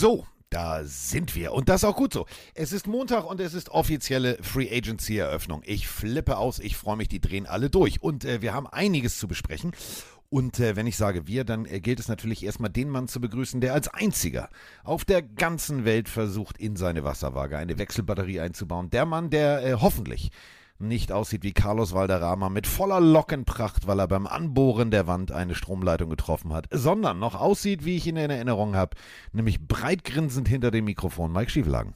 So, da sind wir. Und das ist auch gut so. Es ist Montag und es ist offizielle Free Agency Eröffnung. Ich flippe aus, ich freue mich, die drehen alle durch. Und äh, wir haben einiges zu besprechen. Und äh, wenn ich sage wir, dann äh, gilt es natürlich erstmal den Mann zu begrüßen, der als einziger auf der ganzen Welt versucht, in seine Wasserwaage eine Wechselbatterie einzubauen. Der Mann, der äh, hoffentlich nicht aussieht wie Carlos Valderrama mit voller Lockenpracht, weil er beim Anbohren der Wand eine Stromleitung getroffen hat, sondern noch aussieht, wie ich ihn in Erinnerung habe, nämlich breitgrinsend hinter dem Mikrofon Mike Stiefelagen.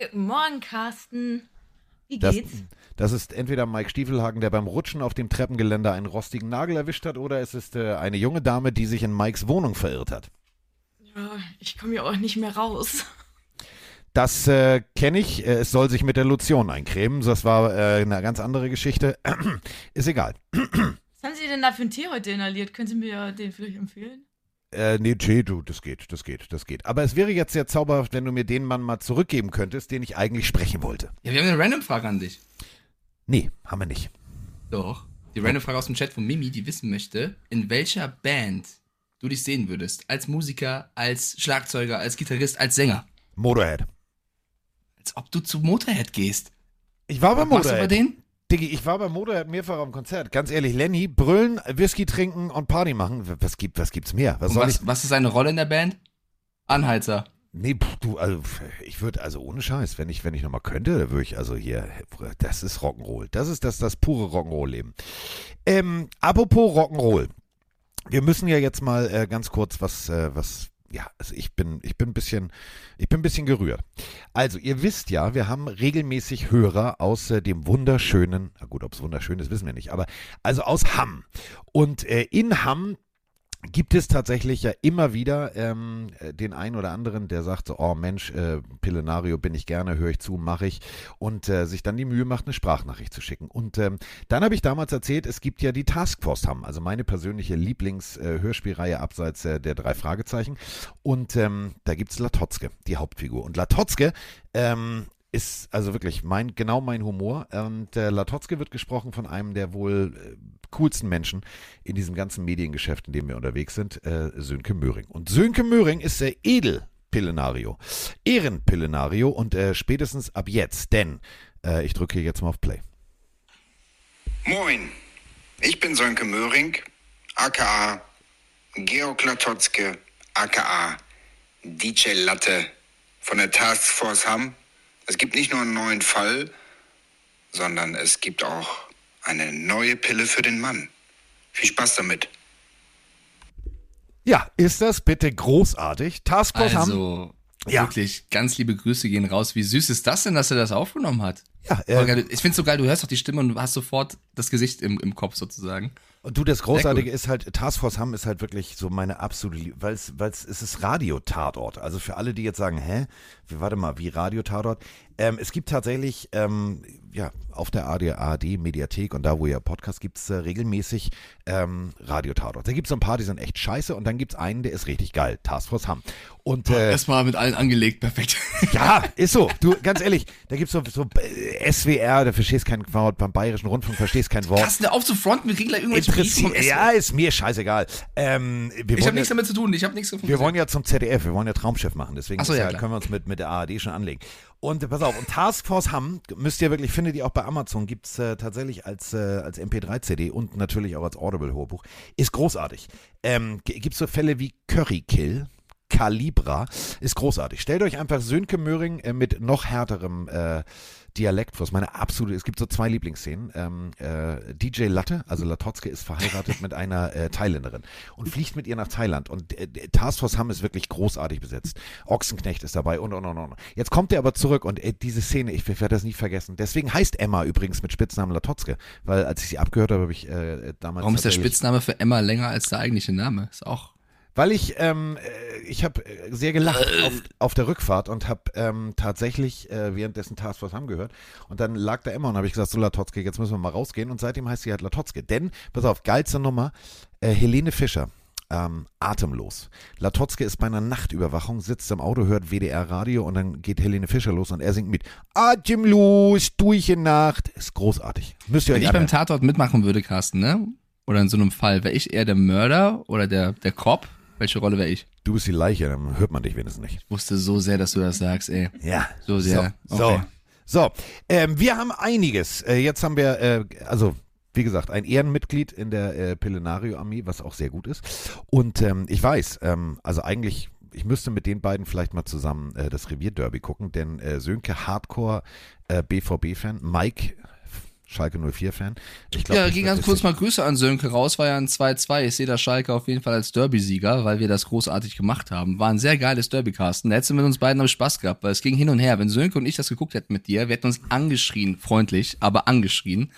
Guten Morgen, Carsten. Wie Das, geht's? das ist entweder Mike Stiefelhagen, der beim Rutschen auf dem Treppengeländer einen rostigen Nagel erwischt hat, oder es ist äh, eine junge Dame, die sich in Mikes Wohnung verirrt hat. Ja, ich komme ja auch nicht mehr raus. Das äh, kenne ich. Äh, es soll sich mit der Lotion eincremen. Das war äh, eine ganz andere Geschichte. ist egal. Was haben Sie denn da für einen Tee heute inhaliert? Können Sie mir den vielleicht empfehlen? Äh, nee, Jay, du, das geht, das geht, das geht. Aber es wäre jetzt sehr zauberhaft, wenn du mir den Mann mal zurückgeben könntest, den ich eigentlich sprechen wollte. Ja, wir haben eine Random-Frage an dich. Nee, haben wir nicht. Doch. Die Random-Frage aus dem Chat von Mimi, die wissen möchte, in welcher Band du dich sehen würdest. Als Musiker, als Schlagzeuger, als Gitarrist, als Sänger. Motorhead. Als ob du zu Motorhead gehst. Ich war bei Was machst du bei Motorhead. denen? Diggi, ich war bei Motorhead mehrfach am Konzert. Ganz ehrlich, Lenny, brüllen, Whisky trinken und Party machen. Was, gibt, was gibt's mehr? Was was, was ist seine Rolle in der Band? Anheizer. Nee, du, also ich würde, also ohne Scheiß, wenn ich, wenn ich nochmal könnte, würde ich also hier, das ist Rock'n'Roll. Das ist das, das pure Rock'n'Roll-Leben. Ähm, apropos Rock'n'Roll. Wir müssen ja jetzt mal äh, ganz kurz was, äh, was, ja, also ich bin, ich bin ein bisschen, ich bin ein bisschen gerührt. Also, ihr wisst ja, wir haben regelmäßig Hörer aus äh, dem wunderschönen, na gut, ob es wunderschön ist, wissen wir nicht, aber also aus Hamm. Und äh, in Hamm gibt es tatsächlich ja immer wieder ähm, äh, den einen oder anderen, der sagt so, oh Mensch, äh, Pillenario bin ich gerne, höre ich zu, mache ich und äh, sich dann die Mühe macht, eine Sprachnachricht zu schicken. Und ähm, dann habe ich damals erzählt, es gibt ja die Taskforce haben, also meine persönliche Lieblings-Hörspielreihe abseits äh, der drei Fragezeichen. Und ähm, da gibt's Latotzke, die Hauptfigur. Und Latotzke ähm, ist also wirklich mein, genau mein Humor. Und äh, Latotzke wird gesprochen von einem der wohl äh, coolsten Menschen in diesem ganzen Mediengeschäft, in dem wir unterwegs sind, äh, Sönke Möhring. Und Sönke Möhring ist der Edelpillenario, Ehrenpillenario und äh, spätestens ab jetzt, denn äh, ich drücke hier jetzt mal auf Play. Moin, ich bin Sönke Möhring, aka Georg Latotzke, aka DJ Latte von der Taskforce Hamm. Es gibt nicht nur einen neuen Fall, sondern es gibt auch eine neue Pille für den Mann. Viel Spaß damit. Ja, ist das bitte großartig? Taskforce haben. Also, Ja. wirklich, ganz liebe Grüße gehen raus. Wie süß ist das denn, dass er das aufgenommen hat? Ja, äh. Ich find's so geil, du hörst doch die Stimme und hast sofort das Gesicht im, im Kopf sozusagen. Und du, das Großartige ist halt, Taskforce Hamm ist halt wirklich so meine absolute, Lie- weil es, weil es, es ist Radio-Tatort. Also für alle, die jetzt sagen, hä, wie, warte mal, wie Radio-Tatort? Ähm, es gibt tatsächlich, ähm, ja, auf der AD, ARD Mediathek und da, wo ihr Podcast gibt es äh, regelmäßig ähm, Radio-Tatort. Da gibt es so ein paar, die sind echt scheiße und dann gibt es einen, der ist richtig geil, Taskforce Hamm. Und äh, Erstmal mit allen angelegt, perfekt. ja, ist so. Du, ganz ehrlich, da gibt's so, so äh, SWR, da verstehst kein Wort, beim Bayerischen Rundfunk verstehst kein Wort. Krass, auf zu fronten, wir kriegen gleich irgendwelche Briefe ja, ist mir scheißegal. Ähm, Ich habe nichts damit zu tun, ich habe nichts davon wir wollen ja zum ZDF, wir wollen ja Traumschiff machen, deswegen so, ja, können wir uns mit, mit der ARD schon anlegen. Und äh, pass auf, und Taskforce Hamm, müsst ihr wirklich, findet ihr auch bei Amazon, gibt's äh, tatsächlich als, äh, als MP3-CD und natürlich auch als Audible-Hörbuch. Ist großartig. Ähm, g- gibt's so Fälle wie Curry Kill, Calibra, ist großartig. Stellt euch einfach Sönke Möhring äh, mit noch härterem Dialekt vor. Das ist meine absolute, es gibt so zwei Lieblingsszenen. Ähm, äh, DJ Latte, also Latotzke, ist verheiratet mit einer äh, Thailänderin und fliegt mit ihr nach Thailand. Und äh, der Taskforce Hamm ist wirklich großartig besetzt. Ochsenknecht ist dabei und und und und. Jetzt kommt er aber zurück und äh, diese Szene, ich werde das nie vergessen. Deswegen heißt Emma übrigens mit Spitznamen Latotzke, weil als ich sie abgehört habe, habe ich äh, damals. Warum ist der Spitzname für Emma länger als der eigentliche Name? Ist auch Weil ich, ähm, äh, ich habe sehr gelacht Äh. auf, auf der Rückfahrt und habe ähm, tatsächlich äh, währenddessen Taskforce haben gehört. Und dann lag da immer und habe ich gesagt, so Latotzke, jetzt müssen wir mal rausgehen. Und seitdem heißt sie halt Latotzke. Denn, pass auf, geilste Nummer, äh, Helene Fischer. Ähm, atemlos. Latotzke ist bei einer Nachtüberwachung, sitzt im Auto, hört WDR-Radio und dann geht Helene Fischer los und er singt mit Atemlos, durch die Nacht. Ist großartig. Müsst ihr Wenn euch ich beim anhören. Tatort mitmachen würde, Carsten, ne? Oder in so einem Fall, wäre ich eher der Mörder oder der, der Cop? Welche Rolle wäre ich? Du bist die Leiche, dann hört man dich wenigstens nicht. Ich wusste so sehr, dass du das sagst, ey. Ja. So sehr. So, Okay. so. so. Ähm, wir haben einiges. Äh, jetzt haben wir, äh, also wie gesagt, ein Ehrenmitglied in der äh, Pelenario-Armee, was auch sehr gut ist. Und ähm, ich weiß, ähm, also eigentlich, ich müsste mit den beiden vielleicht mal zusammen äh, das Revierderby gucken, denn äh, Sönke Hardcore äh, BVB-Fan, Mike Schalke 04-Fan. Ich glaub, Ja, ging ganz kurz mal Grüße an Sönke raus, war ja ein 2-2. Ich sehe da Schalke auf jeden Fall als Derby-Sieger, weil wir das großartig gemacht haben. War ein sehr geiles Derby, Carsten. Da hättest du mit uns beiden aber Spaß gehabt, weil es ging hin und her. Wenn Sönke und ich das geguckt hätten mit dir, wir hätten uns angeschrien, freundlich, aber angeschrien.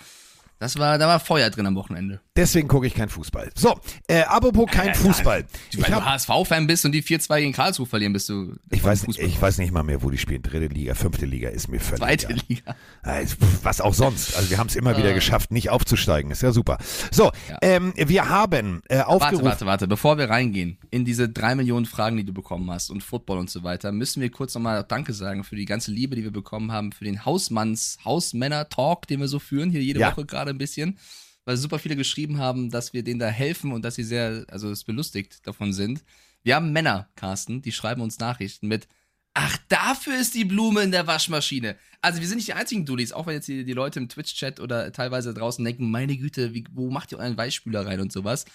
Das war, da war Feuer drin am Wochenende. Deswegen gucke ich kein Fußball. So, äh, apropos kein Fußball. Ich Weil hab, du HSV-Fan bist und die 4-2 gegen Karlsruhe verlieren, bist du. ich weiß, Fußball ich raus. weiß nicht mal mehr, wo die spielen. Dritte Liga, fünfte Liga, ist mir völlig Zweite egal. Liga. Ja, ist- Was auch sonst. Also wir haben es immer Ah. wieder geschafft, nicht aufzusteigen. Ist ja super. So, Ja. ähm, wir haben äh, Warte, aufgerufen. warte, warte. Bevor wir reingehen in diese drei Millionen Fragen, die du bekommen hast und Football und so weiter, müssen wir kurz nochmal Danke sagen für die ganze Liebe, die wir bekommen haben, für den Hausmanns, Hausmänner-Talk, den wir so führen, hier jede Ja. Woche gerade ein bisschen. Weil super viele geschrieben haben, dass wir denen da helfen und dass sie sehr, also es belustigt davon sind. Wir haben Männer, Carsten, die schreiben uns Nachrichten mit, ach, dafür ist die Blume in der Waschmaschine. Also wir sind nicht die einzigen Dullis, auch wenn jetzt die, die Leute im Twitch-Chat oder teilweise draußen denken, meine Güte, wie, wo macht ihr euren Weichspüler rein und sowas.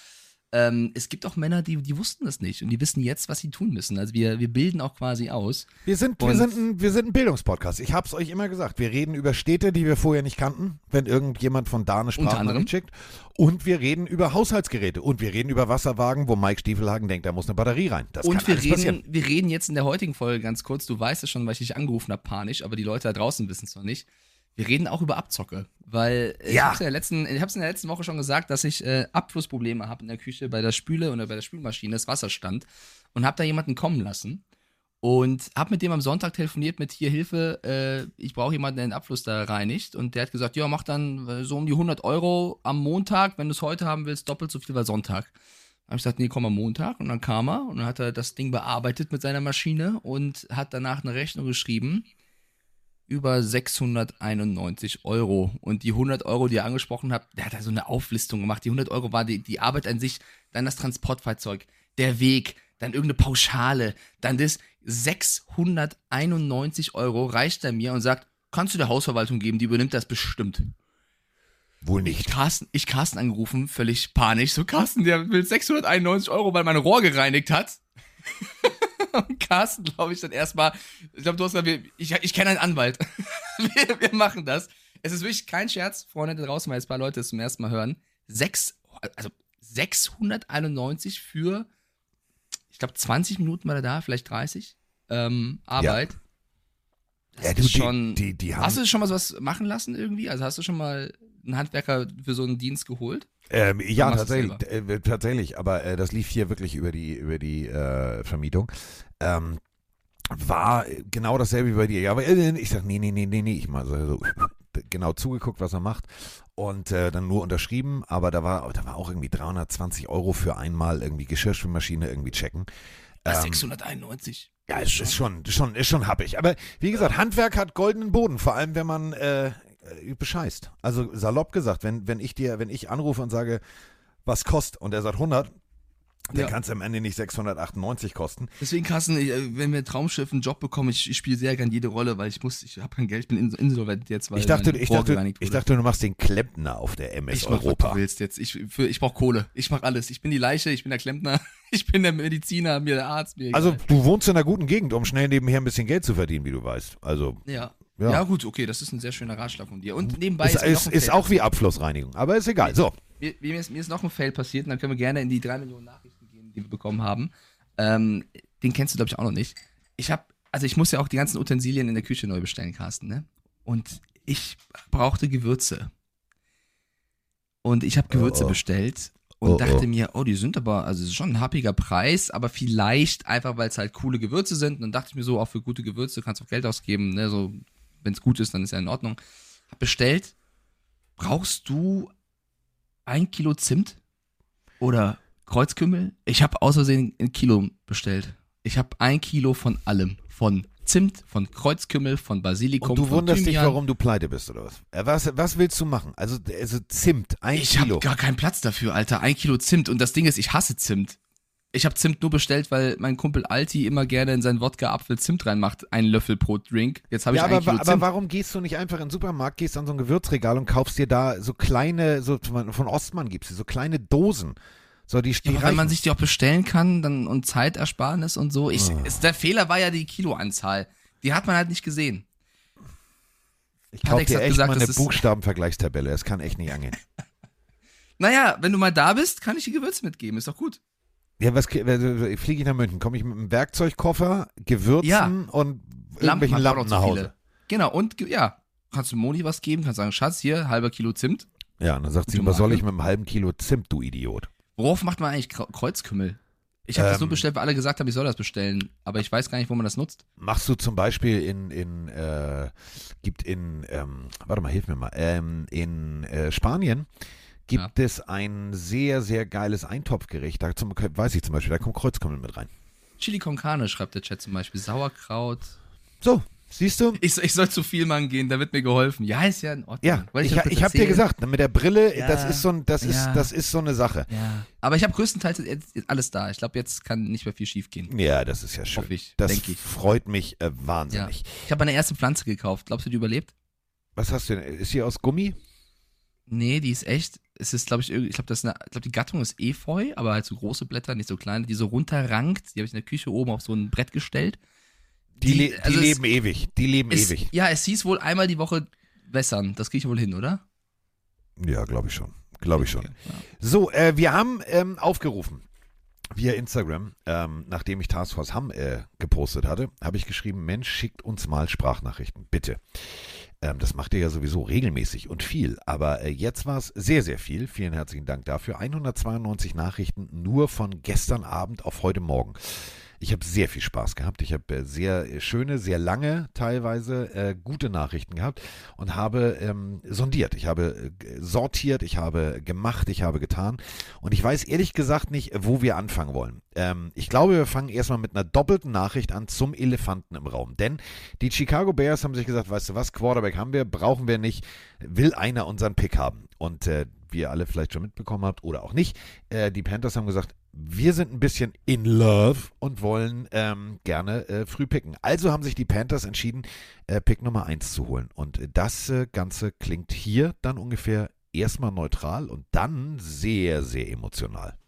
Ähm, es gibt auch Männer, die, die wussten das nicht und die wissen jetzt, was sie tun müssen. Also wir, wir bilden auch quasi aus. Wir sind, wir, sind ein, wir sind ein Bildungspodcast. Ich habe es euch immer gesagt. Wir reden über Städte, die wir vorher nicht kannten, wenn irgendjemand von da eine. Sprachnachricht schickt. Und wir reden über Haushaltsgeräte. Und wir reden über Wasserwagen, wo Mike Stiefelhagen denkt, da muss eine Batterie rein. Das und wir passieren. reden, wir reden jetzt in der heutigen Folge ganz kurz, du weißt es schon, weil ich dich angerufen habe, panisch, aber die Leute da draußen wissen es noch nicht. Wir reden auch über Abzocke, weil äh, ich Ja. hab's in der letzten, ich hab's in der letzten Woche schon gesagt, dass ich äh, Abflussprobleme habe in der Küche bei der Spüle oder bei der Spülmaschine, das Wasser stand und habe da jemanden kommen lassen und habe mit dem am Sonntag telefoniert mit hier Hilfe, äh, ich brauche jemanden, der den Abfluss da reinigt und der hat gesagt, ja, mach dann äh, so um die 100 Euro am Montag, wenn du es heute haben willst, doppelt so viel wie Sonntag. Habe ich gesagt, nee, komm am Montag. Und dann kam er und dann hat er das Ding bearbeitet mit seiner Maschine und hat danach eine Rechnung geschrieben über 691 Euro. Und die 100 Euro, die er angesprochen hat, der hat da so eine Auflistung gemacht. Die 100 Euro war die, die Arbeit an sich, dann das Transportfahrzeug, der Weg, dann irgendeine Pauschale, dann das 691 Euro reicht er mir und sagt, kannst du der Hausverwaltung geben, die übernimmt das bestimmt. Wohl Ich nicht. Carsten, ich Carsten angerufen, völlig panisch. So, Carsten, der will 691 Euro, weil mein Rohr gereinigt hat. Und Carsten, glaube ich, dann erstmal, ich glaube, du hast gesagt, ich, ich kenne einen Anwalt. wir, wir machen das. Es ist wirklich kein Scherz, Freunde da draußen, weil jetzt ein paar Leute es zum ersten Mal hören. Sechs, also 691 für, ich glaube, 20 Minuten war er da, vielleicht 30 ähm, Arbeit. Das Ja, du, ist die- schon. die- die haben- hast du schon mal sowas machen lassen irgendwie? Also hast du schon mal einen Handwerker für so einen Dienst geholt? Ähm, ja, tatsächlich, äh, tatsächlich, aber äh, das lief hier wirklich über die, über die äh, Vermietung. Ähm, war genau dasselbe wie bei dir. Ja, aber äh, ich sag, nee, nee, nee, nee, nee. Ich mal so, so genau zugeguckt, was er macht und äh, dann nur unterschrieben, aber da war, da war auch irgendwie 320 Euro für einmal irgendwie Geschirrspülmaschine irgendwie checken. Das Ähm, 691. Ja, es ist schon, schon, ist schon happig. Aber wie gesagt, Handwerk hat goldenen Boden, vor allem wenn man äh, äh, bescheißt. Also salopp gesagt, wenn, wenn ich dir, wenn ich anrufe und sage, was kostet und er sagt 100, dann Ja. kann es am Ende nicht 698 kosten. Deswegen, Carsten, ich, äh, wenn wir Traumschiff einen Job bekommen, ich, ich spiele sehr gern jede Rolle, weil ich muss, ich habe kein Geld, ich bin ins- insolvent jetzt, weil Ich dachte, ich dachte, ich dachte, du machst den Klempner auf der MS ich mach, Europa. du willst jetzt. Ich, für, ich brauche Kohle. Ich mache alles. Ich bin die Leiche, ich bin der Klempner, ich bin der Mediziner, mir der Arzt. Mir Also du wohnst in einer guten Gegend, um schnell nebenher ein bisschen Geld zu verdienen, wie du weißt. Also ja. Ja. ja. gut, okay, das ist ein sehr schöner Ratschlag von dir. Und nebenbei ist, ist, ist, auch wie Abflussreinigung, aber ist egal. So, mir, mir, ist, mir ist noch ein Fail passiert und dann können wir gerne in die drei Millionen Nachrichten gehen, die wir bekommen haben. Ähm, den kennst du, glaube ich, auch noch nicht. Ich habe, also ich muss ja auch die ganzen Utensilien in der Küche neu bestellen, Carsten, ne? Und ich brauchte Gewürze. Und ich habe Gewürze Oh, oh. bestellt und Oh, dachte oh. mir, oh, die sind aber, also es ist schon ein happiger Preis, aber vielleicht einfach, weil es halt coole Gewürze sind. Und dann dachte ich mir so, auch für gute Gewürze kannst du auch Geld ausgeben, ne? So, wenn es gut ist, dann ist ja in Ordnung. Hab bestellt. Brauchst du ein Kilo Zimt oder Kreuzkümmel? Ich habe aus Versehen ein Kilo bestellt. Ich habe ein Kilo von allem. Von Zimt, von Kreuzkümmel, von Basilikum. Und du von wunderst dich, Thymian. warum du pleite bist, oder was? Äh, Was, was willst du machen? Also, also Zimt, ein Ich Kilo. habe gar keinen Platz dafür, Alter. Ein Kilo Zimt. Und das Ding ist, ich hasse Zimt. Ich habe Zimt nur bestellt, weil mein Kumpel Alti immer gerne in seinen Wodka Apfel Zimt reinmacht. Einen Löffel pro Drink. Jetzt habe ich ja, aber, Kilo aber Zimt. warum gehst du nicht einfach in den Supermarkt, gehst an so ein Gewürzregal und kaufst dir da so kleine, so von Ostmann gibt's die, so kleine Dosen. So, die, die Ja, wenn man sich die auch bestellen kann dann, und Zeitersparnis und so. Ich, Ah. es, der Fehler war ja die Kiloanzahl. Die hat man halt nicht gesehen. ich kauf Alex dir echt gesagt, mal eine Buchstabenvergleichstabelle, das kann echt nicht angehen. Naja, wenn du mal da bist, kann ich die Gewürze mitgeben. Ist doch gut. Ja, was fliege ich nach München? Komme ich mit einem Werkzeugkoffer, Gewürzen Ja. und irgendwelchen Lampen noch nach zu Hause? Genau, und ja, kannst du Moni was geben, kannst sagen, Schatz, hier, halber Kilo Zimt. Ja, und dann sagt sie, Gute was soll ich mit einem halben Kilo Zimt, du Idiot? Worauf macht man eigentlich Kreu- Kreuzkümmel? Ich habe das nur Ähm. bestellt, weil alle gesagt haben, ich soll das bestellen. Aber ich weiß gar nicht, wo man das nutzt. Machst du zum Beispiel in, in äh, gibt in, ähm, warte mal, hilf mir mal, ähm, in äh, Spanien gibt es ein sehr, sehr geiles Eintopfgericht. Da zum, weiß ich zum Beispiel, da kommt Kreuzkümmel mit rein. Chili con carne schreibt der Chat zum Beispiel. Sauerkraut. So, siehst du? Ich, ich soll zu viel machen gehen, da wird mir geholfen. Ja, ist ja in Ordnung. Ja, Wollte ich, kurz ich habe dir gesagt, ne, mit der Brille, Ja, das ist so ein, das ist, ja. das ist so eine Sache. Ja. Aber ich habe größtenteils jetzt alles da. Ich glaube, jetzt kann nicht mehr viel schief gehen. Ja, das ist ja schön. Hoffe ich, das ich. freut mich äh, wahnsinnig. Ich habe meine erste Pflanze gekauft. Glaubst du, die überlebt? Was hast du denn? Ist die aus Gummi? Nee, die ist echt. Es ist, glaube ich, irgendwie, ich glaube, ist ich glaube, die Gattung ist Efeu, aber halt so große Blätter, nicht so kleine, die so runterrankt. Die habe ich in der Küche oben auf so ein Brett gestellt. Die, Die- die also es- leben ewig. Die leben Es, ewig. ja, es hieß wohl einmal die Woche wässern. Das kriege ich wohl hin, oder? Ja, glaube ich schon. Glaube ich schon. Okay, ja. So, äh, wir haben ähm, aufgerufen via Instagram, ähm, nachdem ich Taskforce Hamm äh, gepostet hatte, habe ich geschrieben, Mensch, schickt uns mal Sprachnachrichten, bitte. Ähm, das macht ihr ja sowieso regelmäßig und viel, aber äh, jetzt war es sehr, sehr viel. Vielen herzlichen Dank dafür. 192 Nachrichten nur von gestern Abend auf heute Morgen. Ich habe sehr viel Spaß gehabt. Ich habe äh, sehr äh, schöne, sehr lange teilweise äh, gute Nachrichten gehabt und habe ähm, sondiert. Ich habe äh, sortiert, ich habe gemacht, ich habe getan. Und ich weiß ehrlich gesagt nicht, wo wir anfangen wollen. Ähm, ich glaube, wir fangen erstmal mit einer doppelten Nachricht an zum Elefanten im Raum. Denn die Chicago Bears haben sich gesagt, weißt du was, Quarterback haben wir, brauchen wir nicht, will einer unseren Pick haben. Und äh, wie ihr alle vielleicht schon mitbekommen habt oder auch nicht, äh, die Panthers haben gesagt, wir sind ein bisschen in love und wollen ähm, gerne äh, früh picken. Also haben sich die Panthers entschieden, äh, Pick Nummer 1 zu holen. Und äh, das äh, Ganze klingt hier dann ungefähr erstmal neutral und dann sehr, sehr emotional.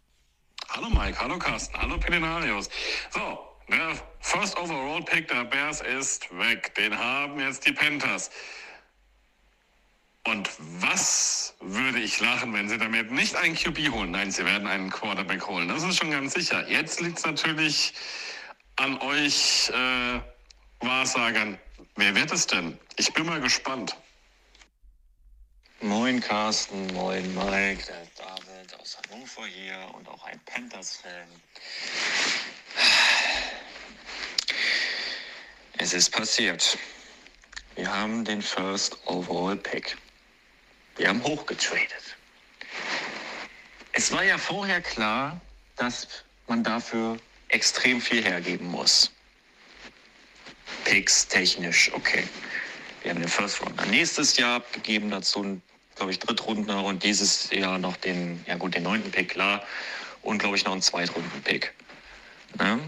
Hallo Mike, hallo Carsten, hallo Pelinarius. So, der First Overall Pick der Bears ist weg. Den haben jetzt die Panthers. Und was würde ich lachen, wenn sie damit nicht einen QB holen? Nein, sie werden einen Quarterback holen. Das ist schon ganz sicher. Jetzt liegt es natürlich an euch äh, Wahrsagern. Wer wird es denn? Ich bin mal gespannt. Moin Carsten, moin Mike, der David aus Hannover hier und auch ein Panthers-Fan. Es ist passiert. Wir haben den First Overall Pick. Wir haben hochgetradet. Es war ja vorher klar, dass man dafür extrem viel hergeben muss. Picks technisch, okay. Wir haben den First Rounder nächstes Jahr abgegeben, dazu, glaube ich, Drittrunder und dieses Jahr noch den, ja gut, den neunten Pick, klar. Und, glaube ich, noch einen Zweitrunden-Pick. Ne?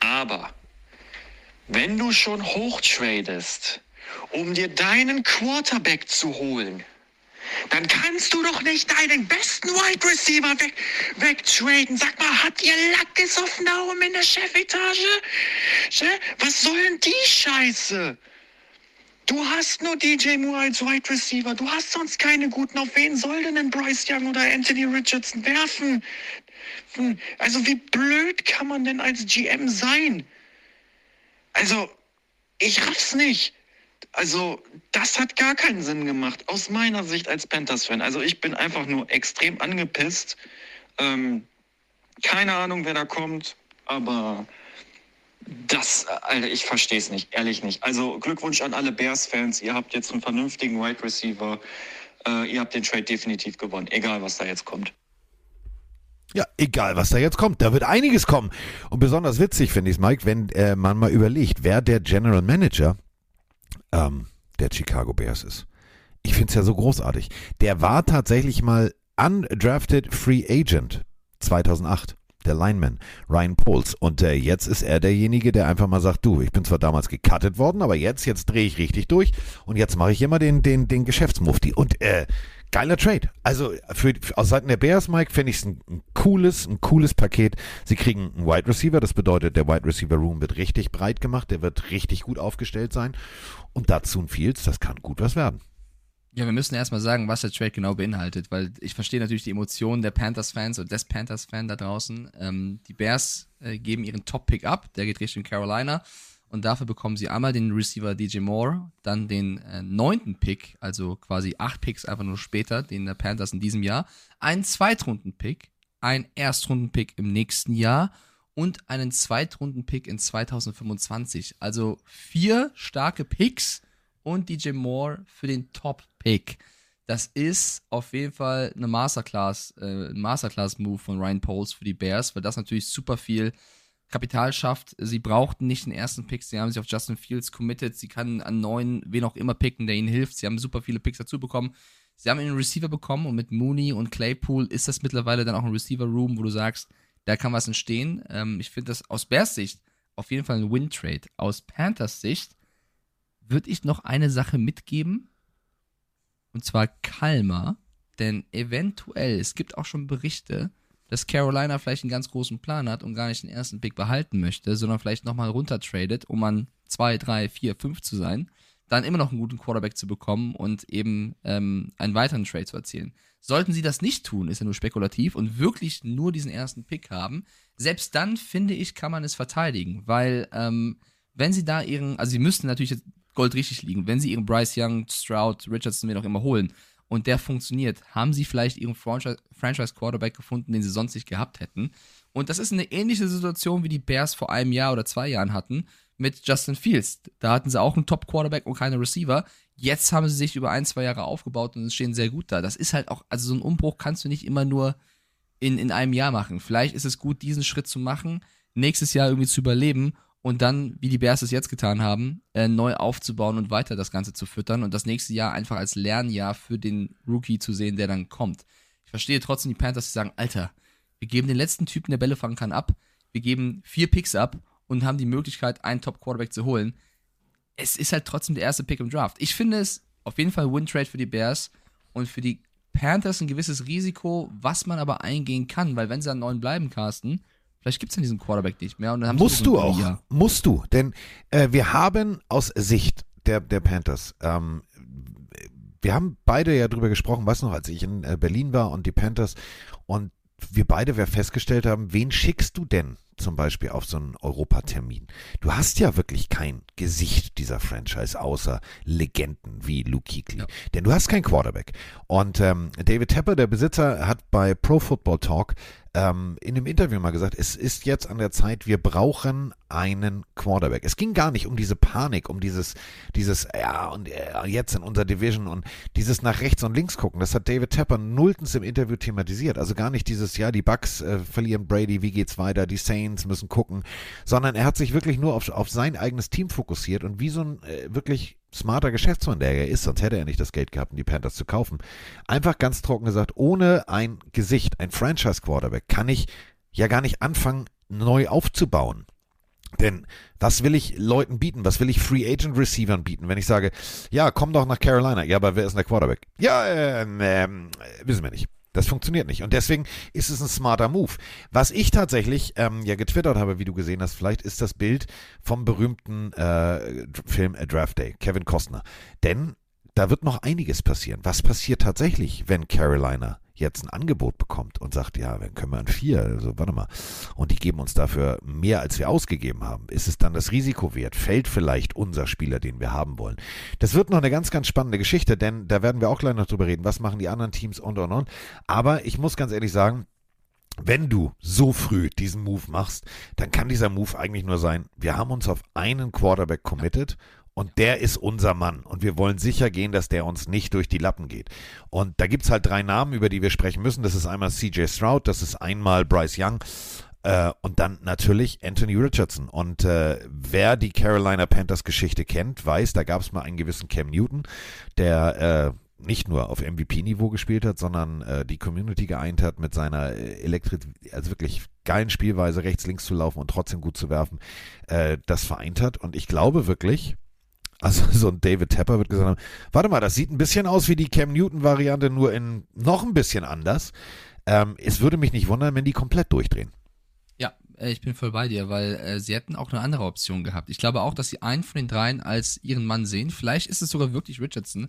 Aber wenn du schon hochtradest, um dir deinen Quarterback zu holen, dann kannst du doch nicht deinen besten Wide Receiver weg, wegtraden. Sag mal, habt ihr Lack gesoffen da oben in der Chefetage? Che? Was soll denn die Scheiße? Du hast nur DJ Moore als Wide Receiver. Du hast sonst keine guten. Auf wen soll denn ein Bryce Young oder Anthony Richardson werfen? Hm, Also wie blöd kann man denn als GM sein? Also, ich raff's nicht. Also, das hat gar keinen Sinn gemacht, aus meiner Sicht als Panthers-Fan. Also, ich bin einfach nur extrem angepisst. Ähm, keine Ahnung, wer da kommt, aber das, Alter, ich verstehe es nicht, ehrlich nicht. Also, Glückwunsch an alle Bears-Fans. Ihr habt jetzt einen vernünftigen Wide Receiver. Äh, ihr habt den Trade definitiv gewonnen, egal was da jetzt kommt. Ja, egal, was da jetzt kommt. Da wird einiges kommen. Und besonders witzig finde ich es, Mike, wenn äh, man mal überlegt, wer der General Manager ähm, der Chicago Bears ist. Ich finde es ja so großartig. Der war tatsächlich mal undrafted Free Agent 2008. Der Lineman, Ryan Poles. Und äh, jetzt ist er derjenige, der einfach mal sagt, du, ich bin zwar damals gecuttet worden, aber jetzt, jetzt drehe ich richtig durch und jetzt mache ich immer den, den, den Geschäftsmufti. Und äh, geiler Trade. Also für, für aus Seiten der Bears, Mike, finde ich es ein, ein, cooles, ein cooles Paket. Sie kriegen einen Wide Receiver, das bedeutet, der Wide Receiver Room wird richtig breit gemacht, der wird richtig gut aufgestellt sein. Und dazu ein Fields, das kann gut was werden. Ja, wir müssen erstmal sagen, was der Trade genau beinhaltet, weil ich verstehe natürlich die Emotionen der Panthers-Fans und des Panthers-Fan da draußen. Ähm, die Bears äh, geben ihren Top-Pick ab, der geht Richtung Carolina. Und dafür bekommen sie einmal den Receiver DJ Moore, dann den äh, neunten Pick, also quasi acht Picks einfach nur später, den der Panthers in diesem Jahr, einen Zweitrunden-Pick, einen Erstrunden-Pick im nächsten Jahr und einen Zweitrunden-Pick in 2025. Also vier starke Picks und DJ Moore für den Top-Pick. Das ist auf jeden Fall eine Masterclass, äh, Masterclass-Move von Ryan Poles für die Bears, weil das natürlich super viel Kapital schafft. Sie brauchten nicht den ersten Pick, sie haben sich auf Justin Fields committed. Sie kann an neun, wen auch immer picken, der ihnen hilft. Sie haben super viele Picks dazu bekommen. Sie haben einen Receiver bekommen und mit Mooney und Claypool ist das mittlerweile dann auch ein Receiver-Room, wo du sagst, da kann was entstehen. Ähm, ich finde das aus Bears Sicht auf jeden Fall ein Win-Trade. Aus Panthers Sicht würde ich noch eine Sache mitgeben. Und zwar Kalmer. Denn eventuell, es gibt auch schon Berichte, dass Carolina vielleicht einen ganz großen Plan hat und gar nicht den ersten Pick behalten möchte, sondern vielleicht nochmal runtertradet, um an 2, 3, 4, 5 zu sein, dann immer noch einen guten Quarterback zu bekommen und eben ähm, einen weiteren Trade zu erzielen. Sollten sie das nicht tun, ist ja nur spekulativ und wirklich nur diesen ersten Pick haben, selbst dann finde ich, kann man es verteidigen, weil ähm, wenn sie da ihren, also sie müssten natürlich jetzt Gold richtig liegen, wenn sie ihren Bryce Young, Stroud, Richardson, wen auch immer holen und der funktioniert, haben sie vielleicht ihren Franchise-Quarterback gefunden, den sie sonst nicht gehabt hätten. Und das ist eine ähnliche Situation, wie die Bears vor einem Jahr oder zwei Jahren hatten mit Justin Fields. Da hatten sie auch einen Top-Quarterback und keine Receiver. Jetzt haben sie sich über ein, zwei Jahre aufgebaut und stehen sehr gut da. Das ist halt auch, also so ein Umbruch kannst du nicht immer nur in, in einem Jahr machen. Vielleicht ist es gut, diesen Schritt zu machen, nächstes Jahr irgendwie zu überleben und dann, wie die Bears es jetzt getan haben, äh, neu aufzubauen und weiter das Ganze zu füttern und das nächste Jahr einfach als Lernjahr für den Rookie zu sehen, der dann kommt. Ich verstehe trotzdem die Panthers, die sagen, Alter, wir geben den letzten Typen, der Bälle fangen kann, ab, wir geben vier Picks ab und haben die Möglichkeit, einen Top-Quarterback zu holen. Es ist halt trotzdem der erste Pick im Draft. Ich finde es auf jeden Fall Win-Trade für die Bears und für die Panthers ein gewisses Risiko, was man aber eingehen kann, weil wenn sie an neun bleiben, Carsten, Vielleicht gibt es dann diesen Quarterback nicht mehr. Und dann musst du auch. Jahr. Musst du. Denn äh, wir haben aus Sicht der, der Panthers, ähm, wir haben beide ja drüber gesprochen, was noch, als ich in äh, Berlin war und die Panthers. Und wir beide wir festgestellt haben, wen schickst du denn zum Beispiel auf so einen Europatermin? Du hast ja wirklich kein Gesicht dieser Franchise außer Legenden wie Luke Kuechly. Ja. Denn du hast keinen Quarterback. Und ähm, David Tepper, der Besitzer, hat bei Pro Football Talk ähm, in dem Interview mal gesagt, es ist jetzt an der Zeit, wir brauchen einen Quarterback. Es ging gar nicht um diese Panik, um dieses, dieses, ja, und äh, jetzt in unserer Division und dieses nach rechts und links gucken. Das hat David Tepper nulltens im Interview thematisiert. Also gar nicht dieses, ja, die Bucks äh, verlieren Brady, wie geht's weiter, die Saints müssen gucken, sondern er hat sich wirklich nur auf, auf sein eigenes Team fokussiert und wie so ein äh, wirklich smarter Geschäftsmann, der er ist, sonst hätte er nicht das Geld gehabt, um die Panthers zu kaufen. Einfach ganz trocken gesagt, ohne ein Gesicht, ein Franchise-Quarterback, kann ich ja gar nicht anfangen, neu aufzubauen. Denn was will ich Leuten bieten? Was will ich Free Agent Receivern bieten, wenn ich sage, ja, komm doch nach Carolina. Ja, aber wer ist denn der Quarterback? Ja, ähm, ähm, wissen wir nicht. Das funktioniert nicht. Und deswegen ist es ein smarter Move. Was ich tatsächlich ähm, ja getwittert habe, wie du gesehen hast, vielleicht ist das Bild vom berühmten äh, Film A Draft Day, Kevin Costner. Denn da wird noch einiges passieren. Was passiert tatsächlich, wenn Carolina jetzt ein Angebot bekommt und sagt, ja, dann können wir ein vier, also warte mal, und die geben uns dafür mehr, als wir ausgegeben haben, ist es dann das Risiko wert? Fällt vielleicht unser Spieler, den wir haben wollen? Das wird noch eine ganz, ganz spannende Geschichte, denn da werden wir auch gleich noch drüber reden, was machen die anderen Teams und und und. Aber ich muss ganz ehrlich sagen, wenn du so früh diesen Move machst, dann kann dieser Move eigentlich nur sein, wir haben uns auf einen Quarterback committed und der ist unser Mann. Und wir wollen sicher gehen, dass der uns nicht durch die Lappen geht. Und da gibt es halt drei Namen, über die wir sprechen müssen. Das ist einmal CJ Stroud, das ist einmal Bryce Young äh, und dann natürlich Anthony Richardson. Und äh, wer die Carolina Panthers Geschichte kennt, weiß, da gab es mal einen gewissen Cam Newton, der äh, nicht nur auf MVP-Niveau gespielt hat, sondern äh, die Community geeint hat mit seiner äh, Elektrik, also wirklich geilen Spielweise, rechts, links zu laufen und trotzdem gut zu werfen, äh, das vereint hat. Und ich glaube wirklich, also so ein David Tepper wird gesagt haben, warte mal, das sieht ein bisschen aus wie die Cam Newton-Variante, nur in noch ein bisschen anders. Ähm, es würde mich nicht wundern, wenn die komplett durchdrehen. Ja, äh, ich bin voll bei dir, weil äh, sie hätten auch eine andere Option gehabt. Ich glaube auch, dass sie einen von den dreien als ihren Mann sehen. Vielleicht ist es sogar wirklich Richardson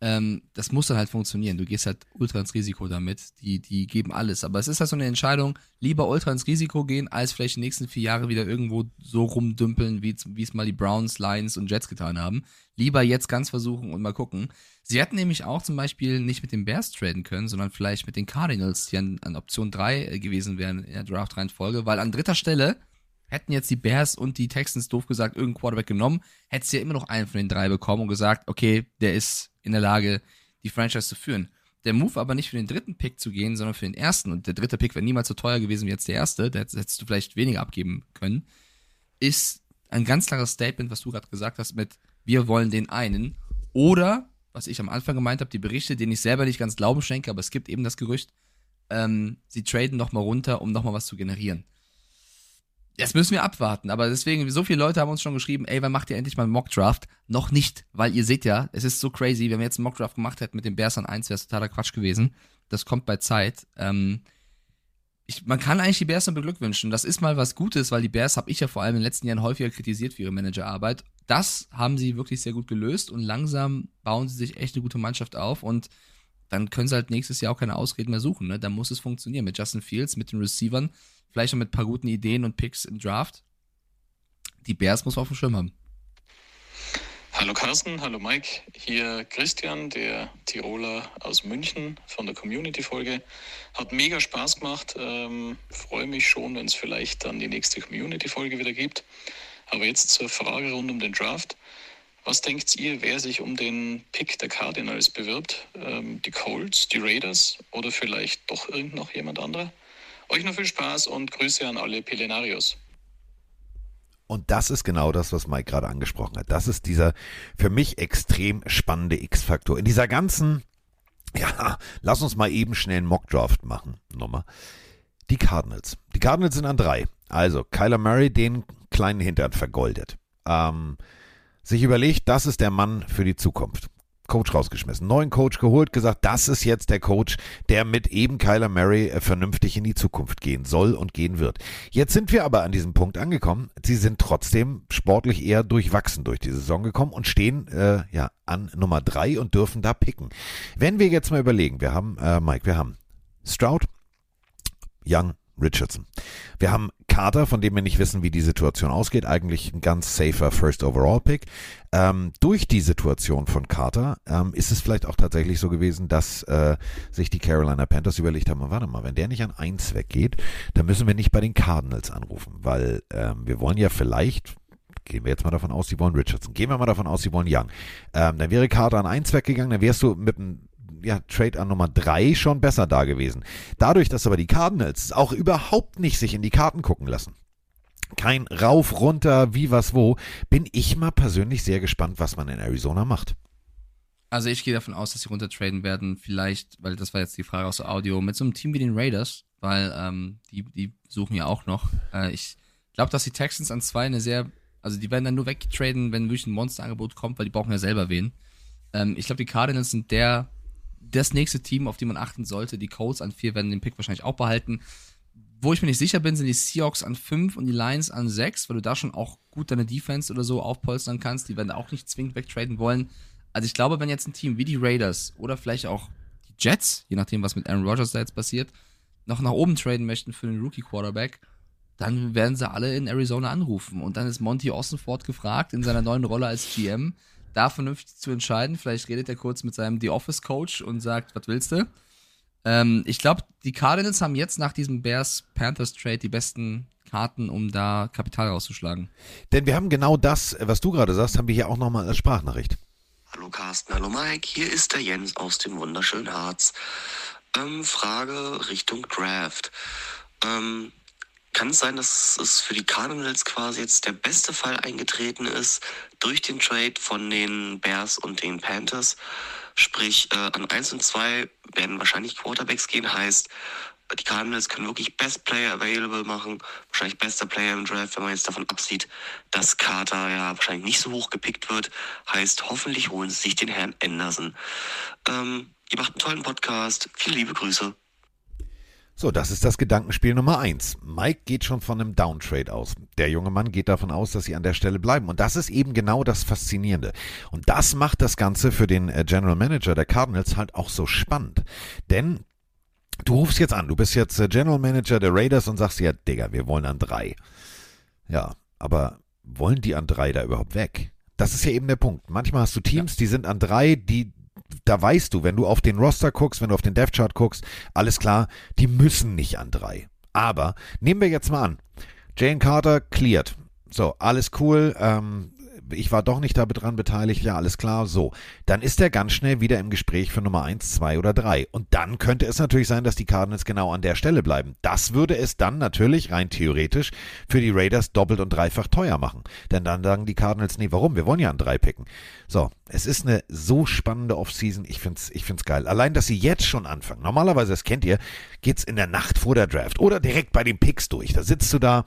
ähm, das muss dann halt funktionieren. Du gehst halt ultra ins Risiko damit. Die, die geben alles. Aber es ist halt so eine Entscheidung, lieber ultra ins Risiko gehen, als vielleicht die nächsten vier Jahre wieder irgendwo so rumdümpeln, wie, es mal die Browns, Lions und Jets getan haben. Lieber jetzt ganz versuchen und mal gucken. Sie hätten nämlich auch zum Beispiel nicht mit den Bears traden können, sondern vielleicht mit den Cardinals, die an, an Option 3 äh, gewesen wären in der Draft-Reihenfolge, weil an dritter Stelle hätten jetzt die Bears und die Texans doof gesagt irgendeinen Quarterback genommen, hättest du ja immer noch einen von den drei bekommen und gesagt, okay, der ist in der Lage, die Franchise zu führen. Der Move aber nicht für den dritten Pick zu gehen, sondern für den ersten, und der dritte Pick wäre niemals so teuer gewesen wie jetzt der erste, da hättest du vielleicht weniger abgeben können, ist ein ganz klares Statement, was du gerade gesagt hast, mit wir wollen den einen. Oder, was ich am Anfang gemeint habe, die Berichte, denen ich selber nicht ganz Glauben schenke, aber es gibt eben das Gerücht, ähm, sie traden nochmal runter, um nochmal was zu generieren. Das müssen wir abwarten. Aber deswegen, so viele Leute haben uns schon geschrieben, ey, wann macht ihr endlich mal einen Mockdraft? Noch nicht, weil ihr seht ja, es ist so crazy. Wenn wir jetzt einen Mockdraft gemacht hätten mit den Bears an 1, wäre es totaler Quatsch gewesen. Das kommt bei Zeit. Ähm, ich, man kann eigentlich die Bears dann beglückwünschen. Das ist mal was Gutes, weil die Bears habe ich ja vor allem in den letzten Jahren häufiger kritisiert für ihre Managerarbeit. Das haben sie wirklich sehr gut gelöst und langsam bauen sie sich echt eine gute Mannschaft auf und dann können sie halt nächstes Jahr auch keine Ausreden mehr suchen. Ne? Da muss es funktionieren mit Justin Fields, mit den Receivern Vielleicht noch mit ein paar guten Ideen und Picks im Draft. Die Bears muss man auf dem Schirm haben. Hallo Carsten, hallo Mike. Hier Christian, der Tiroler aus München von der Community-Folge. Hat mega Spaß gemacht. Ähm, Freue mich schon, wenn es vielleicht dann die nächste Community-Folge wieder gibt. Aber jetzt zur Frage rund um den Draft. Was denkt ihr, wer sich um den Pick der Cardinals bewirbt? Ähm, die Colts, die Raiders oder vielleicht doch irgend noch jemand anderer? Euch noch viel Spaß und Grüße an alle Pelenarios. Und das ist genau das, was Mike gerade angesprochen hat. Das ist dieser für mich extrem spannende X-Faktor. In dieser ganzen, ja, lass uns mal eben schnell einen Mockdraft machen. Nummer. Die Cardinals. Die Cardinals sind an drei. Also Kyler Murray den kleinen Hintern vergoldet. Ähm, sich überlegt, das ist der Mann für die Zukunft. Coach rausgeschmissen, neuen Coach geholt, gesagt, das ist jetzt der Coach, der mit eben Kyler Murray äh, vernünftig in die Zukunft gehen soll und gehen wird. Jetzt sind wir aber an diesem Punkt angekommen. Sie sind trotzdem sportlich eher durchwachsen durch die Saison gekommen und stehen äh, ja an Nummer drei und dürfen da picken. Wenn wir jetzt mal überlegen, wir haben äh, Mike, wir haben Stroud, Young, Richardson. Wir haben Carter, von dem wir nicht wissen, wie die Situation ausgeht. Eigentlich ein ganz safer First Overall Pick. Ähm, durch die Situation von Carter ähm, ist es vielleicht auch tatsächlich so gewesen, dass äh, sich die Carolina Panthers überlegt haben, warte mal, wenn der nicht an eins weggeht, dann müssen wir nicht bei den Cardinals anrufen, weil ähm, wir wollen ja vielleicht gehen wir jetzt mal davon aus, sie wollen Richardson. Gehen wir mal davon aus, sie wollen Young. Ähm, dann wäre Carter an eins weggegangen, dann wärst du mit einem ja, Trade an Nummer 3 schon besser da gewesen. Dadurch, dass aber die Cardinals auch überhaupt nicht sich in die Karten gucken lassen, kein Rauf, runter, wie, was, wo, bin ich mal persönlich sehr gespannt, was man in Arizona macht. Also ich gehe davon aus, dass sie runtertraden werden, vielleicht, weil das war jetzt die Frage aus Audio, mit so einem Team wie den Raiders, weil ähm, die, die suchen ja auch noch. Äh, ich glaube, dass die Texans an zwei eine sehr, also die werden dann nur wegtraden, wenn wirklich ein Monsterangebot kommt, weil die brauchen ja selber wen. Ähm, ich glaube, die Cardinals sind der das nächste Team, auf die man achten sollte. Die Colts an vier werden den Pick wahrscheinlich auch behalten. Wo ich mir nicht sicher bin, sind die Seahawks an fünf und die Lions an sechs, weil du da schon auch gut deine Defense oder so aufpolstern kannst. Die werden auch nicht zwingend wegtraden wollen. Also ich glaube, wenn jetzt ein Team wie die Raiders oder vielleicht auch die Jets, je nachdem, was mit Aaron Rodgers da jetzt passiert, noch nach oben traden möchten für den Rookie-Quarterback, dann werden sie alle in Arizona anrufen. Und dann ist Monty Ossenford gefragt, in seiner neuen Rolle als GM, da vernünftig zu entscheiden. Vielleicht redet er kurz mit seinem The Office Coach und sagt, was willst du? Ähm, ich glaube, die Cardinals haben jetzt nach diesem Bears-Panthers-Trade die besten Karten, um da Kapital rauszuschlagen. Denn wir haben genau das, was du gerade sagst, haben wir hier auch nochmal als Sprachnachricht. Hallo Carsten, hallo Mike, hier ist der Jens aus dem wunderschönen Harz. Ähm, Frage Richtung Draft. Ähm, kann es sein, dass es für die Cardinals quasi jetzt der beste Fall eingetreten ist durch den Trade von den Bears und den Panthers? Sprich, äh, an 1 und 2 werden wahrscheinlich Quarterbacks gehen, heißt, die Cardinals können wirklich Best Player available machen, wahrscheinlich bester Player im Draft, wenn man jetzt davon absieht, dass Carter ja wahrscheinlich nicht so hoch gepickt wird. Heißt, hoffentlich holen sie sich den Herrn Anderson. Ähm, ihr macht einen tollen Podcast. Viele liebe Grüße. So, das ist das Gedankenspiel Nummer eins. Mike geht schon von einem Downtrade aus. Der junge Mann geht davon aus, dass sie an der Stelle bleiben. Und das ist eben genau das Faszinierende. Und das macht das Ganze für den äh, General Manager der Cardinals halt auch so spannend. Denn du rufst jetzt an, du bist jetzt äh, General Manager der Raiders und sagst ja, Digga, wir wollen an drei. Ja, aber wollen die an drei da überhaupt weg? Das ist ja eben der Punkt. Manchmal hast du Teams, die sind an drei, die, da weißt du, wenn du auf den Roster guckst, wenn du auf den Death Chart guckst, alles klar, die müssen nicht an drei. Aber nehmen wir jetzt mal an, Jane Carter cleared. So, alles cool. Ähm, ich war doch nicht da dran beteiligt, ja, alles klar, so. Dann ist er ganz schnell wieder im Gespräch für Nummer 1, 2 oder 3. Und dann könnte es natürlich sein, dass die Cardinals genau an der Stelle bleiben. Das würde es dann natürlich rein theoretisch für die Raiders doppelt und dreifach teuer machen. Denn dann sagen die Cardinals, nee, warum? Wir wollen ja an 3 picken. So, es ist eine so spannende Offseason, ich find's, ich find's geil. Allein, dass sie jetzt schon anfangen. Normalerweise, das kennt ihr, geht's in der Nacht vor der Draft oder direkt bei den Picks durch. Da sitzt du da,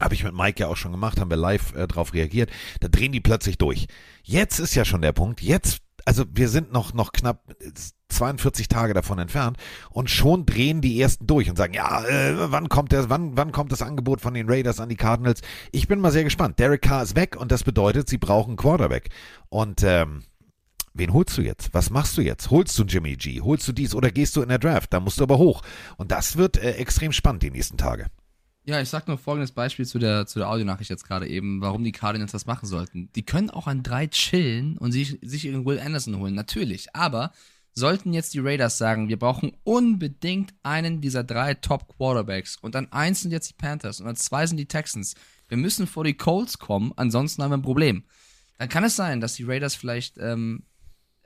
habe ich mit Mike ja auch schon gemacht, haben wir live äh, drauf reagiert. Da drehen die plötzlich durch. Jetzt ist ja schon der Punkt. Jetzt, also wir sind noch, noch knapp 42 Tage davon entfernt und schon drehen die ersten durch und sagen, ja, äh, wann kommt der, wann, wann kommt das Angebot von den Raiders an die Cardinals? Ich bin mal sehr gespannt. Derek Carr ist weg und das bedeutet, sie brauchen Quarterback. Und ähm, Wen holst du jetzt? Was machst du jetzt? Holst du Jimmy G? Holst du dies oder gehst du in der Draft? Da musst du aber hoch. Und das wird äh, extrem spannend die nächsten Tage. Ja, ich sag nur folgendes Beispiel zu der, zu der Audionachricht jetzt gerade eben, warum die Cardinals das machen sollten. Die können auch an drei chillen und sich, sich ihren Will Anderson holen, natürlich. Aber sollten jetzt die Raiders sagen, wir brauchen unbedingt einen dieser drei Top Quarterbacks und an eins sind jetzt die Panthers und an zwei sind die Texans. Wir müssen vor die Colts kommen, ansonsten haben wir ein Problem. Dann kann es sein, dass die Raiders vielleicht ähm,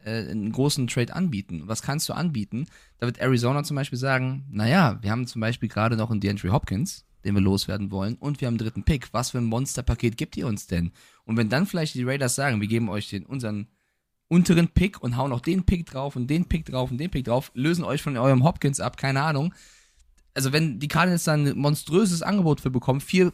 äh, einen großen Trade anbieten. Was kannst du anbieten? Da wird Arizona zum Beispiel sagen, naja, wir haben zum Beispiel gerade noch einen DeAndre Hopkins, den wir loswerden wollen, und wir haben einen dritten Pick. Was für ein Monsterpaket gibt ihr uns denn? Und wenn dann vielleicht die Raiders sagen, wir geben euch den, unseren unteren Pick und hauen noch den Pick drauf und den Pick drauf und den Pick drauf, lösen euch von eurem Hopkins ab, keine Ahnung. Also wenn die Cardinals dann ein monströses Angebot für bekommen, vier,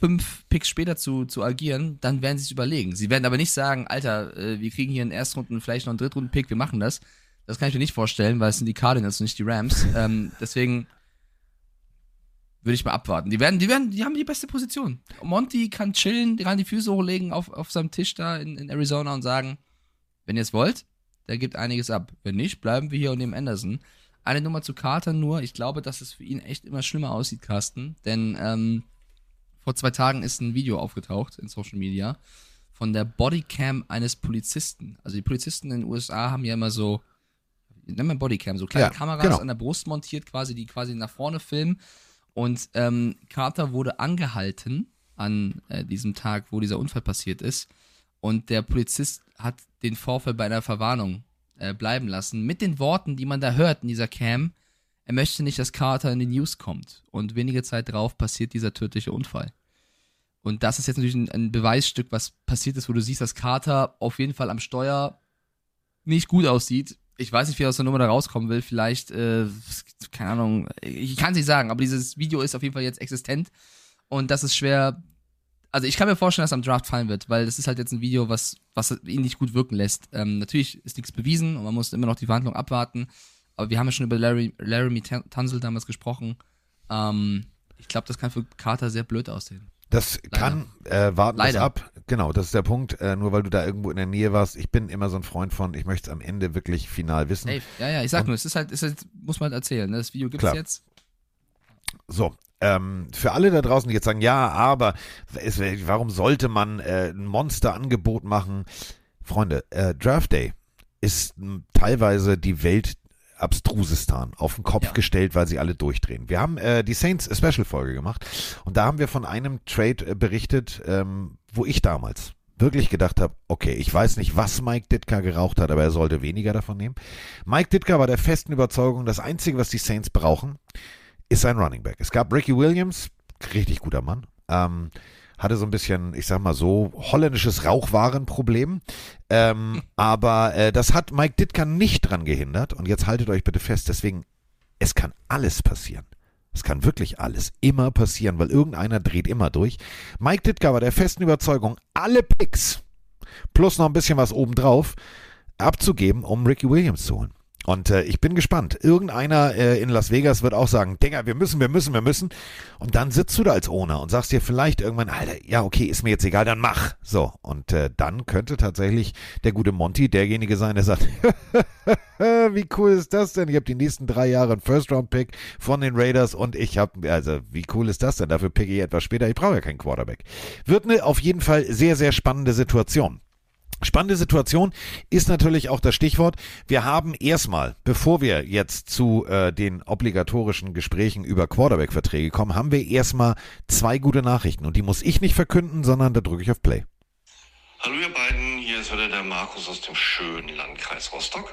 fünf Picks später zu, zu agieren, dann werden sie es überlegen. Sie werden aber nicht sagen, Alter, äh, wir kriegen hier einen Erstrunden, vielleicht noch einen Drittrunden-Pick, wir machen das. Das kann ich mir nicht vorstellen, weil es sind die Cardinals und nicht die Rams. ähm, deswegen würde ich mal abwarten. Die werden, die werden, die haben die beste Position. Monty kann chillen, die kann die Füße hochlegen auf, auf seinem Tisch da in, in Arizona und sagen, wenn ihr es wollt, der gibt einiges ab. Wenn nicht, bleiben wir hier und nehmen Anderson. Eine Nummer zu Carter nur. Ich glaube, dass es für ihn echt immer schlimmer aussieht, Carsten. Denn ähm, vor zwei Tagen ist ein Video aufgetaucht in Social Media von der Bodycam eines Polizisten. Also die Polizisten in den USA haben ja immer so, nennen wir Bodycam, so kleine Ja, Kameras genau. an der Brust montiert, quasi, die quasi nach vorne filmen. Und ähm, Carter wurde angehalten an äh, diesem Tag, wo dieser Unfall passiert ist. Und der Polizist hat den Vorfall bei einer Verwarnung äh, bleiben lassen. Mit den Worten, die man da hört in dieser Cam, er möchte nicht, dass Carter in die News kommt. Und wenige Zeit drauf passiert dieser tödliche Unfall. Und das ist jetzt natürlich ein, ein Beweisstück, was passiert ist, wo du siehst, dass Carter auf jeden Fall am Steuer nicht gut aussieht. Ich weiß nicht, wie er aus der Nummer da rauskommen will. Vielleicht, äh, keine Ahnung, ich kann es nicht sagen, aber dieses Video ist auf jeden Fall jetzt existent. Und das ist schwer. Also ich kann mir vorstellen, dass er am Draft fallen wird, weil das ist halt jetzt ein Video, was, was ihn nicht gut wirken lässt. Ähm, natürlich ist nichts bewiesen und man muss immer noch die Verhandlung abwarten. Aber wir haben ja schon über Larry, Laramie Tan- Tunsil damals gesprochen. Ähm, ich glaube, das kann für Carter sehr blöd aussehen. Das kann, äh, warten wir Leider. ab. Genau, das ist der Punkt. Äh, nur weil du da irgendwo in der Nähe warst. Ich bin immer so ein Freund von, ich möchte es am Ende wirklich final wissen. Safe. Ja, ja, ich sag Und- nur, es ist halt, es ist muss man halt erzählen. Ne? Das Video gibt's Klar. jetzt. So, ähm, für alle da draußen, die jetzt sagen, ja, aber es, warum sollte man äh, ein Monsterangebot machen? Freunde, äh, Draft Day ist m, teilweise die Welt abstrusestan auf den Kopf Ja. gestellt, weil sie alle durchdrehen. Wir haben äh, die Saints Special Folge gemacht und da haben wir von einem Trade äh, berichtet, ähm, wo ich damals wirklich gedacht habe, okay, ich weiß nicht, was Mike Ditka geraucht hat, aber er sollte weniger davon nehmen. Mike Ditka war der festen Überzeugung, das Einzige, was die Saints brauchen, ist ein Running Back. Es gab Ricky Williams, richtig guter Mann, ähm, hatte so ein bisschen, ich sag mal so, holländisches Rauchwarenproblem. Ähm, aber äh, das hat Mike Ditka nicht dran gehindert. Und jetzt haltet euch bitte fest, deswegen, es kann alles passieren. Es kann wirklich alles immer passieren, weil irgendeiner dreht immer durch. Mike Ditka war der festen Überzeugung, alle Picks plus noch ein bisschen was obendrauf abzugeben, um Ricky Williams zu holen. Und äh, ich bin gespannt. Irgendeiner äh, in Las Vegas wird auch sagen, Digga, wir müssen, wir müssen, wir müssen. Und dann sitzt du da als Owner und sagst dir vielleicht irgendwann, Alter, ja, okay, ist mir jetzt egal, dann mach. So, und äh, dann könnte tatsächlich der gute Monty derjenige sein, der sagt, wie cool ist das denn? Ich habe die nächsten drei Jahre einen First-Round-Pick von den Raiders und ich habe, also wie cool ist das denn? Dafür pick ich etwas später. Ich brauche ja keinen Quarterback. Wird eine auf jeden Fall sehr, sehr spannende Situation. Spannende Situation ist natürlich auch das Stichwort. Wir haben erstmal, bevor wir jetzt zu äh, den obligatorischen Gesprächen über Quarterback-Verträge kommen, haben wir erstmal zwei gute Nachrichten. Und die muss ich nicht verkünden, sondern da drücke ich auf Play. Hallo ihr beiden, hier ist wieder der Markus aus dem schönen Landkreis Rostock.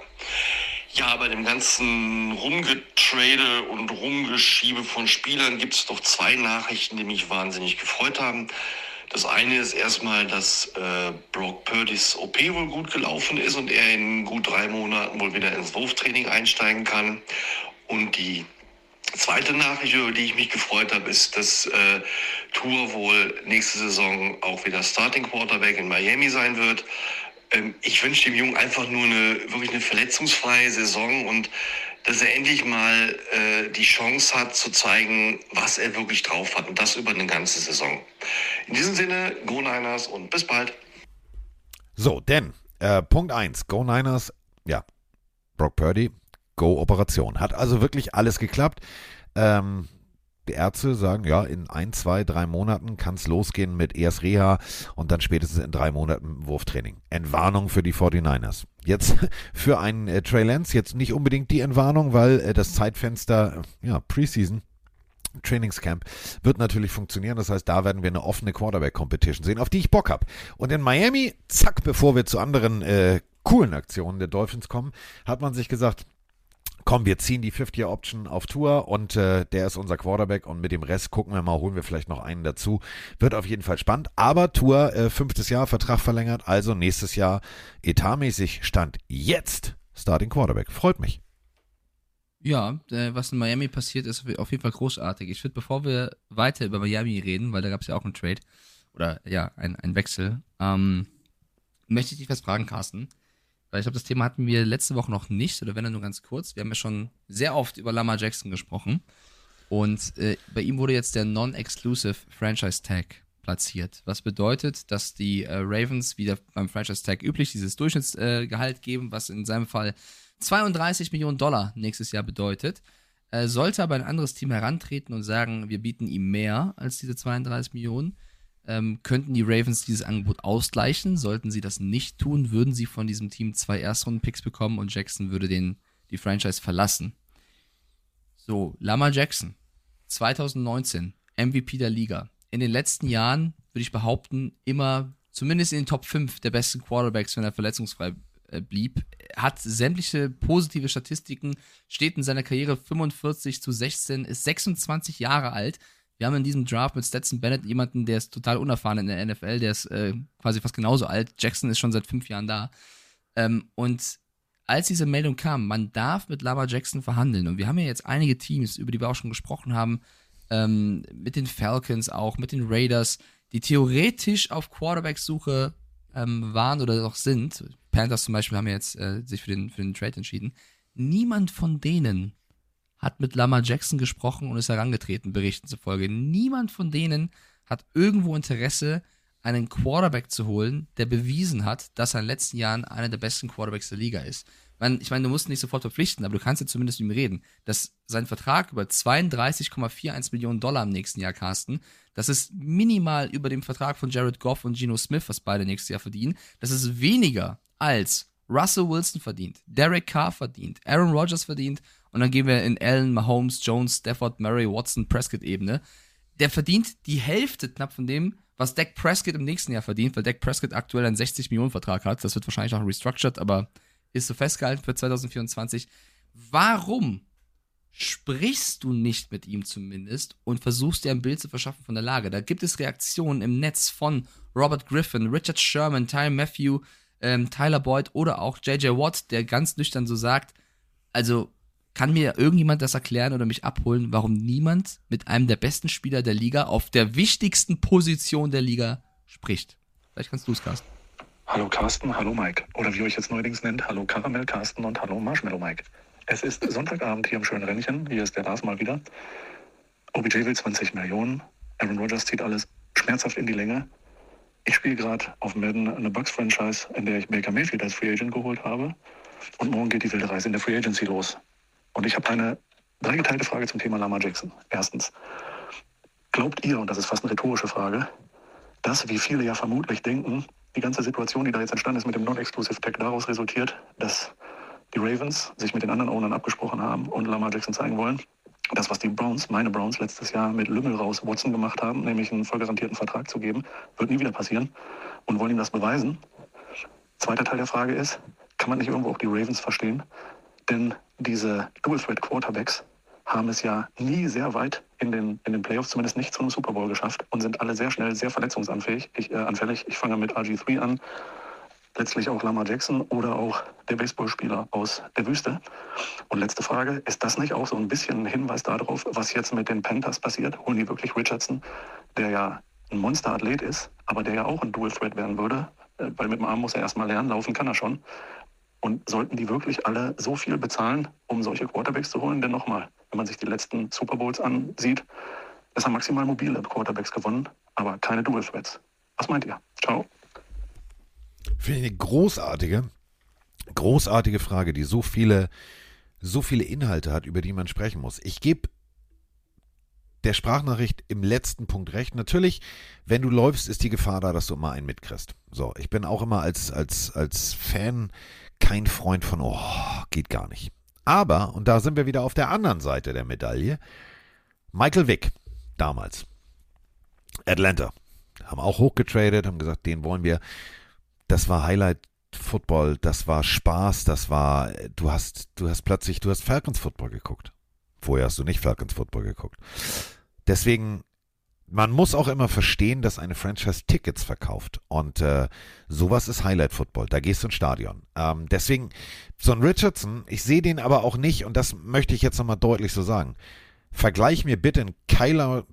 Ja, bei dem ganzen Rumgetrade und Rumgeschiebe von Spielern gibt es doch zwei Nachrichten, die mich wahnsinnig gefreut haben. Das eine ist erstmal, dass äh, Brock Purdy's OP wohl gut gelaufen ist und er in gut drei Monaten wohl wieder ins Wurftraining einsteigen kann. Und die Zweite Nachricht, über die ich mich gefreut habe, ist, dass äh, Tour wohl nächste Saison auch wieder Starting Quarterback in Miami sein wird. Ähm, ich wünsche dem Jungen einfach nur eine wirklich eine verletzungsfreie Saison und dass er endlich mal äh, die Chance hat zu zeigen, was er wirklich drauf hat und das über eine ganze Saison. In diesem Sinne, Go Niners und bis bald. So, denn äh, Punkt 1, Go Niners, ja, Brock Purdy, Go Operation. Hat also wirklich alles geklappt. Ähm, Ärzte sagen, ja, in ein, zwei, drei Monaten kann es losgehen mit erst Reha und dann spätestens in drei Monaten Wurftraining. Entwarnung für die 49ers. Jetzt für einen äh, Trey Lance, jetzt nicht unbedingt die Entwarnung, weil äh, das Zeitfenster, äh, ja, Preseason, Trainingscamp wird natürlich funktionieren. Das heißt, da werden wir eine offene Quarterback-Competition sehen, auf die ich Bock habe. Und in Miami, zack, bevor wir zu anderen äh, coolen Aktionen der Dolphins kommen, hat man sich gesagt, komm, wir ziehen die 50-Year-Option auf Tour und äh, der ist unser Quarterback und mit dem Rest gucken wir mal, holen wir vielleicht noch einen dazu. Wird auf jeden Fall spannend. Aber Tour, äh, fünftes Jahr, Vertrag verlängert, also nächstes Jahr etatmäßig stand jetzt Starting Quarterback. Freut mich. Ja, äh, was in Miami passiert, ist auf jeden Fall großartig. Ich finde, bevor wir weiter über Miami reden, weil da gab es ja auch einen Trade oder ja, ein, ein Wechsel, ähm, möchte ich dich was fragen, Carsten. Weil ich glaube, das Thema hatten wir letzte Woche noch nicht, oder wenn dann nur ganz kurz. Wir haben ja schon sehr oft über Lamar Jackson gesprochen. Und äh, bei ihm wurde jetzt der Non-Exclusive Franchise Tag platziert. Was bedeutet, dass die äh, Ravens wieder beim Franchise Tag üblich dieses Durchschnittsgehalt äh, geben, was in seinem Fall 32 Millionen Dollar nächstes Jahr bedeutet. Äh, sollte aber ein anderes Team herantreten und sagen, wir bieten ihm mehr als diese 32 Millionen, ähm, könnten die Ravens dieses Angebot ausgleichen. Sollten sie das nicht tun, würden sie von diesem Team zwei Erstrunden-Picks bekommen und Jackson würde den, die Franchise verlassen. So, Lamar Jackson, 2019, MVP der Liga. In den letzten Jahren, würde ich behaupten, immer zumindest in den Top 5 der besten Quarterbacks, wenn er verletzungsfrei äh, blieb. Hat sämtliche positive Statistiken, steht in seiner Karriere 45 zu 16, ist 26 Jahre alt. Wir haben in diesem Draft mit Stetson Bennett jemanden, der ist total unerfahren in der NFL, der ist äh, quasi fast genauso alt. Jackson ist schon seit fünf Jahren da. Ähm, und als diese Meldung kam, man darf mit Lamar Jackson verhandeln. Und wir haben ja jetzt einige Teams, über die wir auch schon gesprochen haben, ähm, mit den Falcons auch, mit den Raiders, die theoretisch auf Quarterback-Suche ähm, waren oder noch sind. Panthers zum Beispiel haben ja jetzt äh, sich für den, für den Trade entschieden. Niemand von denen hat mit Lamar Jackson gesprochen und ist herangetreten, Berichten zufolge. Niemand von denen hat irgendwo Interesse, einen Quarterback zu holen, der bewiesen hat, dass er in den letzten Jahren einer der besten Quarterbacks der Liga ist. Ich meine, du musst ihn nicht sofort verpflichten, aber du kannst jetzt zumindest mit ihm reden. Dass sein Vertrag über 32,41 Millionen Dollar im nächsten Jahr, Carsten, das ist minimal über dem Vertrag von Jared Goff und Geno Smith, was beide nächstes Jahr verdienen. Das ist weniger als Russell Wilson verdient, Derek Carr verdient, Aaron Rodgers verdient und dann gehen wir in Allen, Mahomes, Jones, Stafford, Murray, Watson, Prescott-Ebene. Der verdient die Hälfte knapp von dem, was Dak Prescott im nächsten Jahr verdient, weil Dak Prescott aktuell einen 60 Millionen Vertrag hat. Das wird wahrscheinlich auch restructured, aber ist so festgehalten für 2024. Warum sprichst du nicht mit ihm zumindest und versuchst dir ein Bild zu verschaffen von der Lage? Da gibt es Reaktionen im Netz von Robert Griffin, Richard Sherman, Ty Matthew, ähm, Tyler Boyd oder auch JJ Watt, der ganz nüchtern so sagt, also kann mir irgendjemand das erklären oder mich abholen, warum niemand mit einem der besten Spieler der Liga auf der wichtigsten Position der Liga spricht? Vielleicht kannst du es, Carsten. Hallo Carsten, hallo Mike. Oder wie ihr euch jetzt neuerdings nennt, hallo Karamell Carsten und hallo Marshmallow Mike. Es ist Sonntagabend hier im schönen Rennchen. Hier ist der Lars mal wieder. OBJ will 20 Millionen. Aaron Rodgers zieht alles schmerzhaft in die Länge. Ich spiele gerade auf Madden eine Bucks-Franchise, in der ich Baker Mayfield als Free Agent geholt habe. Und morgen geht die wilde Reise in der Free Agency los. Und ich habe eine dreigeteilte Frage zum Thema Lama Jackson. Erstens, glaubt ihr, und das ist fast eine rhetorische Frage, dass, wie viele ja vermutlich denken, die ganze Situation, die da jetzt entstanden ist mit dem Non-Exclusive Tag, daraus resultiert, dass die Ravens sich mit den anderen Ownern abgesprochen haben und Lamar Jackson zeigen wollen. Das, was die Browns, meine Browns, letztes Jahr mit Lümmel raus Watson gemacht haben, nämlich einen vollgarantierten Vertrag zu geben, wird nie wieder passieren und wollen ihm das beweisen. Zweiter Teil der Frage ist, kann man nicht irgendwo auch die Ravens verstehen? Denn diese Dual-Threat-Quarterbacks haben es ja nie sehr weit in den, in den Playoffs, zumindest nicht zu einem Super Bowl geschafft und sind alle sehr schnell sehr verletzungsanfällig. Ich, äh, anfällig. ich fange mit RG3 an, letztlich auch Lamar Jackson oder auch der Baseballspieler aus der Wüste. Und letzte Frage, ist das nicht auch so ein bisschen ein Hinweis darauf, was jetzt mit den Panthers passiert? Holen die wirklich Richardson, der ja ein Monsterathlet ist, aber der ja auch ein Dual Threat werden würde, äh, weil mit dem Arm muss er erstmal lernen, laufen kann er schon. Und sollten die wirklich alle so viel bezahlen, um solche Quarterbacks zu holen? Denn nochmal, wenn man sich die letzten Super Bowls ansieht, es haben maximal mobile Quarterbacks gewonnen, aber keine Dual Threats. Was meint ihr? Ciao. Finde ich eine großartige, großartige Frage, die so viele, so viele Inhalte hat, über die man sprechen muss. Ich gebe der Sprachnachricht im letzten Punkt recht. Natürlich, wenn du läufst, ist die Gefahr da, dass du immer einen mitkriegst. So, ich bin auch immer als, als, als Fan kein Freund von, oh, geht gar nicht. Aber, und da sind wir wieder auf der anderen Seite der Medaille, Michael Vick, damals, Atlanta, haben auch hochgetradet, haben gesagt, den wollen wir. Das war Highlight Football, das war Spaß, das war, du hast, du hast plötzlich, du hast Falcons Football geguckt. Vorher hast du nicht Falcons Football geguckt. Deswegen man muss auch immer verstehen, dass eine Franchise Tickets verkauft. Und äh, sowas ist Highlight Football. Da gehst du ins Stadion. Ähm, deswegen, so ein Richardson, ich sehe den aber auch nicht, und das möchte ich jetzt nochmal deutlich so sagen. Vergleich mir bitte einen Kyler,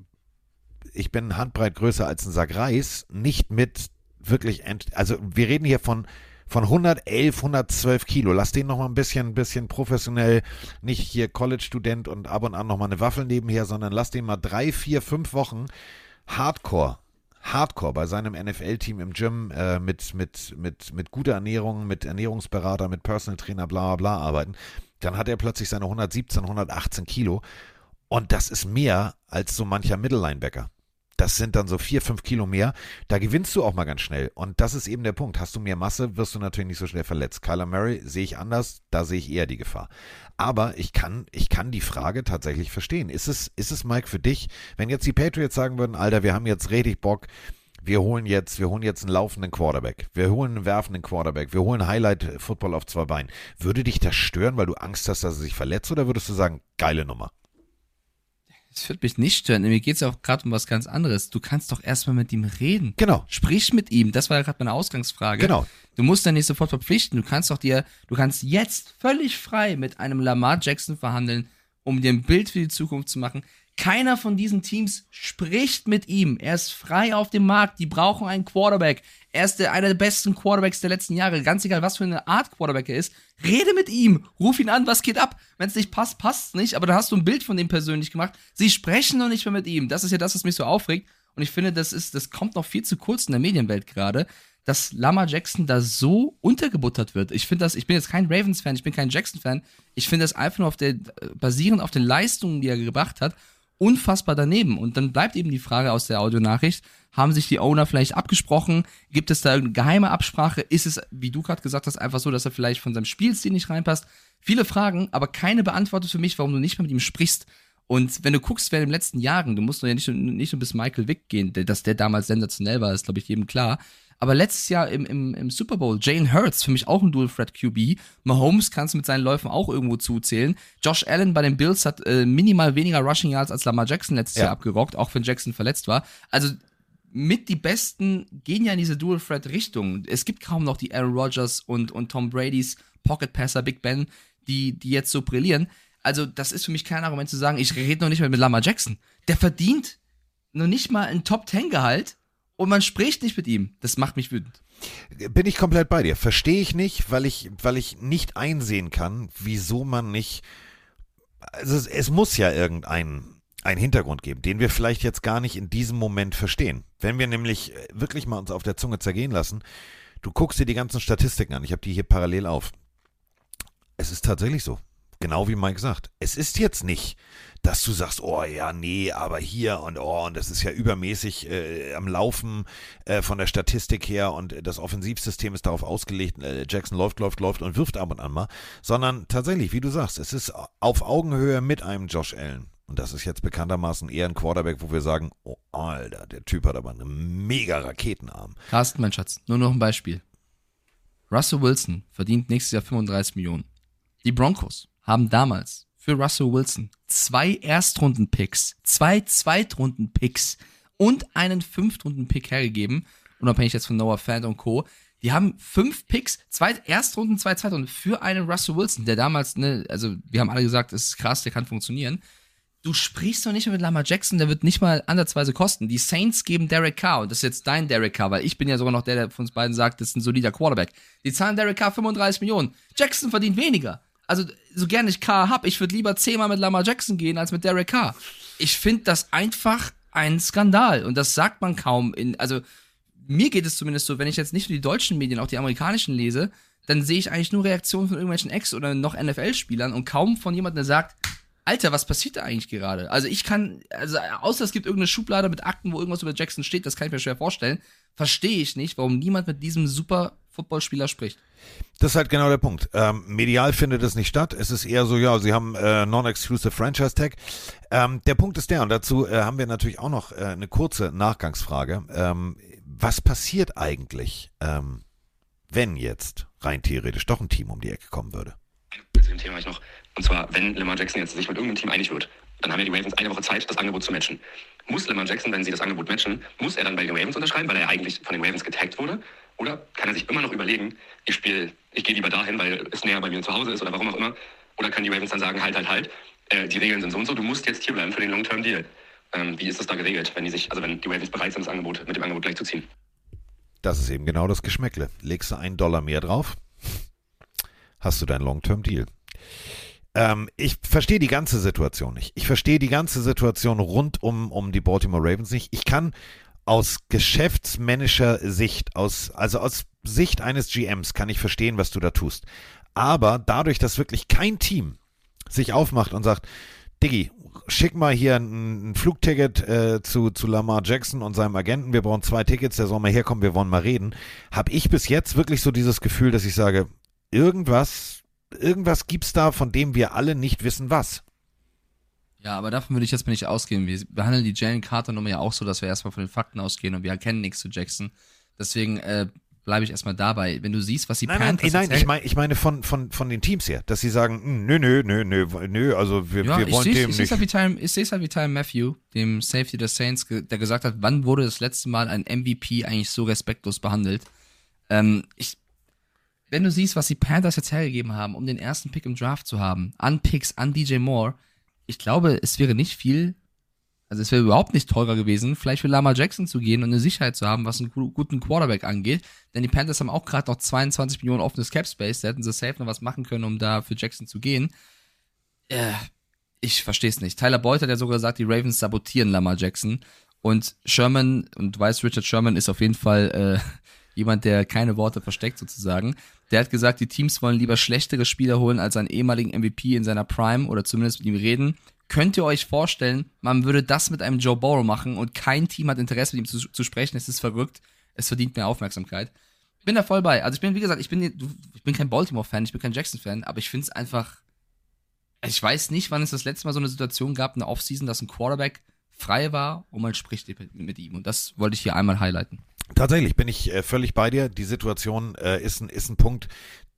ich bin handbreit größer als ein Sack Reis, nicht mit wirklich, also wir reden hier von von 111, 112 Kilo. Lass den noch mal ein bisschen, bisschen professionell, nicht hier College-Student und ab und an noch mal eine Waffel nebenher, sondern lass den mal drei, vier, fünf Wochen Hardcore Hardcore bei seinem NFL-Team im Gym äh, mit, mit, mit, mit guter Ernährung, mit Ernährungsberater, mit Personal Trainer, bla bla arbeiten, dann hat er plötzlich seine 117, 118 Kilo. Und das ist mehr als so mancher Mittellinebacker das sind dann so vier, fünf Kilo mehr. Da gewinnst du auch mal ganz schnell. Und das ist eben der Punkt. Hast du mehr Masse, wirst du natürlich nicht so schnell verletzt. Kyler Murray sehe ich anders, da sehe ich eher die Gefahr. Aber ich kann, ich kann die Frage tatsächlich verstehen. Ist es, ist es, Mike, für dich, wenn jetzt die Patriots sagen würden, Alter, wir haben jetzt richtig Bock, wir holen jetzt, wir holen jetzt einen laufenden Quarterback, wir holen einen werfenden Quarterback, wir holen Highlight Football auf zwei Beinen. Würde dich das stören, weil du Angst hast, dass er sich verletzt, oder würdest du sagen, geile Nummer? Das wird mich nicht stören. Mir geht es auch gerade um was ganz anderes. Du kannst doch erstmal mit ihm reden. Genau. Sprich mit ihm. Das war ja gerade meine Ausgangsfrage. Genau. Du musst dann nicht sofort verpflichten. Du kannst doch dir, du kannst jetzt völlig frei mit einem Lamar Jackson verhandeln, um dir ein Bild für die Zukunft zu machen. Keiner von diesen Teams spricht mit ihm. Er ist frei auf dem Markt. Die brauchen einen Quarterback. Er ist der, einer der besten Quarterbacks der letzten Jahre. Ganz egal, was für eine Art Quarterback er ist. Rede mit ihm. Ruf ihn an. Was geht ab? Wenn es nicht passt, passt es nicht. Aber dann hast du ein Bild von dem persönlich gemacht. Sie sprechen noch nicht mehr mit ihm. Das ist ja das, was mich so aufregt. Und ich finde, das ist, das kommt noch viel zu kurz in der Medienwelt gerade, dass Lama Jackson da so untergebuttert wird. Ich finde das, ich bin jetzt kein Ravens-Fan, ich bin kein Jackson-Fan. Ich finde das einfach nur auf der, basierend auf den Leistungen, die er gebracht hat, unfassbar daneben. Und dann bleibt eben die Frage aus der Audionachricht, haben sich die Owner vielleicht abgesprochen? Gibt es da irgendeine geheime Absprache? Ist es, wie du gerade gesagt hast, einfach so, dass er vielleicht von seinem Spielstil nicht reinpasst? Viele Fragen, aber keine beantwortet für mich, warum du nicht mehr mit ihm sprichst. Und wenn du guckst, wer in den letzten Jahren, du musst ja nicht, nicht nur bis Michael Vick gehen, dass der damals sensationell war, ist, glaube ich, jedem klar. Aber letztes Jahr im, im, im Super Bowl, Jane Hurts, für mich auch ein Dual Threat QB. Mahomes kannst du mit seinen Läufen auch irgendwo zuzählen. Josh Allen bei den Bills hat äh, minimal weniger Rushing Yards als Lamar Jackson letztes Ja. Jahr abgerockt, auch wenn Jackson verletzt war. Also mit die Besten gehen ja in diese Dual Threat Richtung. Es gibt kaum noch die Aaron Rodgers und, und Tom Brady's Pocket Passer, Big Ben, die, die jetzt so brillieren. Also, das ist für mich kein Argument zu sagen, ich rede noch nicht mal mit Lamar Jackson. Der verdient noch nicht mal ein Top Ten Gehalt und man spricht nicht mit ihm. Das macht mich wütend. Bin ich komplett bei dir. Verstehe ich nicht, weil ich, weil ich nicht einsehen kann, wieso man nicht. Also es, es muss ja irgendeinen einen Hintergrund geben, den wir vielleicht jetzt gar nicht in diesem Moment verstehen. Wenn wir nämlich äh, wirklich mal uns auf der Zunge zergehen lassen, du guckst dir die ganzen Statistiken an, ich habe die hier parallel auf. Es ist tatsächlich so. Genau wie Mike sagt. Es ist jetzt nicht, dass du sagst, oh ja, nee, aber hier und oh, und das ist ja übermäßig äh, am Laufen äh, von der Statistik her und das Offensivsystem ist darauf ausgelegt, äh, Jackson läuft, läuft, läuft und wirft ab und an mal, sondern tatsächlich, wie du sagst, es ist auf Augenhöhe mit einem Josh Allen. Und das ist jetzt bekanntermaßen eher ein Quarterback, wo wir sagen, oh Alter, der Typ hat aber einen mega Raketenarm. Carsten, mein Schatz, nur noch ein Beispiel. Russell Wilson verdient nächstes Jahr 35 Millionen. Die Broncos haben damals für Russell Wilson zwei Erstrunden-Picks, zwei Zweitrunden-Picks und einen Fünftrunden-Pick hergegeben, unabhängig jetzt von Noah Fant und Co. Die haben fünf Picks, zwei Erstrunden, zwei Zweitrunden für einen Russell Wilson, der damals, ne, also wir haben alle gesagt, das ist krass, der kann funktionieren. Du sprichst doch nicht mehr mit Lamar Jackson, der wird nicht mal andersweise kosten. Die Saints geben Derek Carr, und das ist jetzt dein Derek Carr, weil ich bin ja sogar noch der, der von uns beiden sagt, das ist ein solider Quarterback. Die zahlen Derek Carr 35 Millionen. Jackson verdient weniger. Also, so gerne ich Carr hab, ich würde lieber zehnmal mit Lamar Jackson gehen als mit Derek Carr. Ich finde das einfach ein Skandal. Und das sagt man kaum in, also, mir geht es zumindest so, wenn ich jetzt nicht nur die deutschen Medien, auch die amerikanischen lese, dann sehe ich eigentlich nur Reaktionen von irgendwelchen Ex- oder noch NFL-Spielern und kaum von jemandem, der sagt, Alter, was passiert da eigentlich gerade? Also ich kann, also außer es gibt irgendeine Schublade mit Akten, wo irgendwas über Jackson steht, das kann ich mir schwer vorstellen, verstehe ich nicht, warum niemand mit diesem super Footballspieler spricht. Das ist halt genau der Punkt. Ähm, medial findet es nicht statt. Es ist eher so, ja, sie haben äh, Non-Exclusive Franchise Tag. Ähm, der Punkt ist der, und dazu äh, haben wir natürlich auch noch äh, eine kurze Nachgangsfrage. Ähm, was passiert eigentlich, ähm, wenn jetzt rein theoretisch doch ein Team um die Ecke kommen würde? Zu dem Thema ich noch. Und zwar, wenn Lamar Jackson jetzt sich mit irgendeinem Team einig wird, dann haben ja die Ravens eine Woche Zeit, das Angebot zu matchen. Muss Lamar Jackson, wenn sie das Angebot matchen, muss er dann bei den Ravens unterschreiben, weil er eigentlich von den Ravens getaggt wurde? Oder kann er sich immer noch überlegen, ich spiele, ich gehe lieber dahin, weil es näher bei mir zu Hause ist oder warum auch immer? Oder kann die Ravens dann sagen, halt, halt, halt, äh, die Regeln sind so und so, du musst jetzt hier bleiben für den Long-Term-Deal. Ähm, wie ist das da geregelt, wenn die sich, also wenn die Ravens bereit sind, das Angebot mit dem Angebot gleich zu ziehen? Das ist eben genau das Geschmäckle. Legst du einen Dollar mehr drauf, hast du deinen Long-Term-Deal. Ähm, ich verstehe die ganze Situation nicht. Ich verstehe die ganze Situation rund um, um die Baltimore Ravens nicht. Ich kann aus geschäftsmännischer Sicht, aus, also aus Sicht eines GMs, kann ich verstehen, was du da tust. Aber dadurch, dass wirklich kein Team sich aufmacht und sagt, Diggi, schick mal hier ein, ein Flugticket äh, zu, zu Lamar Jackson und seinem Agenten. Wir brauchen zwei Tickets, der soll mal herkommen, wir wollen mal reden. Habe ich bis jetzt wirklich so dieses Gefühl, dass ich sage, irgendwas, irgendwas gibt's da, von dem wir alle nicht wissen, was. Ja, aber davon würde ich jetzt mal nicht ausgehen. Wir behandeln die Jalen Carter Nummer ja auch so, dass wir erstmal von den Fakten ausgehen und wir erkennen nichts zu Jackson. Deswegen äh, bleibe ich erstmal dabei. Wenn du siehst, was die Nein, nein, Panthers nein, erzählen- ich meine, ich meine von, von, von den Teams her, dass sie sagen, hm, nö, nö, nö, nö, nö, also wir, Ja, wir ich wollen sehe dem ich nicht. halt wie ich sehe es halt wie Tyron Matthew, dem Safety der Saints, der gesagt hat, wann wurde das letzte Mal ein MVP eigentlich so respektlos behandelt? Ähm, ich, wenn du siehst, was die Panthers jetzt hergegeben haben, um den ersten Pick im Draft zu haben, an Picks, an DJ Moore, ich glaube, es wäre nicht viel, also es wäre überhaupt nicht teurer gewesen, vielleicht für Lamar Jackson zu gehen und eine Sicherheit zu haben, was einen gu- guten Quarterback angeht. Denn die Panthers haben auch gerade noch 22 Millionen offenes Cap Space, da hätten sie safe noch was machen können, um da für Jackson zu gehen. Äh, ich verstehe es nicht. Tyler Boyd hat ja sogar gesagt, die Ravens sabotieren Lamar Jackson. Und Sherman, und du weißt, Richard Sherman ist auf jeden Fall äh, jemand, der keine Worte versteckt sozusagen. Der hat gesagt, die Teams wollen lieber schlechtere Spieler holen als einen ehemaligen MVP in seiner Prime oder zumindest mit ihm reden. Könnt ihr euch vorstellen, man würde das mit einem Joe Burrow machen und kein Team hat Interesse mit ihm zu, zu sprechen? Es ist verrückt. Es verdient mehr Aufmerksamkeit. Ich bin da voll bei. Also ich bin, wie gesagt, ich bin, ich bin kein Baltimore-Fan, ich bin kein Jackson-Fan, aber ich finde es einfach. Ich weiß nicht, wann es das letzte Mal so eine Situation gab, eine Offseason, dass ein Quarterback frei war und man spricht mit ihm. Und das wollte ich hier einmal highlighten. Tatsächlich bin ich äh, völlig bei dir. Die Situation äh, ist, ein, ist ein Punkt,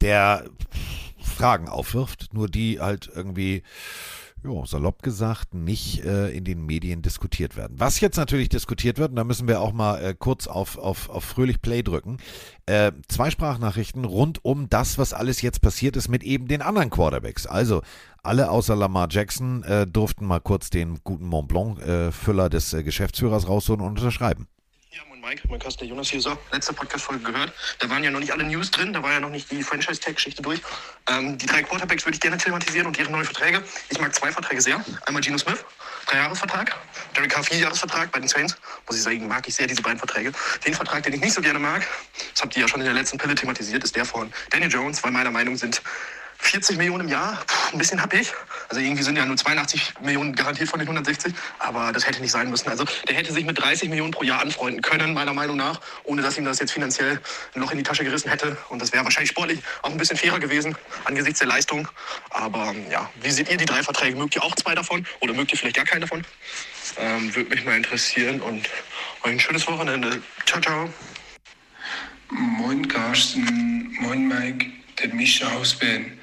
der Fragen aufwirft, nur die halt irgendwie ja, salopp gesagt, nicht äh, in den Medien diskutiert werden. Was jetzt natürlich diskutiert wird, und da müssen wir auch mal kurz auf, auf, auf fröhlich Play drücken, zwei Sprachnachrichten rund um das, was alles jetzt passiert ist mit eben den anderen Quarterbacks. Also alle außer Lamar Jackson durften mal kurz den guten Mont Blanc-Füller des Geschäftsführers rausholen und unterschreiben. Mike, mein Kasten Jonas hier. So, letzte Podcast-Folge gehört. Da waren ja noch nicht alle News drin, da war ja noch nicht die Franchise-Tag-Geschichte durch. Ähm, die drei Quarterbacks würde ich gerne thematisieren und ihre neuen Verträge. Ich mag zwei Verträge sehr. Einmal Geno Smith, Dreijahresvertrag. Derek Carr, Vierjahresvertrag bei den Saints. Muss ich sagen, mag ich sehr diese beiden Verträge. Den Vertrag, den ich nicht so gerne mag, das habt ihr ja schon in der letzten Pille thematisiert, ist der von Daniel Jones, weil meiner Meinung sind 40 Millionen im Jahr, ein bisschen happig. Also irgendwie sind ja nur 82 Millionen garantiert von den 160, aber das hätte nicht sein müssen. Also der hätte sich mit 30 Millionen pro Jahr anfreunden können, meiner Meinung nach, ohne dass ihm das jetzt finanziell ein Loch in die Tasche gerissen hätte. Und das wäre wahrscheinlich sportlich auch ein bisschen fairer gewesen angesichts der Leistung. Aber ja, wie seht ihr die drei Verträge? Mögt ihr auch zwei davon oder mögt ihr vielleicht gar keinen davon? Ähm, Würde mich mal interessieren und ein schönes Wochenende. Ciao, ciao. Moin Carsten, moin Mike, der Mischa aus Bern.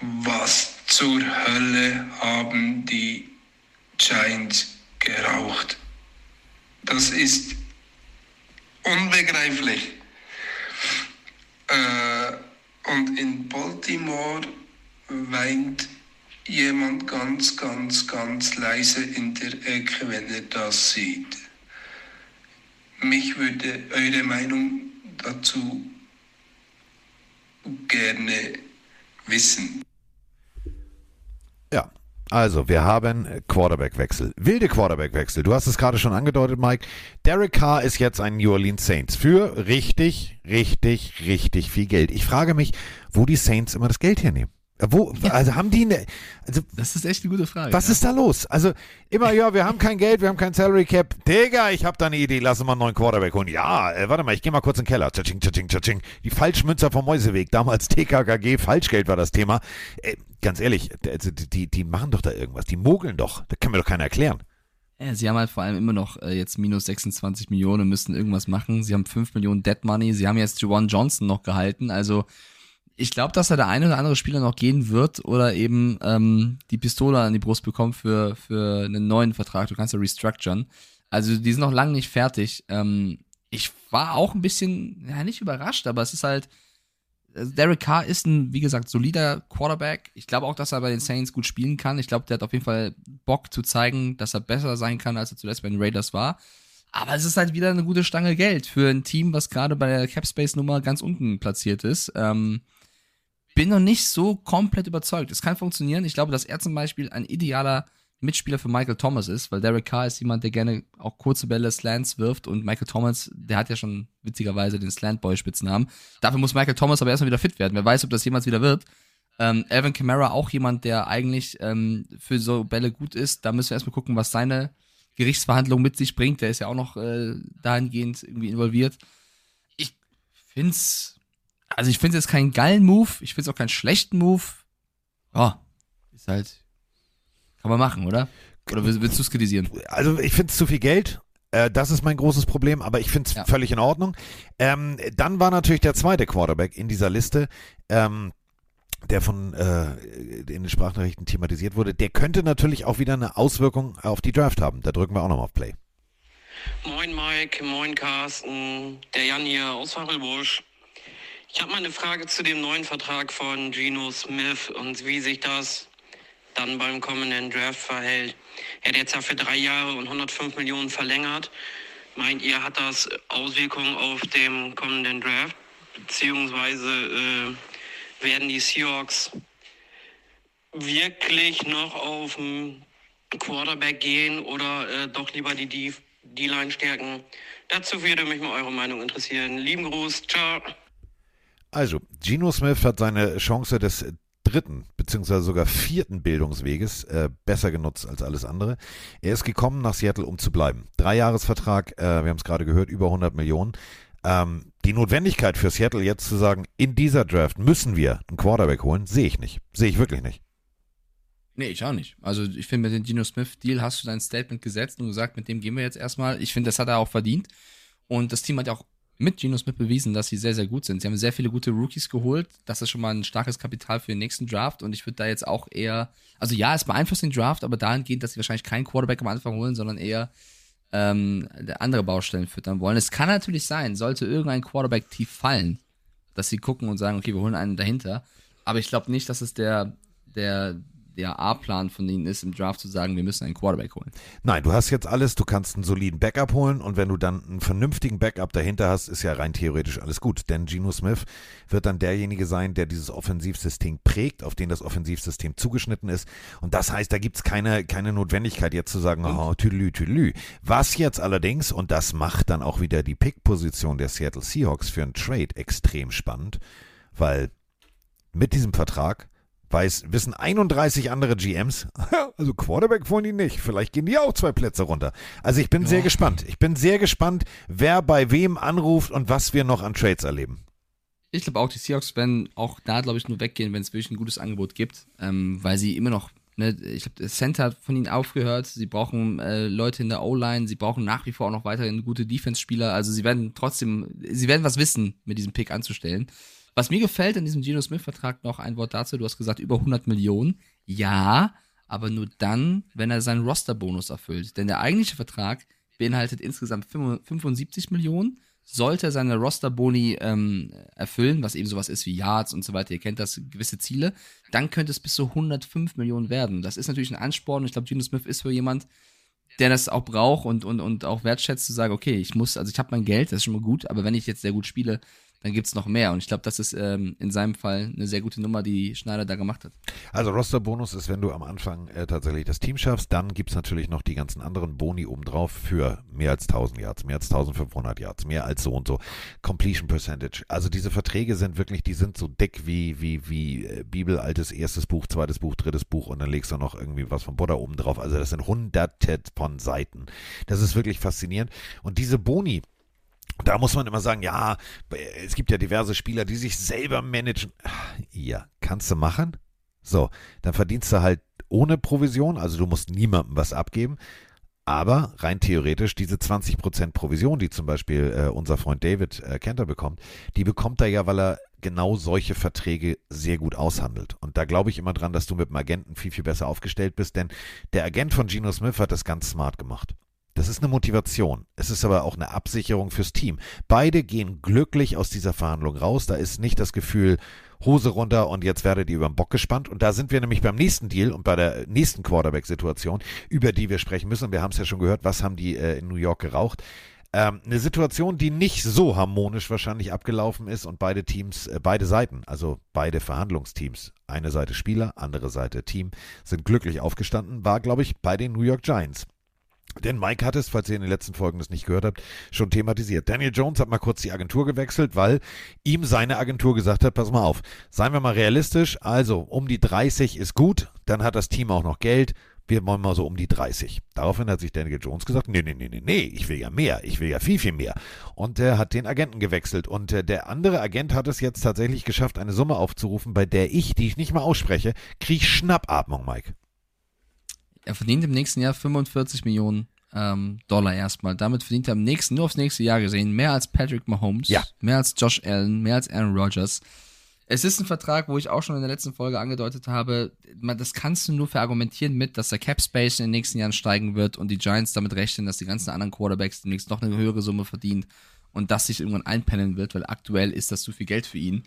Was zur Hölle haben die Giants geraucht? Das ist unbegreiflich. Äh, und in Baltimore weint jemand ganz, ganz, ganz leise in der Ecke, wenn er das sieht. Mich würde eure Meinung dazu gerne wissen. Ja, also wir haben Quarterback-Wechsel. Wilde Quarterback-Wechsel. Du hast es gerade schon angedeutet, Mike. Derek Carr ist jetzt ein New Orleans Saints für richtig, richtig, richtig viel Geld. Ich frage mich, wo die Saints immer das Geld hernehmen. Wo, also haben die eine, also Das ist echt eine gute Frage. was ja. ist da los? Also immer, ja, wir haben kein Geld, wir haben kein Salary Cap. Digga, ich habe da eine Idee, lass uns mal einen neuen Quarterback holen. Ja, äh, warte mal, ich gehe mal kurz in den Keller. Tschatsching, tschatsching, tschatsching. Die Falschmünzer vom Mäuseweg, damals TKKG, Falschgeld war das Thema. Äh, ganz ehrlich, also die, die, machen doch da irgendwas, die mogeln doch. Das kann mir doch keiner erklären. Ja, sie haben halt vor allem immer noch äh, jetzt minus 26 Millionen müssen irgendwas machen. Sie haben 5 Millionen Dead Money. Sie haben jetzt Juwan Johnson noch gehalten. Also ich glaube, dass da der eine oder andere Spieler noch gehen wird oder eben ähm, die Pistole an die Brust bekommt für, für einen neuen Vertrag. Du kannst ja restructuren. Also die sind noch lange nicht fertig. Ähm, ich war auch ein bisschen, ja, nicht überrascht, aber es ist halt, also Derek Carr ist ein, wie gesagt, solider Quarterback. Ich glaube auch, dass er bei den Saints gut spielen kann. Ich glaube, der hat auf jeden Fall Bock zu zeigen, dass er besser sein kann, als er zuletzt bei den Raiders war. Aber es ist halt wieder eine gute Stange Geld für ein Team, was gerade bei der Capspace-Nummer ganz unten platziert ist. Ähm, bin noch nicht so komplett überzeugt. Es kann funktionieren. Ich glaube, dass er zum Beispiel ein idealer Mitspieler für Michael Thomas ist, weil Derek Carr ist jemand, der gerne auch kurze Bälle, Slants wirft und Michael Thomas, der hat ja schon witzigerweise den Slant-Boy-Spitznamen. Dafür muss Michael Thomas aber erstmal wieder fit werden. Wer weiß, ob das jemals wieder wird. Ähm, Alvin Kamara auch jemand, der eigentlich ähm, für so Bälle gut ist. Da müssen wir erstmal gucken, was seine Gerichtsverhandlung mit sich bringt. Der ist ja auch noch äh, dahingehend irgendwie involviert. Ich find's, also ich finde es jetzt keinen geilen Move. Ich finde es auch keinen schlechten Move. Ja, ist halt, kann man machen, oder? Oder willst, willst du es kritisieren? Also ich finde es zu viel Geld. Äh, das ist mein großes Problem, aber ich finde es Ja. völlig in Ordnung. Ähm, dann war natürlich der zweite Quarterback in dieser Liste, ähm, der von äh, in den Sprachnachrichten thematisiert wurde. Der könnte natürlich auch wieder eine Auswirkung auf die Draft haben. Da drücken wir auch nochmal auf Play. Moin Mike, moin Carsten, der Jan hier aus Fachelbusch. Ich habe mal eine Frage zu dem neuen Vertrag von Geno Smith und wie sich das dann beim kommenden Draft verhält. Er hat jetzt ja für drei Jahre und 105 Millionen verlängert. Meint ihr, hat das Auswirkungen auf den kommenden Draft? Beziehungsweise äh, werden die Seahawks wirklich noch auf einen Quarterback gehen oder äh, doch lieber die Def die Line stärken. Dazu würde mich mal eure Meinung interessieren. Lieben Gruß, ciao. Also, Geno Smith hat seine Chance des dritten beziehungsweise sogar vierten Bildungsweges äh, besser genutzt als alles andere. Er ist gekommen nach Seattle, um zu bleiben. Dreijahresvertrag, äh, wir haben es gerade gehört, über 100 Millionen. Ähm, die Notwendigkeit für Seattle jetzt zu sagen, in dieser Draft müssen wir einen Quarterback holen, sehe ich nicht. Sehe ich wirklich nicht. Nee, ich auch nicht. Also ich finde, mit dem Geno Smith-Deal hast du dein Statement gesetzt und gesagt, mit dem gehen wir jetzt erstmal. Ich finde, das hat er auch verdient. Und das Team hat ja auch mit Geno Smith bewiesen, dass sie sehr, sehr gut sind. Sie haben sehr viele gute Rookies geholt. Das ist schon mal ein starkes Kapital für den nächsten Draft. Und ich würde da jetzt auch eher, also ja, es beeinflusst den Draft, aber dahingehend, dass sie wahrscheinlich keinen Quarterback am Anfang holen, sondern eher ähm, andere Baustellen füttern wollen. Es kann natürlich sein, sollte irgendein Quarterback tief fallen, dass sie gucken und sagen, okay, wir holen einen dahinter. Aber ich glaube nicht, dass es der, der, der A-Plan von ihnen ist, im Draft zu sagen, wir müssen einen Quarterback holen. Nein, du hast jetzt alles, du kannst einen soliden Backup holen und wenn du dann einen vernünftigen Backup dahinter hast, ist ja rein theoretisch alles gut. Denn Geno Smith wird dann derjenige sein, der dieses Offensivsystem prägt, auf den das Offensivsystem zugeschnitten ist. Und das heißt, da gibt es keine, keine Notwendigkeit jetzt zu sagen, oh, tüdelü, tüdelü. Was jetzt allerdings, und das macht dann auch wieder die Pick-Position der Seattle Seahawks für einen Trade extrem spannend, weil mit diesem Vertrag weiß, wissen 31 andere GMs, also Quarterback wollen die nicht. Vielleicht gehen die auch zwei Plätze runter. Also ich bin ja. sehr gespannt. Ich bin sehr gespannt, wer bei wem anruft und was wir noch an Trades erleben. Ich glaube auch, die Seahawks werden auch da, glaube ich, nur weggehen, wenn es wirklich ein gutes Angebot gibt, ähm, weil sie immer noch, ne, ich glaube, Center hat von ihnen aufgehört. Sie brauchen äh, Leute in der O-Line, sie brauchen nach wie vor auch noch weiterhin gute Defense-Spieler. Also sie werden trotzdem, sie werden was wissen, mit diesem Pick anzustellen. Was mir gefällt in diesem Geno Smith-Vertrag noch ein Wort dazu, du hast gesagt, über 100 Millionen. Ja, aber nur dann, wenn er seinen Roster-Bonus erfüllt. Denn der eigentliche Vertrag beinhaltet insgesamt 75 Millionen. Sollte er seine Roster-Boni ähm, erfüllen, was eben sowas ist wie Yards und so weiter, ihr kennt das, gewisse Ziele, dann könnte es bis zu 105 Millionen werden. Das ist natürlich ein Ansporn. Ich glaube, Geno Smith ist für jemand, der das auch braucht und, und, und auch wertschätzt, zu sagen, okay, ich muss, also ich habe mein Geld, das ist schon mal gut, aber wenn ich jetzt sehr gut spiele, dann gibt es noch mehr. Und ich glaube, das ist ähm, in seinem Fall eine sehr gute Nummer, die Schneider da gemacht hat. Also Roster-Bonus ist, wenn du am Anfang äh, tatsächlich das Team schaffst, dann gibt es natürlich noch die ganzen anderen Boni obendrauf für mehr als 1000 Yards, mehr als 1500 Yards, mehr als so und so. Completion Percentage. Also diese Verträge sind wirklich, die sind so dick wie, wie, wie äh, Bibel, altes erstes Buch, zweites Buch, drittes Buch und dann legst du noch irgendwie was von Butter oben drauf. Also das sind hunderte von Seiten. Das ist wirklich faszinierend. Und diese Boni, da muss man immer sagen, ja, es gibt ja diverse Spieler, die sich selber managen. Ja, kannst du machen. So, dann verdienst du halt ohne Provision, also du musst niemandem was abgeben. Aber rein theoretisch, diese 20% Provision, die zum Beispiel äh, unser Freund David äh, Kenter bekommt, die bekommt er ja, weil er genau solche Verträge sehr gut aushandelt. Und da glaube ich immer dran, dass du mit dem Agenten viel, viel besser aufgestellt bist, denn der Agent von Geno Smith hat das ganz smart gemacht. Das ist eine Motivation. Es ist aber auch eine Absicherung fürs Team. Beide gehen glücklich aus dieser Verhandlung raus. Da ist nicht das Gefühl, Hose runter und jetzt werdet ihr über den Bock gespannt. Und da sind wir nämlich beim nächsten Deal und bei der nächsten Quarterback-Situation, über die wir sprechen müssen. Wir haben es ja schon gehört, was haben die äh, in New York geraucht. Ähm, eine Situation, die nicht so harmonisch wahrscheinlich abgelaufen ist und beide Teams, äh, beide Seiten, also beide Verhandlungsteams, eine Seite Spieler, andere Seite Team, sind glücklich aufgestanden, war, glaube ich, bei den New York Giants. Denn Mike hat es, falls ihr in den letzten Folgen das nicht gehört habt, schon thematisiert. Daniel Jones hat mal kurz die Agentur gewechselt, weil ihm seine Agentur gesagt hat, pass mal auf, seien wir mal realistisch, also um die 30 ist gut, dann hat das Team auch noch Geld, wir wollen mal so um die 30. Daraufhin hat sich Daniel Jones gesagt, nee, nee, nee, nee, nee, ich will ja mehr, ich will ja viel, viel mehr. Und er hat den Agenten gewechselt und äh, der andere Agent hat es jetzt tatsächlich geschafft, eine Summe aufzurufen, bei der ich, die ich nicht mal ausspreche, kriege Schnappatmung, Mike. Er verdient im nächsten Jahr 45 Millionen ähm, Dollar erstmal. Damit verdient er im nächsten, nur aufs nächste Jahr gesehen, mehr als Patrick Mahomes, ja. mehr als Josh Allen, mehr als Aaron Rodgers. Es ist ein Vertrag, wo ich auch schon in der letzten Folge angedeutet habe, das kannst du nur verargumentieren mit, dass der Cap Space in den nächsten Jahren steigen wird und die Giants damit rechnen, dass die ganzen anderen Quarterbacks demnächst noch eine höhere Summe verdienen und das sich irgendwann einpennen wird, weil aktuell ist das zu viel Geld für ihn.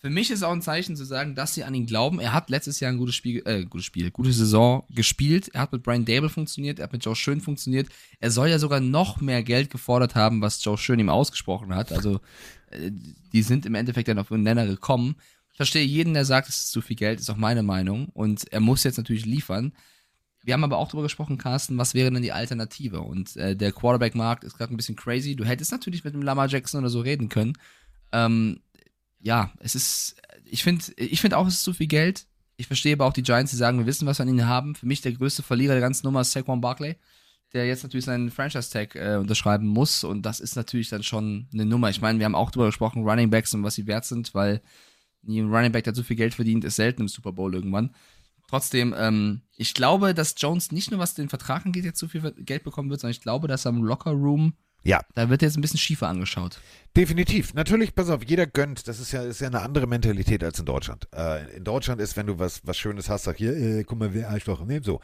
Für mich ist auch ein Zeichen zu sagen, dass sie an ihn glauben. Er hat letztes Jahr ein gutes Spiel, äh, gutes Spiel, gute Saison gespielt. Er hat mit Brian Dable funktioniert, er hat mit Joe Schön funktioniert. Er soll ja sogar noch mehr Geld gefordert haben, was Joe Schön ihm ausgesprochen hat. Also, äh, die sind im Endeffekt dann auf einen Nenner gekommen. Ich verstehe jeden, der sagt, es ist zu viel Geld, ist auch meine Meinung. Und er muss jetzt natürlich liefern. Wir haben aber auch darüber gesprochen, Carsten, was wäre denn die Alternative? Und äh, der Quarterback-Markt ist gerade ein bisschen crazy. Du hättest natürlich mit dem Lamar Jackson oder so reden können. Ähm, ja, es ist, ich finde ich find auch, es ist zu viel Geld. Ich verstehe aber auch die Giants, die sagen, wir wissen, was wir an ihnen haben. Für mich der größte Verlierer der ganzen Nummer ist Saquon Barkley, der jetzt natürlich seinen Franchise-Tag äh, unterschreiben muss. Und das ist natürlich dann schon eine Nummer. Ich meine, wir haben auch darüber gesprochen, Running Backs und was sie wert sind, weil ein Running Back, der so viel Geld verdient, ist selten im Super Bowl irgendwann. Trotzdem, ähm, ich glaube, dass Jones nicht nur was den Vertrag angeht, jetzt so viel Geld bekommen wird, sondern ich glaube, dass er im Locker Room Ja, da wird er jetzt ein bisschen schiefer angeschaut. Definitiv. Natürlich, pass auf, jeder gönnt. Das ist ja, ist ja eine andere Mentalität als in Deutschland. Äh, in Deutschland ist, wenn du was, was Schönes hast, sag hier, äh, guck mal, wer Arschloch, ne, so.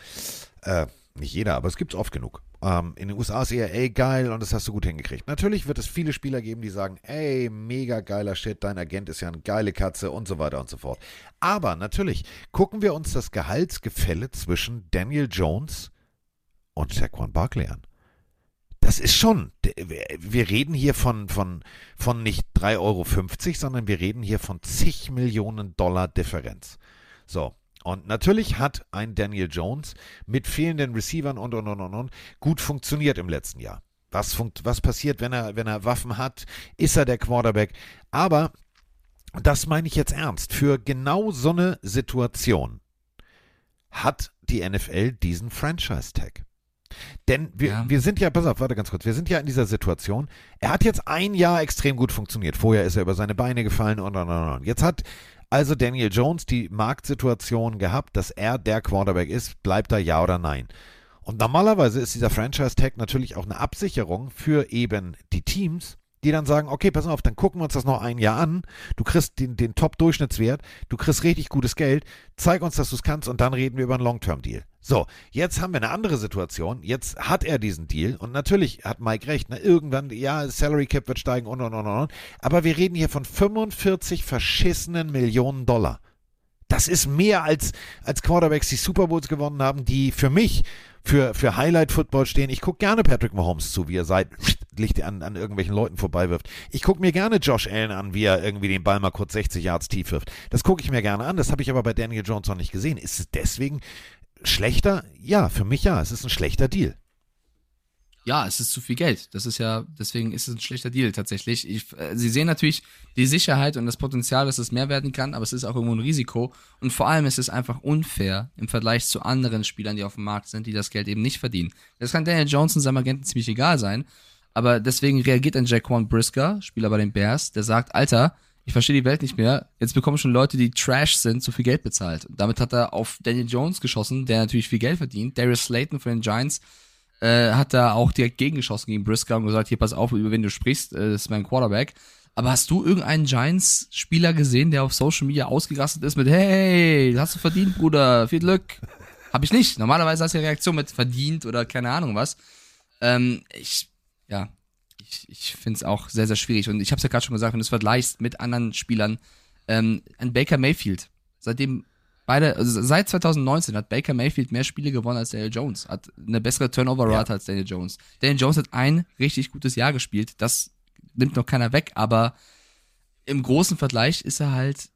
Äh, nicht jeder, aber es gibt's oft genug. Ähm, in den USA ist eher, ey, geil, und das hast du gut hingekriegt. Natürlich wird es viele Spieler geben, die sagen, ey, mega geiler Shit, dein Agent ist ja eine geile Katze und so weiter und so fort. Aber natürlich, gucken wir uns das Gehaltsgefälle zwischen Daniel Jones und Saquon Barkley an. Das ist schon, wir reden hier von, von, von nicht 3,50 Euro, sondern wir reden hier von zig Millionen Dollar Differenz. So. Und natürlich hat ein Daniel Jones mit fehlenden Receivern und, und, und, und, und gut funktioniert im letzten Jahr. Was, funkt, was passiert, wenn er, wenn er Waffen hat? Ist er der Quarterback? Aber, das meine ich jetzt ernst, für genau so eine Situation hat die NFL diesen Franchise-Tag. Denn wir, Ja. wir sind ja, pass auf, warte ganz kurz, wir sind ja in dieser Situation. Er hat jetzt ein Jahr extrem gut funktioniert. Vorher ist er über seine Beine gefallen und und und. und. Jetzt hat also Daniel Jones die Marktsituation gehabt, dass er der Quarterback ist. Bleibt er ja oder nein? Und normalerweise ist dieser Franchise-Tag natürlich auch eine Absicherung für eben die Teams, die dann sagen, okay, pass auf, dann gucken wir uns das noch ein Jahr an. Du kriegst den, den Top-Durchschnittswert, du kriegst richtig gutes Geld, zeig uns, dass du es kannst und dann reden wir über einen Long-Term-Deal. So, jetzt haben wir eine andere Situation. Jetzt hat er diesen Deal und natürlich hat Mike recht. Ne? Irgendwann, ja, Salary Cap wird steigen und und und und. Aber wir reden hier von 45 verschissenen Millionen Dollar. Das ist mehr als, als Quarterbacks, die Super Bowls gewonnen haben, die für mich für, für Highlight-Football stehen. Ich gucke gerne Patrick Mahomes zu, wie er seit Licht an, an irgendwelchen Leuten vorbeiwirft. Ich gucke mir gerne Josh Allen an, wie er irgendwie den Ball mal kurz 60 Yards tief wirft. Das gucke ich mir gerne an. Das habe ich aber bei Daniel Jones noch nicht gesehen. Ist es deswegen schlechter? Ja, für mich ja. Es ist ein schlechter Deal. Ja, es ist zu viel Geld. Das ist ja, deswegen ist es ein schlechter Deal tatsächlich. Ich, äh, sie sehen natürlich die Sicherheit und das Potenzial, dass es mehr werden kann, aber es ist auch irgendwo ein Risiko. Und vor allem ist es einfach unfair im Vergleich zu anderen Spielern, die auf dem Markt sind, die das Geld eben nicht verdienen. Das kann Daniel Johnson seinem Agenten ziemlich egal sein, aber deswegen reagiert ein Jaquan Brisker, Spieler bei den Bears, der sagt, Alter, ich verstehe die Welt nicht mehr. Jetzt bekommen schon Leute, die Trash sind, so viel Geld bezahlt. Und damit hat er auf Daniel Jones geschossen, der natürlich viel Geld verdient. Darius Slayton von den Giants äh, hat da auch direkt gegengeschossen gegen Brisker und gesagt, hier pass auf, über wen du sprichst, äh, das ist mein Quarterback. Aber hast du irgendeinen Giants-Spieler gesehen, der auf Social Media ausgerastet ist mit, hey, hast du verdient, Bruder, viel Glück? Hab ich nicht. Normalerweise hast du die Reaktion mit verdient oder keine Ahnung was. Ähm, ich, ja, ich, ich finde es auch sehr, sehr schwierig. Und ich habe es ja gerade schon gesagt, wenn du es vergleichst mit anderen Spielern, ähm, ein Baker Mayfield, seitdem beide, also seit 2019 hat Baker Mayfield mehr Spiele gewonnen als Daniel Jones, hat eine bessere Turnover-Rate als Daniel Jones. Daniel Jones hat ein richtig gutes Jahr gespielt, das nimmt noch keiner weg, aber im großen Vergleich ist er halt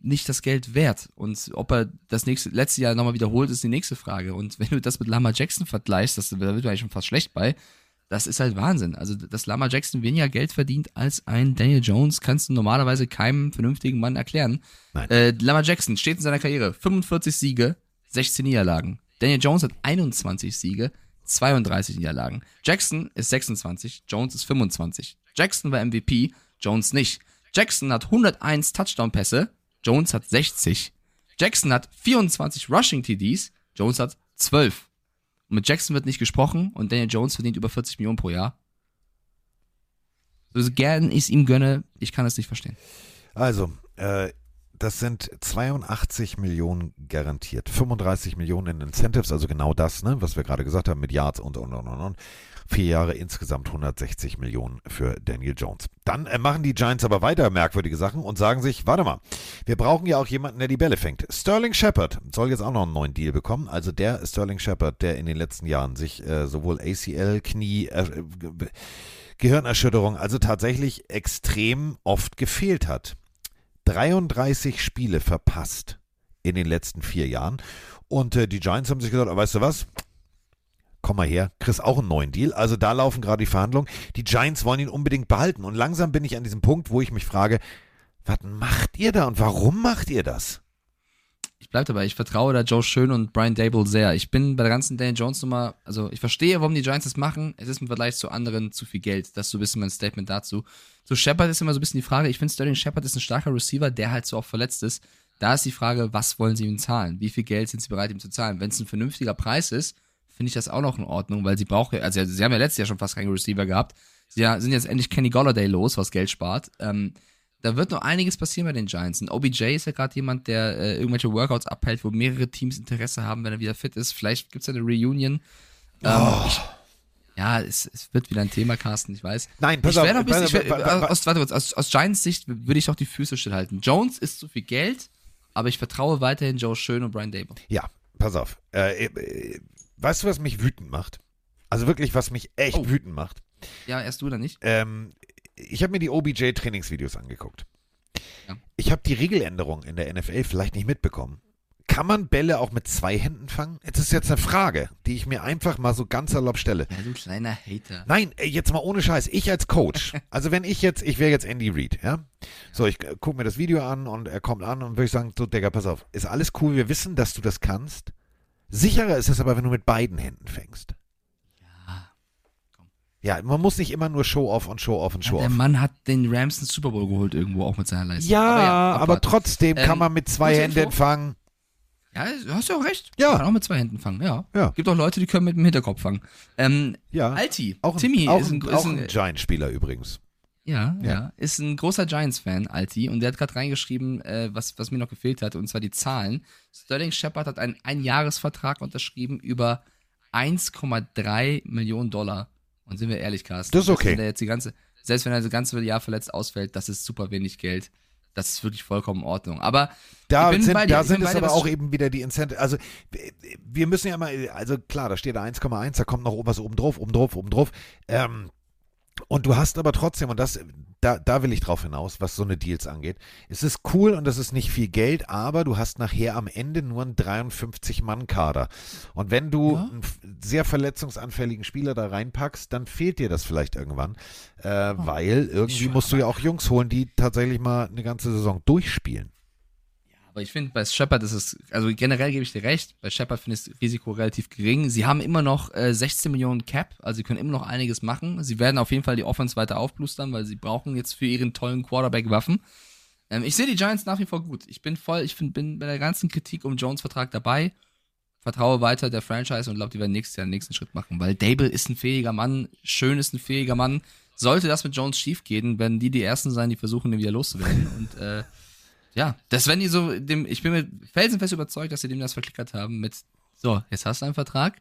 nicht das Geld wert. Und ob er das nächste, letzte Jahr nochmal wiederholt, ist die nächste Frage. Und wenn du das mit Lama Jackson vergleichst, das, da wird man eigentlich schon fast schlecht bei, das ist halt Wahnsinn. Also, dass Lama Jackson weniger Geld verdient als ein Daniel Jones, kannst du normalerweise keinem vernünftigen Mann erklären. Nein. Äh, Lama Jackson steht in seiner Karriere 45 Siege, 16 Niederlagen. Daniel Jones hat 21 Siege, 32 Niederlagen. Jackson ist 26, Jones ist 25. Jackson war MVP, Jones nicht. Jackson hat 101 Touchdown-Pässe, Jones hat 60. Jackson hat 24 Rushing TDs, Jones hat 12. Und mit Jackson wird nicht gesprochen und Daniel Jones verdient über 40 Millionen pro Jahr. So gern ich es ihm gönne, ich kann es nicht verstehen. Also, äh, das sind 82 Millionen garantiert. 35 Millionen in Incentives, also genau das, ne, was wir gerade gesagt haben mit Yards und und und und. und. Vier Jahre insgesamt 160 Millionen für Daniel Jones. Dann äh, machen die Giants aber weiter merkwürdige Sachen und sagen sich, warte mal, wir brauchen ja auch jemanden, der die Bälle fängt. Sterling Shepard soll jetzt auch noch einen neuen Deal bekommen. Also der Sterling Shepard, der in den letzten Jahren sich äh, sowohl ACL, Knie, äh, Ge- Gehirnerschütterung, also tatsächlich extrem oft gefehlt hat. 33 Spiele verpasst in den letzten vier Jahren. Und äh, die Giants haben sich gesagt, weißt du was? Komm mal her, kriegst auch einen neuen Deal. Also da laufen gerade die Verhandlungen. Die Giants wollen ihn unbedingt behalten. Und langsam bin ich an diesem Punkt, wo ich mich frage, was macht ihr da und warum macht ihr das? Ich bleib dabei, ich vertraue da Joe Schön und Brian Dable sehr. Ich bin bei der ganzen Daniel Jones Nummer, also ich verstehe, warum die Giants das machen. Es ist im Vergleich zu anderen zu viel Geld. Das ist so ein bisschen mein Statement dazu. Zu Shepard ist immer so ein bisschen die Frage, ich finde Sterling Shepard ist ein starker Receiver, der halt so oft verletzt ist. Da ist die Frage, was wollen sie ihm zahlen? Wie viel Geld sind sie bereit, ihm zu zahlen? Wenn es ein vernünftiger Preis ist, finde ich das auch noch in Ordnung, weil sie brauchen, also sie haben ja letztes Jahr schon fast keinen Receiver gehabt. Sie sind jetzt endlich Kenny Golladay los, was Geld spart. Ähm, da wird noch einiges passieren bei den Giants. Und OBJ ist ja gerade jemand, der äh, irgendwelche Workouts abhält, wo mehrere Teams Interesse haben, wenn er wieder fit ist. Vielleicht gibt es ja eine Reunion. Ähm, Oh. ich, ja, es, es wird wieder ein Thema, Carsten, ich weiß. Nein, pass ich auf, noch ein bisschen, ich wär, wa- aus, warte kurz, aus, aus Giants Sicht würde ich doch die Füße stillhalten. Jones ist zu viel Geld, aber ich vertraue weiterhin Joe Schön und Brian Dable. Ja, pass auf. Äh, äh, weißt du, was mich wütend macht? Also wirklich, was mich echt Oh. wütend macht. Ja, erst du oder nicht? Ähm, ich habe mir die OBJ-Trainingsvideos angeguckt. Ja. Ich habe die Regeländerung in der NFL vielleicht nicht mitbekommen. Kann man Bälle auch mit zwei Händen fangen? Das ist jetzt eine Frage, die ich mir einfach mal so ganz salopp stelle. Ja, du kleiner Hater. Nein, jetzt mal ohne Scheiß. Ich als Coach. Also wenn ich jetzt, ich wäre jetzt Andy Reid, ja. So, ich äh, gucke mir das Video an und er kommt an und würde ich sagen, so, Digga, pass auf, ist alles cool, wir wissen, dass du das kannst. Sicherer ist es aber, wenn du mit beiden Händen fängst. Ja, komm. Ja, man muss nicht immer nur Show-off und Show-off und Ja, der Show-off. Mann hat den Rams einen Super Bowl geholt irgendwo, auch mit seiner Leistung. Ja, aber, aber, abwarten. trotzdem kann Ähm, man mit zwei Händen Info. fangen. Ja, du hast ja auch recht. Ja. Man kann auch mit zwei Händen fangen, ja. Ja. Gibt auch Leute, die können mit dem Hinterkopf fangen. Ähm, Ja. Alti, Auch ein, Timmy auch ist ein, ein, ist auch ein, ein Giant-Spieler übrigens. Ja, ja, Ja. ist ein großer Giants-Fan, Alti, und der hat gerade reingeschrieben, äh, was, was mir noch gefehlt hat, und zwar die Zahlen. Sterling Shepard hat einen Einjahresvertrag unterschrieben über 1,3 Millionen Dollar. Und sind wir ehrlich, Carsten, Das ist okay. Wenn der jetzt die ganze, selbst wenn er das ganze Jahr verletzt ausfällt, das ist super wenig Geld. Das ist wirklich vollkommen in Ordnung. Aber Da sind, dir, da sind es aber auch eben wieder die Incentive. Also wir müssen ja mal, also klar, da steht da 1,1, da kommt noch was oben drauf, oben drauf, oben drauf. Ähm, und du hast aber trotzdem, und das, da, da will ich drauf hinaus, was so eine Deals angeht. Es ist cool und es ist nicht viel Geld, aber du hast nachher am Ende nur einen 53-Mann-Kader. Und wenn du Ja. einen sehr verletzungsanfälligen Spieler da reinpackst, dann fehlt dir das vielleicht irgendwann. Äh, Weil irgendwie musst du ja auch Jungs holen, die tatsächlich mal eine ganze Saison durchspielen. Aber ich finde, bei Shepard ist es, also generell gebe ich dir recht, bei Shepard finde ich das Risiko relativ gering. Sie haben immer noch äh, 16 Millionen Cap, also sie können immer noch einiges machen. Sie werden auf jeden Fall die Offense weiter aufblustern, weil sie brauchen jetzt für ihren tollen Quarterback Waffen. Ähm, ich sehe die Giants nach wie vor gut. Ich bin voll, ich find, bin bei der ganzen Kritik um Jones Vertrag dabei. Vertraue weiter der Franchise und glaube, die werden nächstes Jahr den nächsten Schritt machen, weil Dable ist ein fähiger Mann, Schön ist ein fähiger Mann. Sollte das mit Jones schief gehen, werden die die ersten sein, die versuchen, ihn wieder loszuwerden. Und äh, ja, das wenn die so dem, ich bin mir felsenfest überzeugt, dass sie dem das verklickert haben mit, so, jetzt hast du einen Vertrag,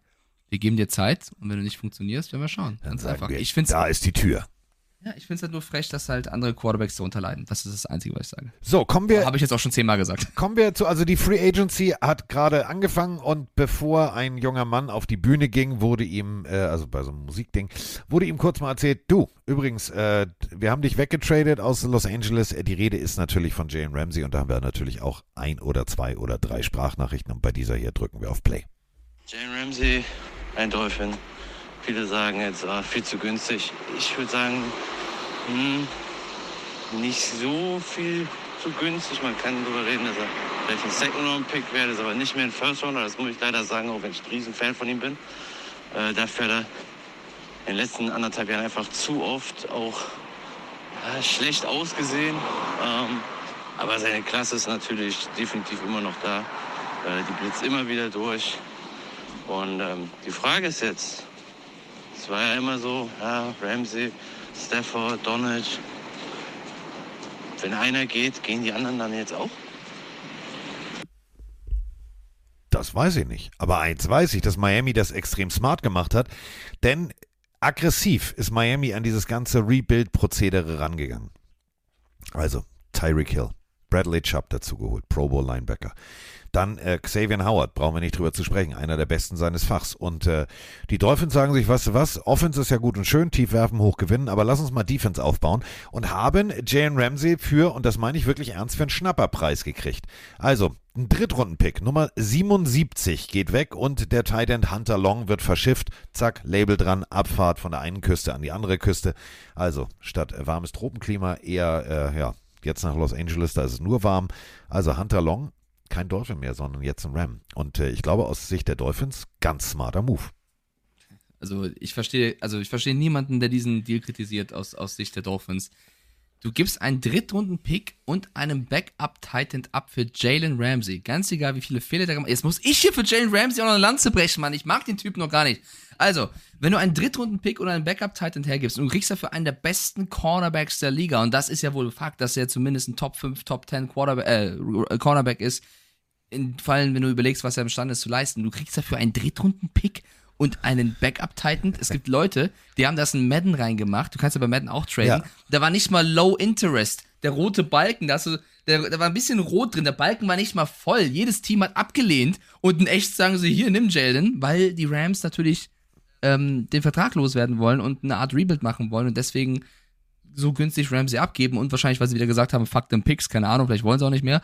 wir geben dir Zeit und wenn du nicht funktionierst, werden wir schauen. Dann Ganz sagen einfach. wir, Ich finde da ist die Tür. Ja, ich find's halt nur frech, dass halt andere Quarterbacks darunter leiden. Das ist das Einzige, was ich sage. So, kommen wir, Habe ich jetzt auch schon zehnmal gesagt. kommen wir zu, also die Free Agency hat gerade angefangen und bevor ein junger Mann auf die Bühne ging, wurde ihm, äh, also bei so einem Musikding, wurde ihm kurz mal erzählt, du, übrigens, äh, wir haben dich weggetradet aus Los Angeles. Äh, Die Rede ist natürlich von Jalen Ramsey und da haben wir natürlich auch ein oder zwei oder drei Sprachnachrichten und bei dieser hier drücken wir auf Play. Jane Ramsey, ein Dolphin. Viele sagen jetzt, ah, viel zu günstig. Ich würde sagen, hm, nicht so viel zu günstig. Man kann darüber reden, dass er vielleicht ein Second-Round-Pick wäre, ist aber nicht mehr ein First-Rounder. Das muss ich leider sagen, auch wenn ich ein Riesenfan von ihm bin. Äh, dafür hat er in den letzten anderthalb Jahren einfach zu oft auch ja, schlecht ausgesehen. Ähm, aber seine Klasse ist natürlich definitiv immer noch da. Äh, die blitzt immer wieder durch. Und ähm, die Frage ist jetzt, es war ja immer so, ja, Ramsey, Stafford, Donald. Wenn einer geht, gehen die anderen dann jetzt auch? Das weiß ich nicht. Aber eins weiß ich, dass Miami das extrem smart gemacht hat. Denn aggressiv ist Miami an dieses ganze Rebuild-Prozedere rangegangen. Also Tyreek Hill, Bradley Chubb dazu geholt, Pro Bowl Linebacker. Dann äh, Xavier Howard, brauchen wir nicht drüber zu sprechen, einer der besten seines Fachs. Und äh, die Dolphins sagen sich, du was, Offense ist ja gut und schön, tief werfen, hoch gewinnen, aber lass uns mal Defense aufbauen und haben Jalen Ramsey für, und das meine ich wirklich ernst, für einen Schnapperpreis gekriegt. Also, ein Drittrunden-Pick, Nummer 77 geht weg und der Tight End Hunter Long wird verschifft. Zack, Label dran, Abfahrt von der einen Küste an die andere Küste. Also, statt warmes Tropenklima eher, äh, ja, jetzt nach Los Angeles, da ist es nur warm. Also Hunter Long kein Dolphin mehr, sondern jetzt ein Ram. Und äh, ich glaube aus Sicht der Dolphins ganz smarter Move. Also ich verstehe, also ich verstehe niemanden, der diesen Deal kritisiert aus, aus Sicht der Dolphins. Du gibst einen Drittrunden-Pick und einen Backup-Titan ab für Jalen Ramsey. Ganz egal, wie viele Fehler der gemacht Jetzt muss ich hier für Jalen Ramsey auch noch eine Lanze brechen, Mann. Ich mag den Typen noch gar nicht. Also, wenn du einen Drittrunden-Pick oder einen Backup-Titan hergibst und du kriegst dafür einen der besten Cornerbacks der Liga, und das ist ja wohl Fakt, dass er zumindest ein Top 5, Top 10 Quarterback, äh, Cornerback ist, in Fallen, wenn du überlegst, was er imstande ist zu leisten. Du kriegst dafür einen Drittrunden-Pick und einen Backup-Titan. Es gibt Leute, die haben das in Madden reingemacht. Du kannst ja bei Madden auch traden. Ja. Da war nicht mal Low Interest. Der rote Balken, da, hast du, der, da war ein bisschen rot drin. Der Balken war nicht mal voll. Jedes Team hat abgelehnt. Und in echt sagen sie, hier, nimm Jalen, weil die Rams natürlich ähm, den Vertrag loswerden wollen und eine Art Rebuild machen wollen. Und deswegen so günstig Ramsey abgeben. Und wahrscheinlich, weil sie wieder gesagt haben, fuck them Picks, keine Ahnung, vielleicht wollen sie auch nicht mehr.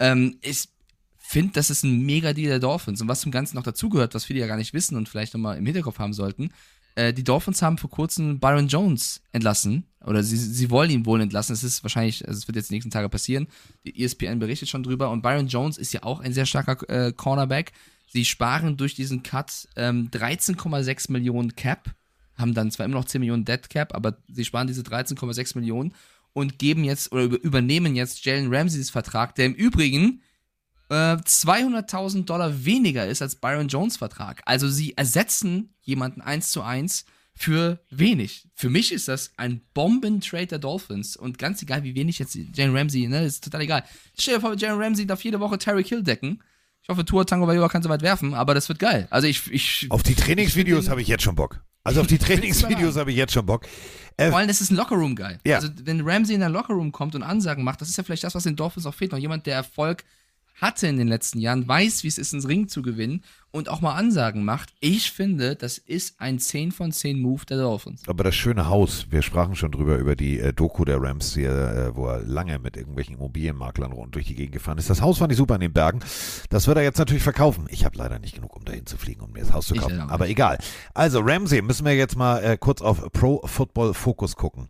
Ähm, ich finde, das ist ein mega Deal der Dolphins. Und was zum Ganzen noch dazugehört, was viele ja gar nicht wissen und vielleicht nochmal im Hinterkopf haben sollten, äh, die Dolphins haben vor kurzem Byron Jones entlassen. Oder sie, sie wollen ihn wohl entlassen. Es ist wahrscheinlich, also es wird jetzt die nächsten Tage passieren. Die ESPN berichtet schon drüber. Und Byron Jones ist ja auch ein sehr starker äh, Cornerback. Sie sparen durch diesen Cut ähm, 13,6 Millionen Cap. Haben dann zwar immer noch 10 Millionen Dead Cap, aber sie sparen diese 13,6 Millionen und geben jetzt oder über, übernehmen jetzt Jalen Ramseys Vertrag, der im Übrigen äh, 200.000 Dollar weniger ist als Byron Jones Vertrag. Also sie ersetzen jemanden eins zu eins für wenig. Für mich ist das ein Bomben-Trade der Dolphins. Und ganz egal, wie wenig jetzt Jalen Ramsey, ne, ist total egal. Stell dir vor, Jalen Ramsey darf jede Woche Terry Hill decken. Ich hoffe, Tour Tango Vailoa kann so weit werfen, aber das wird geil. Also ich, ich Auf die Trainingsvideos habe ich jetzt schon Bock. Also auf die Trainingsvideos habe ich jetzt schon Bock. Äh, Vor allem, das ist ein Lockerroom-Guy. Ja. Also, wenn Ramsey in der Lockerroom kommt und Ansagen macht, das ist ja vielleicht das, was den Dolphins auch fehlt. Noch jemand, der Erfolg hatte in den letzten Jahren, weiß, wie es ist, ins Ring zu gewinnen und auch mal Ansagen macht. Ich finde, das ist ein 10 von 10 Move der Dolphins. aber das schöne Haus, wir sprachen schon drüber, über die äh, Doku der Rams hier, äh, wo er lange mit irgendwelchen Immobilienmaklern rund durch die Gegend gefahren ist. Das Haus fand ich super in den Bergen. Das wird er jetzt natürlich verkaufen. Ich habe leider nicht genug, um dahin zu fliegen, um mir das Haus zu kaufen. Aber egal. Also Ramsey, müssen wir jetzt mal äh, kurz auf Pro Football Focus gucken.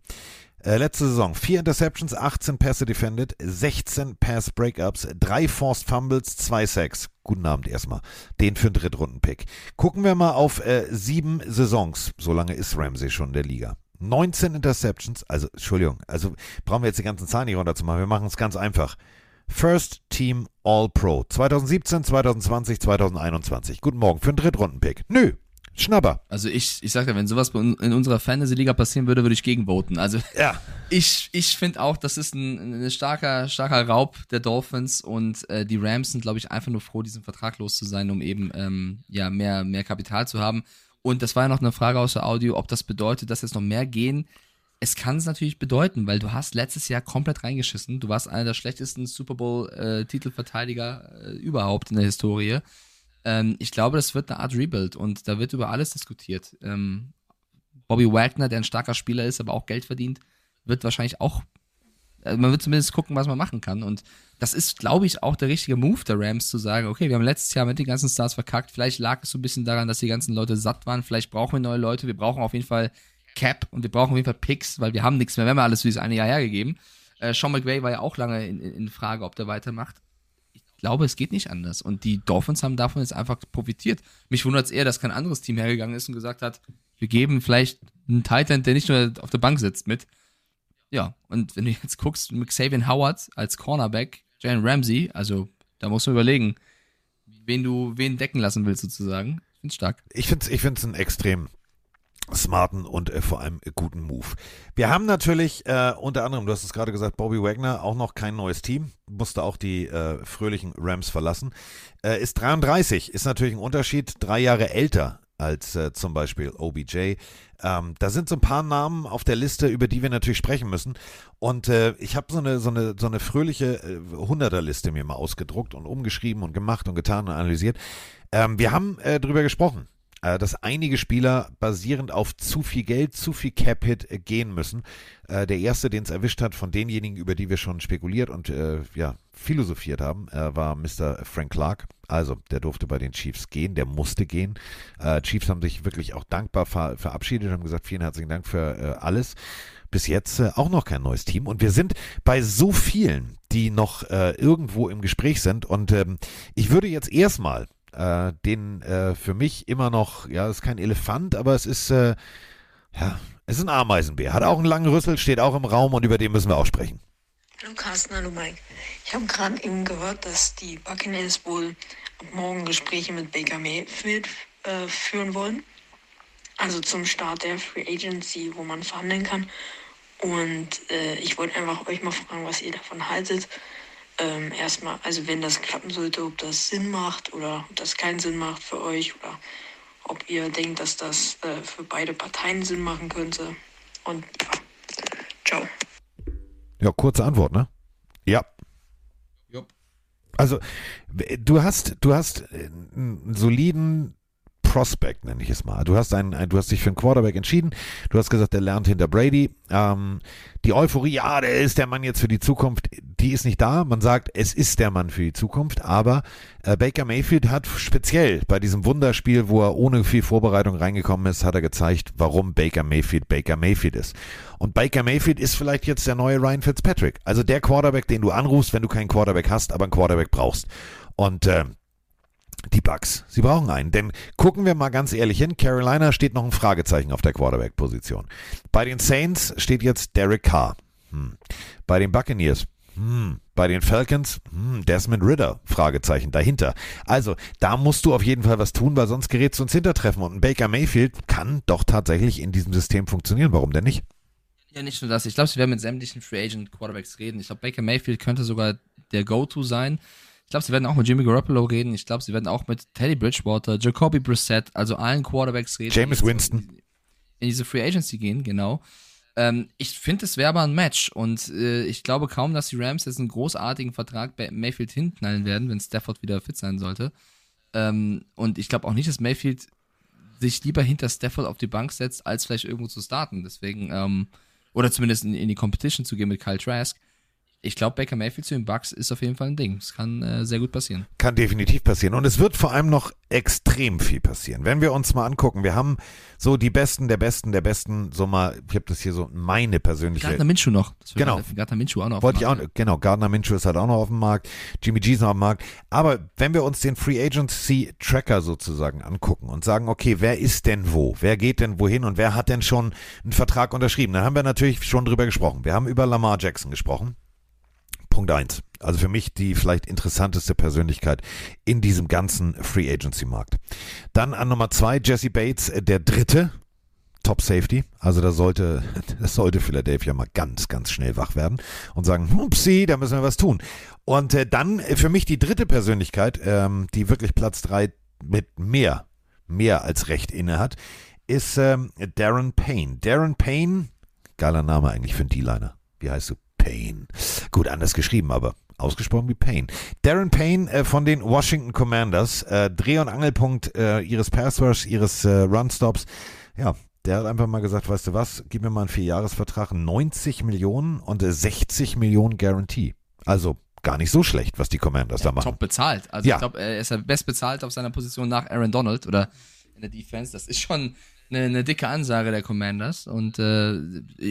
Äh, letzte Saison, vier Interceptions, 18 Pässe defended, 16 Pass Breakups, drei Forced Fumbles, zwei Sacks. Guten Abend erstmal. Den für einen Drittrunden-Pick. Gucken wir mal auf äh, sieben Saisons. So lange ist Ramsey schon in der Liga. 19 Interceptions, also Entschuldigung, also brauchen wir jetzt die ganzen Zahlen nicht runterzumachen. Wir machen es ganz einfach. First Team All Pro 2017, 2020, 2021. Guten Morgen für einen Drittrunden-Pick. Nö, Schnapper. Also ich, ich sag ja, wenn sowas in unserer Fantasy-Liga passieren würde, würde ich gegenvoten. Also Ja. ich, ich finde auch, das ist ein, ein starker, starker Raub der Dolphins und äh, die Rams sind, glaube ich, einfach nur froh, diesen Vertrag los zu sein, um eben ähm, ja mehr, mehr Kapital zu haben. Und das war ja noch eine Frage aus der Audio, ob das bedeutet, dass jetzt noch mehr gehen. Es kann es natürlich bedeuten, weil du hast letztes Jahr komplett reingeschissen. Du warst einer der schlechtesten Super Bowl-Titelverteidiger äh, überhaupt in der Historie. Ähm, ich glaube, das wird eine Art Rebuild und da wird über alles diskutiert. Ähm, Bobby Wagner, der ein starker Spieler ist, aber auch Geld verdient, wird wahrscheinlich auch, also man wird zumindest gucken, was man machen kann. Und das ist, glaube ich, auch der richtige Move der Rams zu sagen, okay, wir haben letztes Jahr mit den ganzen Stars verkackt. Vielleicht lag es so ein bisschen daran, dass die ganzen Leute satt waren. Vielleicht brauchen wir neue Leute. Wir brauchen auf jeden Fall Cap und wir brauchen auf jeden Fall Picks, weil wir haben nichts mehr. Wir haben alles für dieses eine Jahr hergegeben. Äh, Sean McVay war ja auch lange in, in Frage, ob der weitermacht. Ich glaube, es geht nicht anders. Und die Dolphins haben davon jetzt einfach profitiert. Mich wundert es eher, dass kein anderes Team hergegangen ist und gesagt hat, wir geben vielleicht einen Titan, der nicht nur auf der Bank sitzt, mit. Ja, und wenn du jetzt guckst, mit Xavier Howard als Cornerback, Jalen Ramsey, also da musst du überlegen, wen du wen decken lassen willst sozusagen. Ich find's stark. Ich finde es ich einen extrem smarten und äh, vor allem äh, guten Move. Wir haben natürlich äh, unter anderem, du hast es gerade gesagt, Bobby Wagner, auch noch kein neues Team, musste auch die äh, fröhlichen Rams verlassen. Äh, ist 33, ist natürlich ein Unterschied, drei Jahre älter als äh, zum Beispiel OBJ. Ähm, da sind so ein paar Namen auf der Liste, über die wir natürlich sprechen müssen. Und äh, ich habe so eine, so, eine, so eine fröhliche äh, Hunderterliste mir mal ausgedruckt und umgeschrieben und gemacht und getan und analysiert. Ähm, wir haben äh, drüber gesprochen, dass einige Spieler basierend auf zu viel Geld, zu viel Cap-Hit äh, gehen müssen. Äh, der erste, den es erwischt hat, von denjenigen, über die wir schon spekuliert und äh, ja, philosophiert haben, äh, war Mr. Frank Clark. Also, der durfte bei den Chiefs gehen, der musste gehen. Äh, Chiefs haben sich wirklich auch dankbar ver verabschiedet, haben gesagt, vielen herzlichen Dank für alles. Bis jetzt auch noch kein neues Team. Und wir sind bei so vielen, die noch irgendwo im Gespräch sind. Und ähm, ich würde jetzt erstmal äh, den äh, für mich immer noch, ja, ist kein Elefant, aber es ist, äh, ja, es ist ein Ameisenbär. Hat auch einen langen Rüssel, steht auch im Raum und über den müssen wir auch sprechen. Hallo Carsten, hallo Mike. Ich habe gerade eben gehört, dass die Buccaneers wohl morgen Gespräche mit Baker Mayfield äh, führen wollen. Also zum Start der Free Agency, wo man verhandeln kann. Und äh, ich wollte einfach euch mal fragen, was ihr davon haltet ähm, erstmal, also wenn das klappen sollte, ob das Sinn macht oder ob das keinen Sinn macht für euch oder ob ihr denkt, dass das äh, für beide Parteien Sinn machen könnte. Und ja, ciao. Ja, kurze Antwort, ne? Ja. Also, du hast, du hast einen soliden Prospect, nenne ich es mal. Du hast, einen, ein, du hast dich für einen Quarterback entschieden. Du hast gesagt, der lernt hinter Brady. Ähm, die Euphorie, ja, der ist der Mann jetzt für die Zukunft, die ist nicht da. Man sagt, es ist der Mann für die Zukunft, aber äh, Baker Mayfield hat speziell bei diesem Wunderspiel, wo er ohne viel Vorbereitung reingekommen ist, hat er gezeigt, warum Baker Mayfield Baker Mayfield ist. Und Baker Mayfield ist vielleicht jetzt der neue Ryan Fitzpatrick. Also der Quarterback, den du anrufst, wenn du keinen Quarterback hast, aber einen Quarterback brauchst. Und äh, die Bucks. Sie brauchen einen. Denn gucken wir mal ganz ehrlich hin, Carolina steht noch ein Fragezeichen auf der Quarterback-Position. Bei den Saints steht jetzt Derek Carr. Hm. Bei den Buccaneers. Hm. Bei den Falcons, hm, Desmond Ritter, Fragezeichen dahinter. Also, da musst du auf jeden Fall was tun, weil sonst gerätst du ins Hintertreffen. Und ein Baker Mayfield kann doch tatsächlich in diesem System funktionieren. Warum denn nicht? Ja, nicht nur das. Ich glaube, sie werden mit sämtlichen Free Agent Quarterbacks reden. Ich glaube, Baker Mayfield könnte sogar der Go-To sein. Ich glaube, sie werden auch mit Jimmy Garoppolo reden. Ich glaube, sie werden auch mit Teddy Bridgewater, Jacoby Brissett, also allen Quarterbacks reden. James Winston. In diese Free Agency gehen, genau. Ähm, ich finde, es wäre aber ein Match und äh, ich glaube kaum, dass die Rams jetzt einen großartigen Vertrag bei Mayfield hinknallen werden, wenn Stafford wieder fit sein sollte. Ähm, und ich glaube auch nicht, dass Mayfield sich lieber hinter Stafford auf die Bank setzt, als vielleicht irgendwo zu starten. Deswegen, ähm, oder zumindest in, in die Competition zu gehen mit Kyle Trask ich glaube, Baker Mayfield zu den Bucks ist auf jeden Fall ein Ding. Es kann äh, sehr gut passieren. Kann definitiv passieren. Und es wird vor allem noch extrem viel passieren. Wenn wir uns mal angucken, wir haben so die Besten der Besten der Besten, so mal, ich habe das hier so meine persönliche. Gardner Minshew noch. genau. Gardner Minshew auch noch. Wollte ich auch, genau, Gardner Minshew ist halt auch noch auf dem Markt. Jimmy G ist noch auf dem Markt. Aber wenn wir uns den Free Agency Tracker sozusagen angucken und sagen, okay, wer ist denn wo? Wer geht denn wohin und wer hat denn schon einen Vertrag unterschrieben? Dann haben wir natürlich schon drüber gesprochen. Wir haben über Lamar Jackson gesprochen. Punkt 1. Also für mich die vielleicht interessanteste Persönlichkeit in diesem ganzen Free Agency Markt. Dann an Nummer 2 Jesse Bates, äh, der dritte. Top Safety. Also da sollte, das sollte Philadelphia mal ganz, ganz schnell wach werden und sagen, upsie, da müssen wir was tun. Und äh, dann äh, für mich die dritte Persönlichkeit, ähm, die wirklich Platz 3 mit mehr, mehr als Recht inne hat, ist ähm, Darren Payne. Darren Payne, geiler Name eigentlich für einen D-Liner. Wie heißt du? Payne. Gut, anders geschrieben, aber ausgesprochen wie Payne. Darren Payne äh, von den Washington Commanders, äh, Dreh- und Angelpunkt äh, ihres Passwars, ihres äh, Runstops. Ja, der hat einfach mal gesagt, weißt du was, gib mir mal einen Vierjahresvertrag, 90 Millionen und 60 äh, Millionen Guarantee. Also gar nicht so schlecht, was die Commanders ja, da machen. Top bezahlt. Also ja. ich glaube, er ist der bestbezahlt auf seiner Position nach Aaron Donald oder in der Defense. Das ist schon eine, eine dicke Ansage der Commanders. Und äh,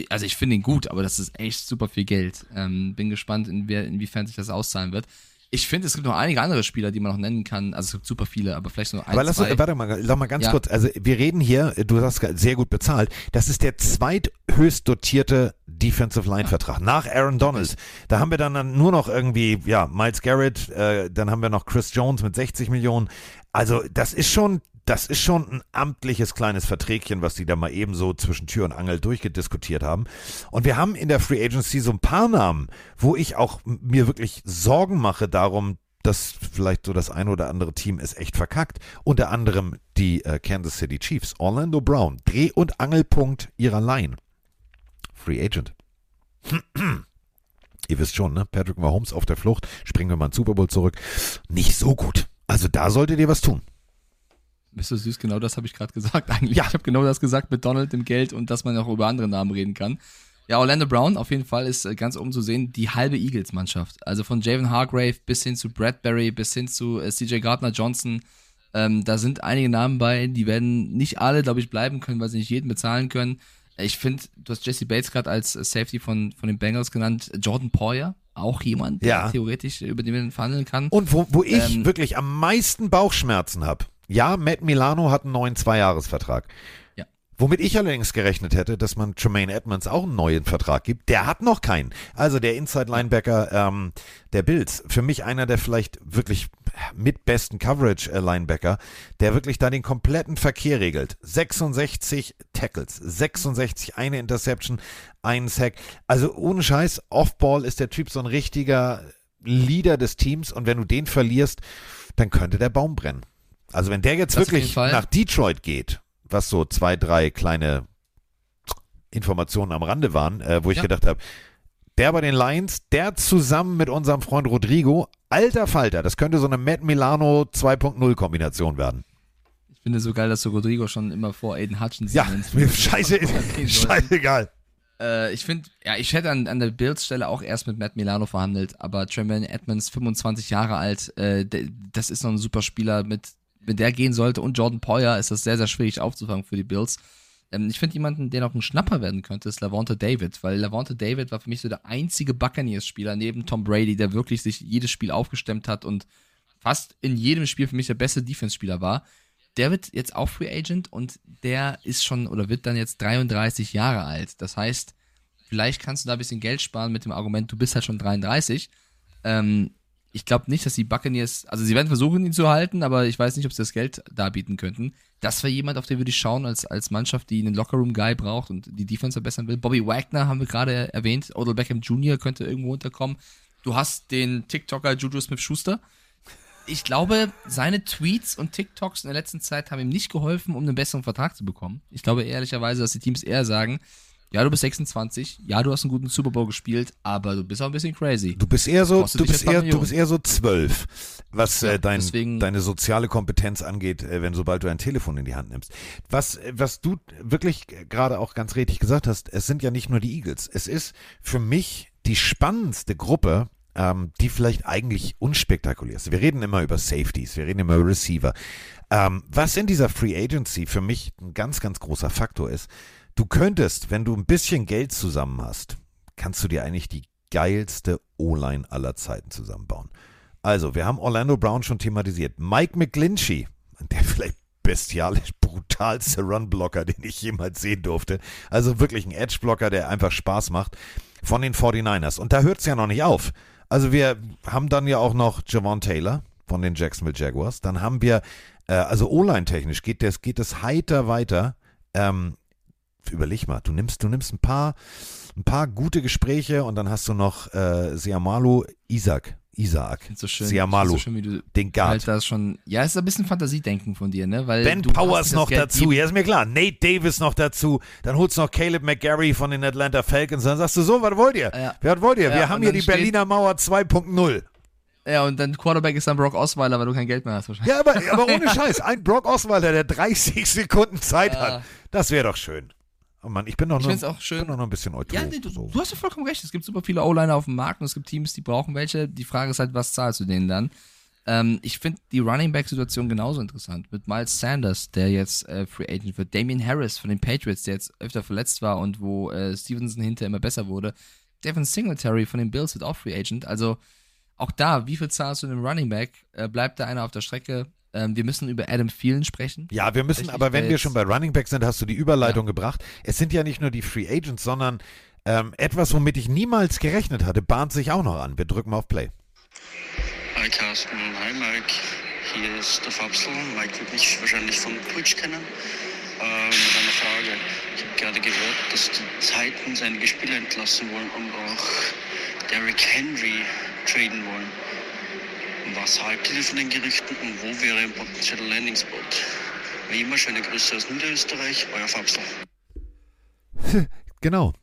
also ich finde ihn gut, aber das ist echt super viel Geld. Ähm, bin gespannt, inwie inwiefern sich das auszahlen wird. Ich finde, es gibt noch einige andere Spieler, die man noch nennen kann. Also es gibt super viele, aber vielleicht nur ein, Aber lass, zwei. warte mal, sag mal ganz Ja. kurz. Also wir reden hier, du hast sehr gut bezahlt. Das ist der zweithöchst dotierte Defensive Line Vertrag nach Aaron Donald. Da haben wir dann nur noch irgendwie, ja, Miles Garrett, äh, dann haben wir noch Chris Jones mit 60 Millionen. Also das ist schon, das ist schon ein amtliches kleines Verträgchen, was die da mal eben so zwischen Tür und Angel durchgediskutiert haben. Und wir haben in der Free Agency so ein paar Namen, wo ich auch mir wirklich Sorgen mache darum, dass vielleicht so das ein oder andere Team es echt verkackt. Unter anderem die äh, Kansas City Chiefs. Orlando Brown, Dreh- und Angelpunkt ihrer Line. Free Agent. Ihr wisst schon, ne? Patrick Mahomes auf der Flucht. Springen wir mal in Super Bowl zurück. Nicht so gut. Also da solltet ihr was tun. Bist du süß, genau das habe ich gerade gesagt eigentlich. Ja. Ich habe genau das gesagt mit Donald, dem Geld und dass man auch über andere Namen reden kann. Ja, Orlando Brown auf jeden Fall ist äh, ganz oben zu sehen, die halbe Eagles-Mannschaft. Also von Javon Hargrave bis hin zu Bradbury, bis hin zu äh, CJ Gardner Johnson. Ähm, da sind einige Namen bei, die werden nicht alle, glaube ich, bleiben können, weil sie nicht jeden bezahlen können. Ich finde, du hast Jesse Bates gerade als Safety von, von den Bengals genannt. Jordan Poyer, auch jemand, der Ja. theoretisch über den man verhandeln kann. Und wo, wo ich Ähm, wirklich am meisten Bauchschmerzen habe. Ja, Matt Milano hat einen neuen Zweijahresvertrag. Ja. Womit ich allerdings gerechnet hätte, dass man Tremaine Edmonds auch einen neuen Vertrag gibt. Der hat noch keinen. Also der Inside-Linebacker ähm, der Bills. Für mich einer der vielleicht wirklich mit besten Coverage-Linebacker, der wirklich da den kompletten Verkehr regelt. 66 Tackles, 66, eine Interception, einen Sack. Also ohne Scheiß, Off-Ball ist der Typ so ein richtiger Leader des Teams und wenn du den verlierst, dann könnte der Baum brennen. Also wenn der jetzt Das wirklich nach Detroit geht, was so zwei, drei kleine Informationen am Rande waren, äh, wo ich Ja. gedacht habe, der bei den Lions, der zusammen mit unserem Freund Rodrigo, alter Falter, das könnte so eine Matt Milano 2.0 Kombination werden. Ich finde so geil, dass du Rodrigo schon immer vor Aiden Hutchinson Ja, mir scheiße, scheißegal. Äh, ich finde, ja, ich hätte an, an der Bills-Stelle auch erst mit Matt Milano verhandelt, aber Tremaine Edmonds, 25 Jahre alt, äh, das ist noch ein super Spieler, mit, wenn der gehen sollte und Jordan Poyer ist das sehr, sehr schwierig aufzufangen für die Bills. Ähm, ich finde jemanden, der noch ein Schnapper werden könnte, ist Lavonte David, weil Lavonte David war für mich so der einzige Buccaneers-Spieler neben Tom Brady, der wirklich sich jedes Spiel aufgestemmt hat und fast in jedem Spiel für mich der beste Defense-Spieler war. Der wird jetzt auch Free Agent und der ist schon oder wird dann jetzt 33 Jahre alt. Das heißt, vielleicht kannst du da ein bisschen Geld sparen mit dem Argument, du bist halt schon 33. Ähm, ich glaube nicht, dass die Buccaneers, also sie werden versuchen, ihn zu halten, aber ich weiß nicht, ob sie das Geld darbieten könnten. Das wäre jemand, auf den würde ich schauen, als, als Mannschaft, die einen Lockerroom-Guy braucht und die Defense verbessern will. Bobby Wagner haben wir gerade erwähnt, Odell Beckham Jr. könnte irgendwo unterkommen. Du hast den TikToker Juju Smith-Schuster. Ich glaube, seine Tweets und TikToks in der letzten Zeit haben ihm nicht geholfen, um einen besseren Vertrag zu bekommen. Ich glaube ehrlicherweise, dass die Teams eher sagen, ja, du bist 26, ja, du hast einen guten Super Bowl gespielt, aber du bist auch ein bisschen crazy. Du bist eher so, du bist jetzt eher, du bist eher so zwölf, was Ja, äh, dein, deswegen- deine soziale Kompetenz angeht, äh, wenn sobald du ein Telefon in die Hand nimmst. Was, äh, was du wirklich gerade auch ganz richtig gesagt hast, es sind ja nicht nur die Eagles. Es ist für mich die spannendste Gruppe, ähm, die vielleicht eigentlich unspektakulär ist. Wir reden immer über Safeties, wir reden immer über Receiver. Ähm, was in dieser Free Agency für mich ein ganz, ganz großer Faktor ist, du könntest, wenn du ein bisschen Geld zusammen hast, kannst du dir eigentlich die geilste O-Line aller Zeiten zusammenbauen. Also, wir haben Orlando Brown schon thematisiert. Mike McGlinchey, der vielleicht bestialisch brutalste Runblocker, den ich jemals sehen durfte. Also wirklich ein Edge-Blocker, der einfach Spaß macht von den 49ers. Und da hört es ja noch nicht auf. Also wir haben dann ja auch noch Javon Taylor von den Jacksonville Jaguars. Dann haben wir, äh, also O-Line-technisch geht das, geht das heiter weiter. Ähm, überleg mal, du nimmst, du nimmst ein paar, ein paar gute Gespräche und dann hast du noch äh, Siamalu Isaac. Isaac. So schön, Siamalu, so schön, wie du den Guard. halt schon. Ja, es ist ein bisschen Fantasiedenken von dir, ne? Weil Ben Powers noch Geld dazu, ja, ist mir klar. Nate Davis noch dazu. Dann holst du noch Caleb McGarry von den Atlanta Falcons. Dann sagst du so, was wollt ihr? Ja. Was wollt ihr? Ja, Wir haben hier die steht- Berliner Mauer 2.0. Ja, und dann Quarterback ist dann Brock Osweiler, weil du kein Geld mehr hast wahrscheinlich. Ja, aber, aber ohne Scheiß. Ein Brock Osweiler, der 30 Sekunden Zeit Ja. hat. Das wäre doch schön. Oh Mann, ich bin doch Ich nur, find's auch schön. bin noch ein bisschen euphorisch. Ja, nee, du, du hast ja vollkommen recht. Es gibt super viele O-Liner auf dem Markt und es gibt Teams, die brauchen welche. Die Frage ist halt, was zahlst du denen dann? Ähm, ich finde die Running Back-Situation genauso interessant. Mit Miles Sanders, der jetzt äh, Free Agent wird. Damian Harris von den Patriots, der jetzt öfter verletzt war und wo äh, Stevenson hinter immer besser wurde. Devin Singletary von den Bills wird auch Free Agent. Also auch da, wie viel zahlst du einem Running Back? Äh, bleibt da einer auf der Strecke? Ähm, wir müssen über Adam Thielen sprechen. Ja, wir müssen, aber wenn wir schon bei Running Back sind, hast du die Überleitung gebracht. Es sind ja nicht nur die Free Agents, sondern ähm, etwas, womit ich niemals gerechnet hatte, bahnt sich auch noch an. Wir drücken mal auf Play. Hi Carsten, hi Mike, hier ist der Fabsel. Mike wird mich wahrscheinlich von Twitch kennen. Ähm, mit einer Frage. Ich habe gerade gehört, dass die Titans einige Spieler entlassen wollen und auch Derrick Henry traden wollen. Was haltet ihr von den Gerüchten und wo wäre ein potenzieller Landingspot? Wie immer, schöne Grüße aus Niederösterreich, euer Fabsel. Genau.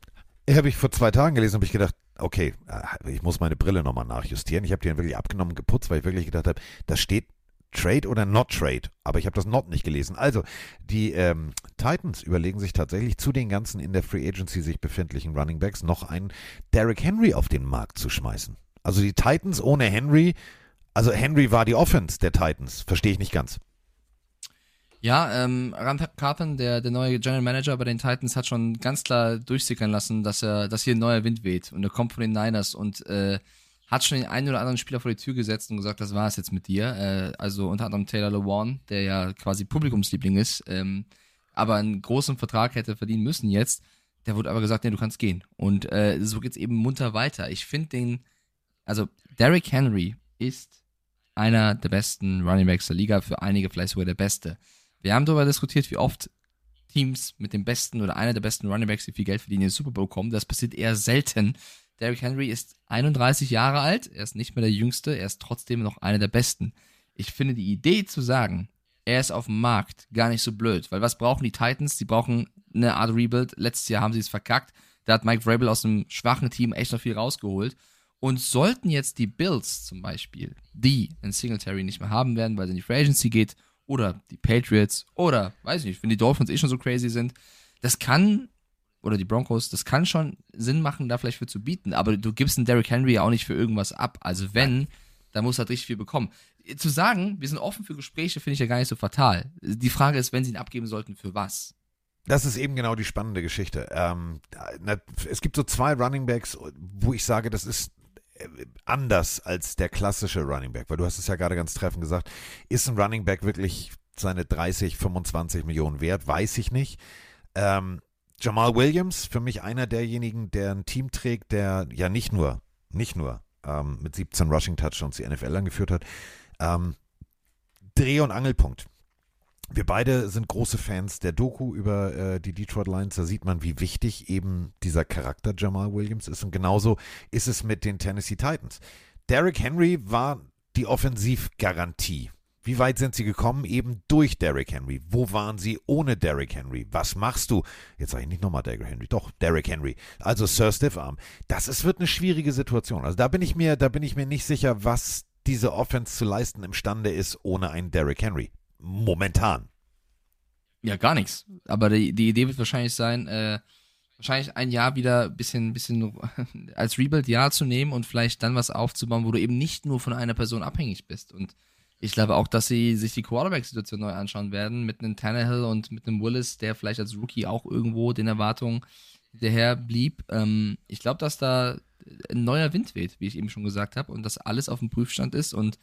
Habe ich vor zwei Tagen gelesen, habe ich gedacht, okay, äh, ich muss meine Brille nochmal nachjustieren. Ich habe die dann wirklich abgenommen geputzt, weil ich wirklich gedacht habe, da steht Trade oder Not Trade. Aber ich habe das Not nicht gelesen. Also, die ähm, Titans überlegen sich tatsächlich zu den ganzen in der Free Agency sich befindlichen Running Backs noch einen Derrick Henry auf den Markt zu schmeißen. Also die Titans ohne Henry, also Henry war die Offense der Titans, verstehe ich nicht ganz. Ja, ähm, Rand Carpen, der, der neue General Manager bei den Titans, hat schon ganz klar durchsickern lassen, dass er, dass hier ein neuer Wind weht und er kommt von den Niners und äh, hat schon den einen oder anderen Spieler vor die Tür gesetzt und gesagt, das war es jetzt mit dir. Äh, also unter anderem Taylor Lewan, der ja quasi Publikumsliebling ist, ähm, aber einen großen Vertrag hätte verdienen müssen jetzt. Der wurde aber gesagt, nee, du kannst gehen. Und äh, so geht's eben munter weiter. Ich finde den, also Derrick Henry ist einer der besten Running Backs der Liga, für einige vielleicht sogar der beste. Wir haben darüber diskutiert, wie oft Teams mit dem besten oder einer der besten Runningbacks, die viel Geld verdienen, in den Super Bowl kommen. Das passiert eher selten. Derrick Henry ist 31 Jahre alt, er ist nicht mehr der Jüngste, er ist trotzdem noch einer der Besten. Ich finde die Idee zu sagen, er ist auf dem Markt gar nicht so blöd, weil was brauchen die Titans? Die brauchen eine Art Rebuild. Letztes Jahr haben sie es verkackt. Da hat Mike Vrabel aus einem schwachen Team echt noch viel rausgeholt. Und sollten jetzt die Bills zum Beispiel, die in Singletary nicht mehr haben werden, weil sie in die Free Agency geht oder die Patriots oder, weiß ich nicht, wenn die Dolphins eh schon so crazy sind, das kann, oder die Broncos, das kann schon Sinn machen, da vielleicht für zu bieten, aber du gibst einen Derrick Henry ja auch nicht für irgendwas ab. Also wenn, dann muss er halt richtig viel bekommen. Zu sagen, wir sind offen für Gespräche, finde ich ja gar nicht so fatal. Die Frage ist, wenn sie ihn abgeben sollten, für was? Das ist eben genau die spannende Geschichte. Ähm, es gibt so zwei Running Backs, wo ich sage, das ist anders als der klassische Running Back, weil du hast es ja gerade ganz treffend gesagt, ist ein Running Back wirklich seine 30, 25 Millionen wert? Weiß ich nicht. Ähm, Jamal Williams, für mich einer derjenigen, der ein Team trägt, der ja nicht nur, nicht nur ähm, mit 17 Rushing Touchdowns die NFL angeführt hat. Ähm, Dreh- und Angelpunkt wir beide sind große Fans der Doku über äh, die Detroit Lions. Da sieht man, wie wichtig eben dieser Charakter Jamal Williams ist. Und genauso ist es mit den Tennessee Titans. Derrick Henry war die Offensivgarantie. Wie weit sind sie gekommen? Eben durch Derrick Henry. Wo waren sie ohne Derrick Henry? Was machst du? Jetzt sage ich nicht nochmal Derrick Henry, doch Derrick Henry. Also Sir Stiffarm. Das ist, wird eine schwierige Situation. Also da bin ich mir, da bin ich mir nicht sicher, was diese Offense zu leisten imstande ist ohne einen Derrick Henry momentan. Ja, gar nichts. Aber die, die Idee wird wahrscheinlich sein, äh, wahrscheinlich ein Jahr wieder ein bisschen, bisschen als Rebuild-Jahr zu nehmen und vielleicht dann was aufzubauen, wo du eben nicht nur von einer Person abhängig bist. Und ich glaube auch, dass sie sich die Quarterback-Situation neu anschauen werden mit einem Tannehill und mit einem Willis, der vielleicht als Rookie auch irgendwo den Erwartungen hinterher blieb. Ähm, ich glaube, dass da ein neuer Wind weht, wie ich eben schon gesagt habe, und dass alles auf dem Prüfstand ist und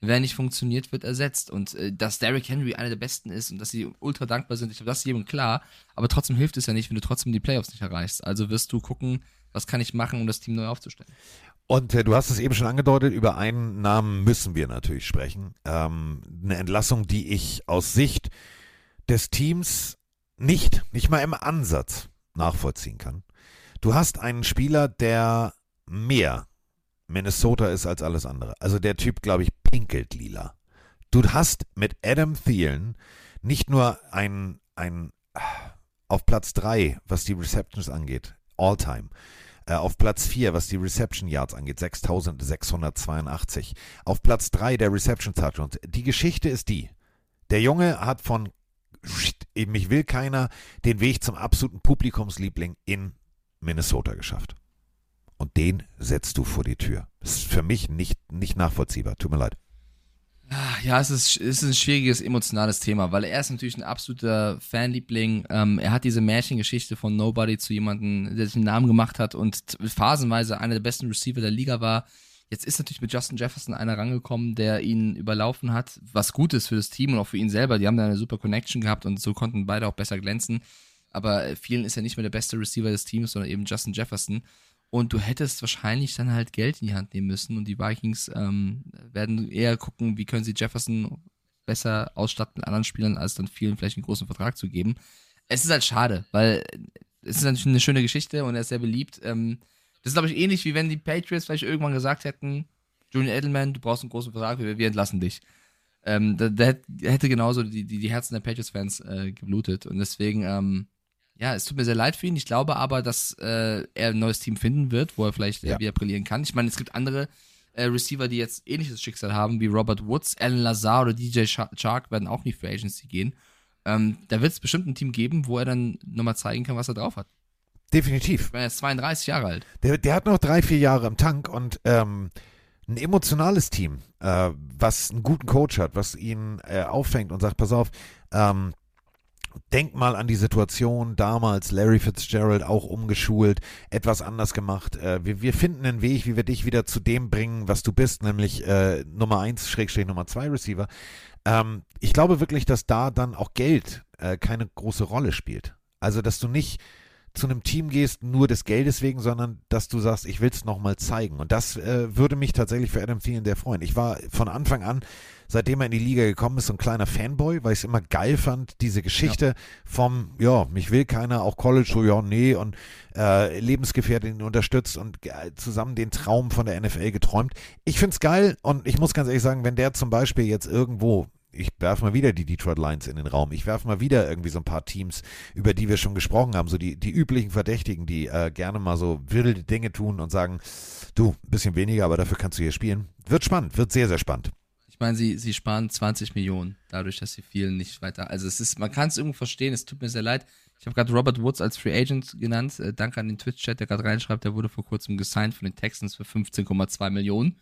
wer nicht funktioniert, wird ersetzt. Und äh, dass Derrick Henry einer der Besten ist und dass sie ultra dankbar sind, ich glaube, das ist jedem klar. Aber trotzdem hilft es ja nicht, wenn du trotzdem die Playoffs nicht erreichst. Also wirst du gucken, was kann ich machen, um das Team neu aufzustellen. Und äh, du hast es eben schon angedeutet, über einen Namen müssen wir natürlich sprechen. Ähm, eine Entlassung, die ich aus Sicht des Teams nicht, nicht mal im Ansatz nachvollziehen kann. Du hast einen Spieler, der mehr Minnesota ist als alles andere. Also der Typ, glaube ich, pinkelt lila. Du hast mit Adam Thielen nicht nur ein, ein auf Platz 3, was die Receptions angeht, All-Time. Äh, auf Platz 4, was die Reception Yards angeht, 6682. Auf Platz 3 der Reception Touchdowns. Die Geschichte ist die. Der Junge hat von mich will keiner den Weg zum absoluten Publikumsliebling in Minnesota geschafft und den setzt du vor die Tür. Das ist für mich nicht, nicht nachvollziehbar. Tut mir leid. Ja, es ist, es ist ein schwieriges emotionales Thema, weil er ist natürlich ein absoluter Fanliebling. Ähm, er hat diese Märchengeschichte von Nobody zu jemandem, der sich einen Namen gemacht hat und phasenweise einer der besten Receiver der Liga war. Jetzt ist natürlich mit Justin Jefferson einer rangekommen, der ihn überlaufen hat, was gut ist für das Team und auch für ihn selber. Die haben da eine super Connection gehabt und so konnten beide auch besser glänzen. Aber vielen ist er nicht mehr der beste Receiver des Teams, sondern eben Justin Jefferson. Und du hättest wahrscheinlich dann halt Geld in die Hand nehmen müssen. Und die Vikings ähm, werden eher gucken, wie können sie Jefferson besser ausstatten mit anderen Spielern, als dann vielen vielleicht einen großen Vertrag zu geben. Es ist halt schade, weil es ist natürlich eine schöne Geschichte und er ist sehr beliebt. Ähm, das ist, glaube ich, ähnlich wie wenn die Patriots vielleicht irgendwann gesagt hätten, Julian Edelman, du brauchst einen großen Vertrag, wir, wir entlassen dich. Ähm, da, da hätte genauso die, die, die Herzen der Patriots-Fans äh, geblutet. Und deswegen, ähm, ja, es tut mir sehr leid für ihn. Ich glaube aber, dass äh, er ein neues Team finden wird, wo er vielleicht äh, Ja. wieder brillieren kann. Ich meine, es gibt andere äh, Receiver, die jetzt ähnliches Schicksal haben, wie Robert Woods, Alan Lazar oder DJ Sha- Chark werden auch nicht für Agency gehen. Ähm, da wird es bestimmt ein Team geben, wo er dann nochmal zeigen kann, was er drauf hat. Definitiv. Er ist 32 Jahre alt. Der, der hat noch drei, vier Jahre im Tank und ähm, ein emotionales Team, äh, was einen guten Coach hat, was ihn äh, auffängt und sagt, pass auf, ähm, denk mal an die Situation damals, Larry Fitzgerald auch umgeschult, etwas anders gemacht. Äh, wir, wir finden einen Weg, wie wir dich wieder zu dem bringen, was du bist, nämlich äh, Nummer 1, Schrägstrich Nummer 2 Receiver. Ähm, ich glaube wirklich, dass da dann auch Geld äh, keine große Rolle spielt. Also, dass du nicht zu einem Team gehst, nur des Geldes wegen, sondern dass du sagst, ich will es nochmal zeigen. Und das äh, würde mich tatsächlich für Adam Thielen sehr freuen. Ich war von Anfang an, seitdem er in die Liga gekommen ist, so ein kleiner Fanboy, weil ich es immer geil fand, diese Geschichte vom, ja, mich will keiner, auch College, so ja, nee, und äh, Lebensgefährtin unterstützt und äh, zusammen den Traum von der NFL geträumt. Ich finde es geil und ich muss ganz ehrlich sagen, wenn der zum Beispiel jetzt irgendwo ich werfe mal wieder die Detroit Lions in den Raum. Ich werfe mal wieder irgendwie so ein paar Teams, über die wir schon gesprochen haben, so die, die üblichen Verdächtigen, die äh, gerne mal so wilde Dinge tun und sagen, du, ein bisschen weniger, aber dafür kannst du hier spielen. Wird spannend, wird sehr, sehr spannend. Ich meine, sie, sie sparen 20 Millionen, dadurch, dass sie vielen nicht weiter. Also es ist, man kann es irgendwo verstehen, es tut mir sehr leid. Ich habe gerade Robert Woods als Free Agent genannt. Äh, danke an den Twitch-Chat, der gerade reinschreibt, der wurde vor kurzem gesigned von den Texans für 15,2 Millionen.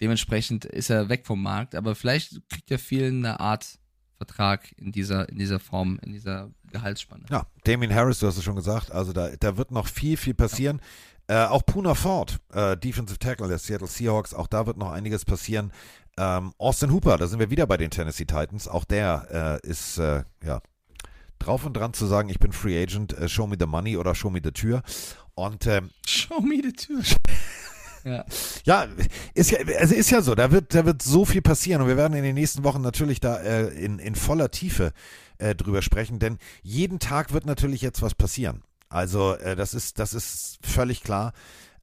Dementsprechend ist er weg vom Markt, aber vielleicht kriegt er viel eine Art Vertrag in dieser, in dieser Form, in dieser Gehaltsspanne. Ja, Damien Harris, du hast es schon gesagt, also da, da wird noch viel, viel passieren. Äh, auch Puna Ford, äh, Defensive Tackle der Seattle Seahawks, auch da wird noch einiges passieren. Ähm, Austin Hooper, da sind wir wieder bei den Tennessee Titans, auch der äh, ist, äh, ja, drauf und dran zu sagen, ich bin Free Agent, äh, show me the money oder show me the Tür. Und ähm, Show me the Tür. ja. Ja, ist ja, also ist ja so, da wird, da wird so viel passieren und wir werden in den nächsten Wochen natürlich da äh, in, in voller Tiefe äh, drüber sprechen, denn jeden Tag wird natürlich jetzt was passieren. Also äh, das ist, das ist völlig klar.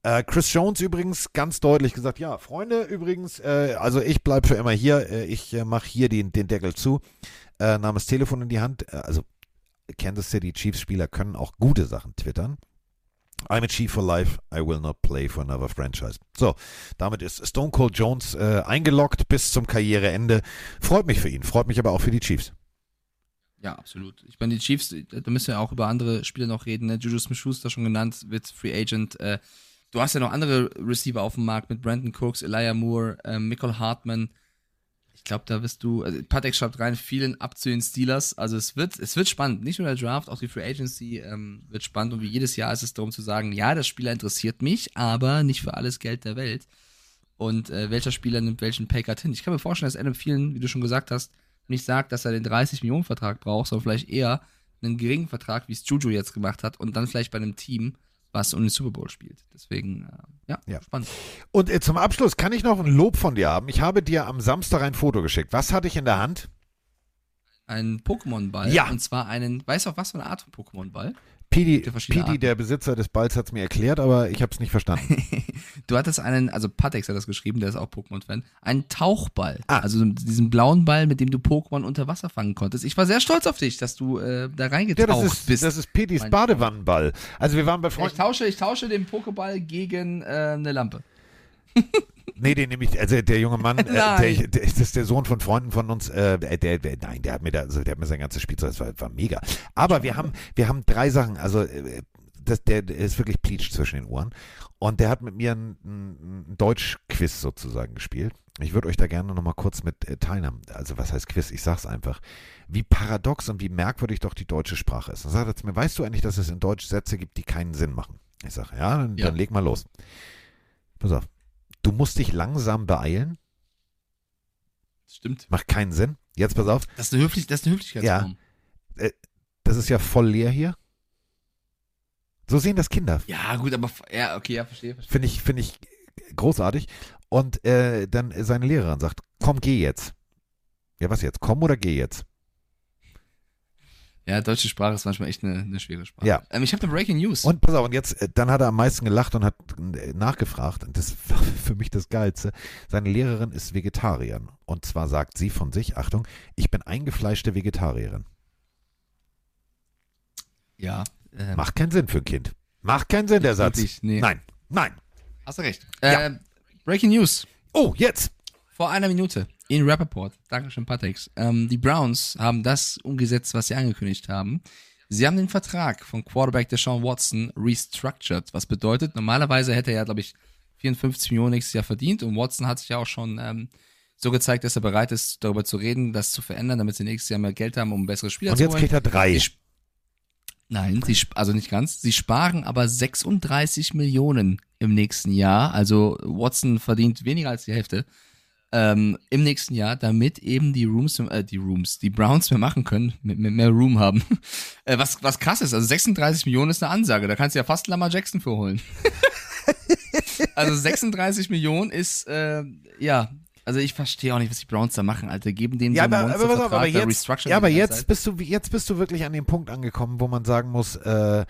Äh, Chris Jones übrigens ganz deutlich gesagt, ja, Freunde übrigens, äh, also ich bleibe für immer hier, äh, ich äh, mache hier den, den Deckel zu, äh, nahm das Telefon in die Hand, äh, also Kansas City Chiefs Spieler können auch gute Sachen twittern. I'm a Chief for life. I will not play for another franchise. So, damit ist Stone Cold Jones äh, eingeloggt bis zum Karriereende. Freut mich für ihn, freut mich aber auch für die Chiefs. Ja, absolut. Ich meine, die Chiefs, da müssen wir auch über andere Spieler noch reden. Ne? Juju Smith-Schuster schon genannt, wird Free Agent. Äh, du hast ja noch andere Receiver auf dem Markt mit Brandon Cooks, Elijah Moore, äh, Michael Hartman. Ich glaube, da wirst du, also Patek schreibt rein, vielen ab zu den Steelers. Also es wird, es wird spannend. Nicht nur der Draft, auch die Free Agency ähm, wird spannend. Und wie jedes Jahr ist es darum zu sagen, ja, der Spieler interessiert mich, aber nicht für alles Geld der Welt. Und äh, welcher Spieler nimmt welchen Paycard hin? Ich kann mir vorstellen, dass Adam vielen, wie du schon gesagt hast, nicht sagt, dass er den 30 Millionen Vertrag braucht, sondern vielleicht eher einen geringen Vertrag, wie es Juju jetzt gemacht hat, und dann vielleicht bei einem Team, was um den Super Bowl spielt. Deswegen, äh, ja, Ja. spannend. Und äh, zum Abschluss kann ich noch ein Lob von dir haben. Ich habe dir am Samstag ein Foto geschickt. Was hatte ich in der Hand? Ein Pokémon-Ball. Ja. Und zwar einen, weißt du auch was für eine Art von Pokémon-Ball? Pidi, ja Pidi der Besitzer des Balls, hat es mir erklärt, aber ich habe es nicht verstanden. Du hattest einen, also Patex hat das geschrieben, der ist auch Pokémon-Fan, einen Tauchball. Ah. Also so diesen blauen Ball, mit dem du Pokémon unter Wasser fangen konntest. Ich war sehr stolz auf dich, dass du äh, da ja, reingetaucht das ist, bist. das ist Pidis Badewannenball. Also wir waren bei Ja, ich Freunden. tausche, ich tausche den Pokéball gegen äh, eine Lampe. Nee, den nehme ich, also der junge Mann, äh, der, der, das ist der Sohn von Freunden von uns, äh, der, der, nein, der hat mir da, also der hat mir sein ganzes Spielzeug, das war, war mega. Aber wir haben, wir haben drei Sachen, also äh, das, der, der ist wirklich pleatsch zwischen den Ohren. Und der hat mit mir ein, ein ein Deutsch-Quiz sozusagen gespielt. Ich würde euch da gerne nochmal kurz mit äh, teilnehmen. Also was heißt Quiz? Ich sag's einfach. Wie paradox und wie merkwürdig doch die deutsche Sprache ist. Dann sagt er zu mir, weißt du eigentlich, dass es in Deutsch Sätze gibt, die keinen Sinn machen? Ich sage, ja, dann, Ja. dann leg mal los. Pass auf. Du musst dich langsam beeilen. Stimmt. Macht keinen Sinn. Jetzt pass auf. Das ist eine, Höflich das ist eine Höflichkeitsform. Das ist ja voll leer hier. So sehen das Kinder. Ja. gut, aber, ja, okay, ja, verstehe, verstehe. Finde ich, finde ich großartig. Und äh, dann seine Lehrerin sagt, komm, geh jetzt. Ja, was jetzt? Komm oder geh jetzt? Ja, deutsche Sprache ist manchmal echt eine, eine schwere Sprache. Ja. Ähm, ich habe eine Breaking News. Und pass auf, und jetzt, äh, dann hat er am meisten gelacht und hat äh, nachgefragt, und das war für mich das Geilste. Seine Lehrerin ist Vegetarierin. Und zwar sagt sie von sich, Achtung, ich bin eingefleischte Vegetarierin. ja. Ähm, Macht keinen Sinn für ein Kind. Macht keinen Sinn, der Satz. wirklich, nee. Nein, nein. Hast du recht. Ja. Äh, Breaking News. Oh, jetzt. Vor einer Minute in Rappaport. Dankeschön, Patex. Ähm, die Browns haben das umgesetzt, was sie angekündigt haben. Sie haben den Vertrag von Quarterback Deshaun Watson restructured. Was bedeutet, normalerweise hätte er ja, glaube ich, 54 Millionen nächstes Jahr verdient und Watson hat sich ja auch schon ähm, so gezeigt, dass er bereit ist, darüber zu reden, das zu verändern, damit sie nächstes Jahr mehr Geld haben, um bessere Spieler Und zu jetzt holen. kriegt er drei. Nein, sie, also nicht ganz. Sie sparen aber 36 Millionen im nächsten Jahr. Also Watson verdient weniger als die Hälfte ähm, im nächsten Jahr, damit eben die Rooms, äh, die Rooms, die Browns mehr machen können, mit, mit mehr Room haben. äh, was, was krass ist, also 36 Millionen ist eine Ansage. Da kannst du ja fast Lamar Jackson für holen. also 36 Millionen ist, äh, ja, also ich verstehe auch nicht, was die Browns da machen, Alter. Geben denen Ja, so einen aber, aber, aber da jetzt, ja, aber jetzt bist du, jetzt bist du wirklich an dem Punkt angekommen, wo man sagen muss, äh,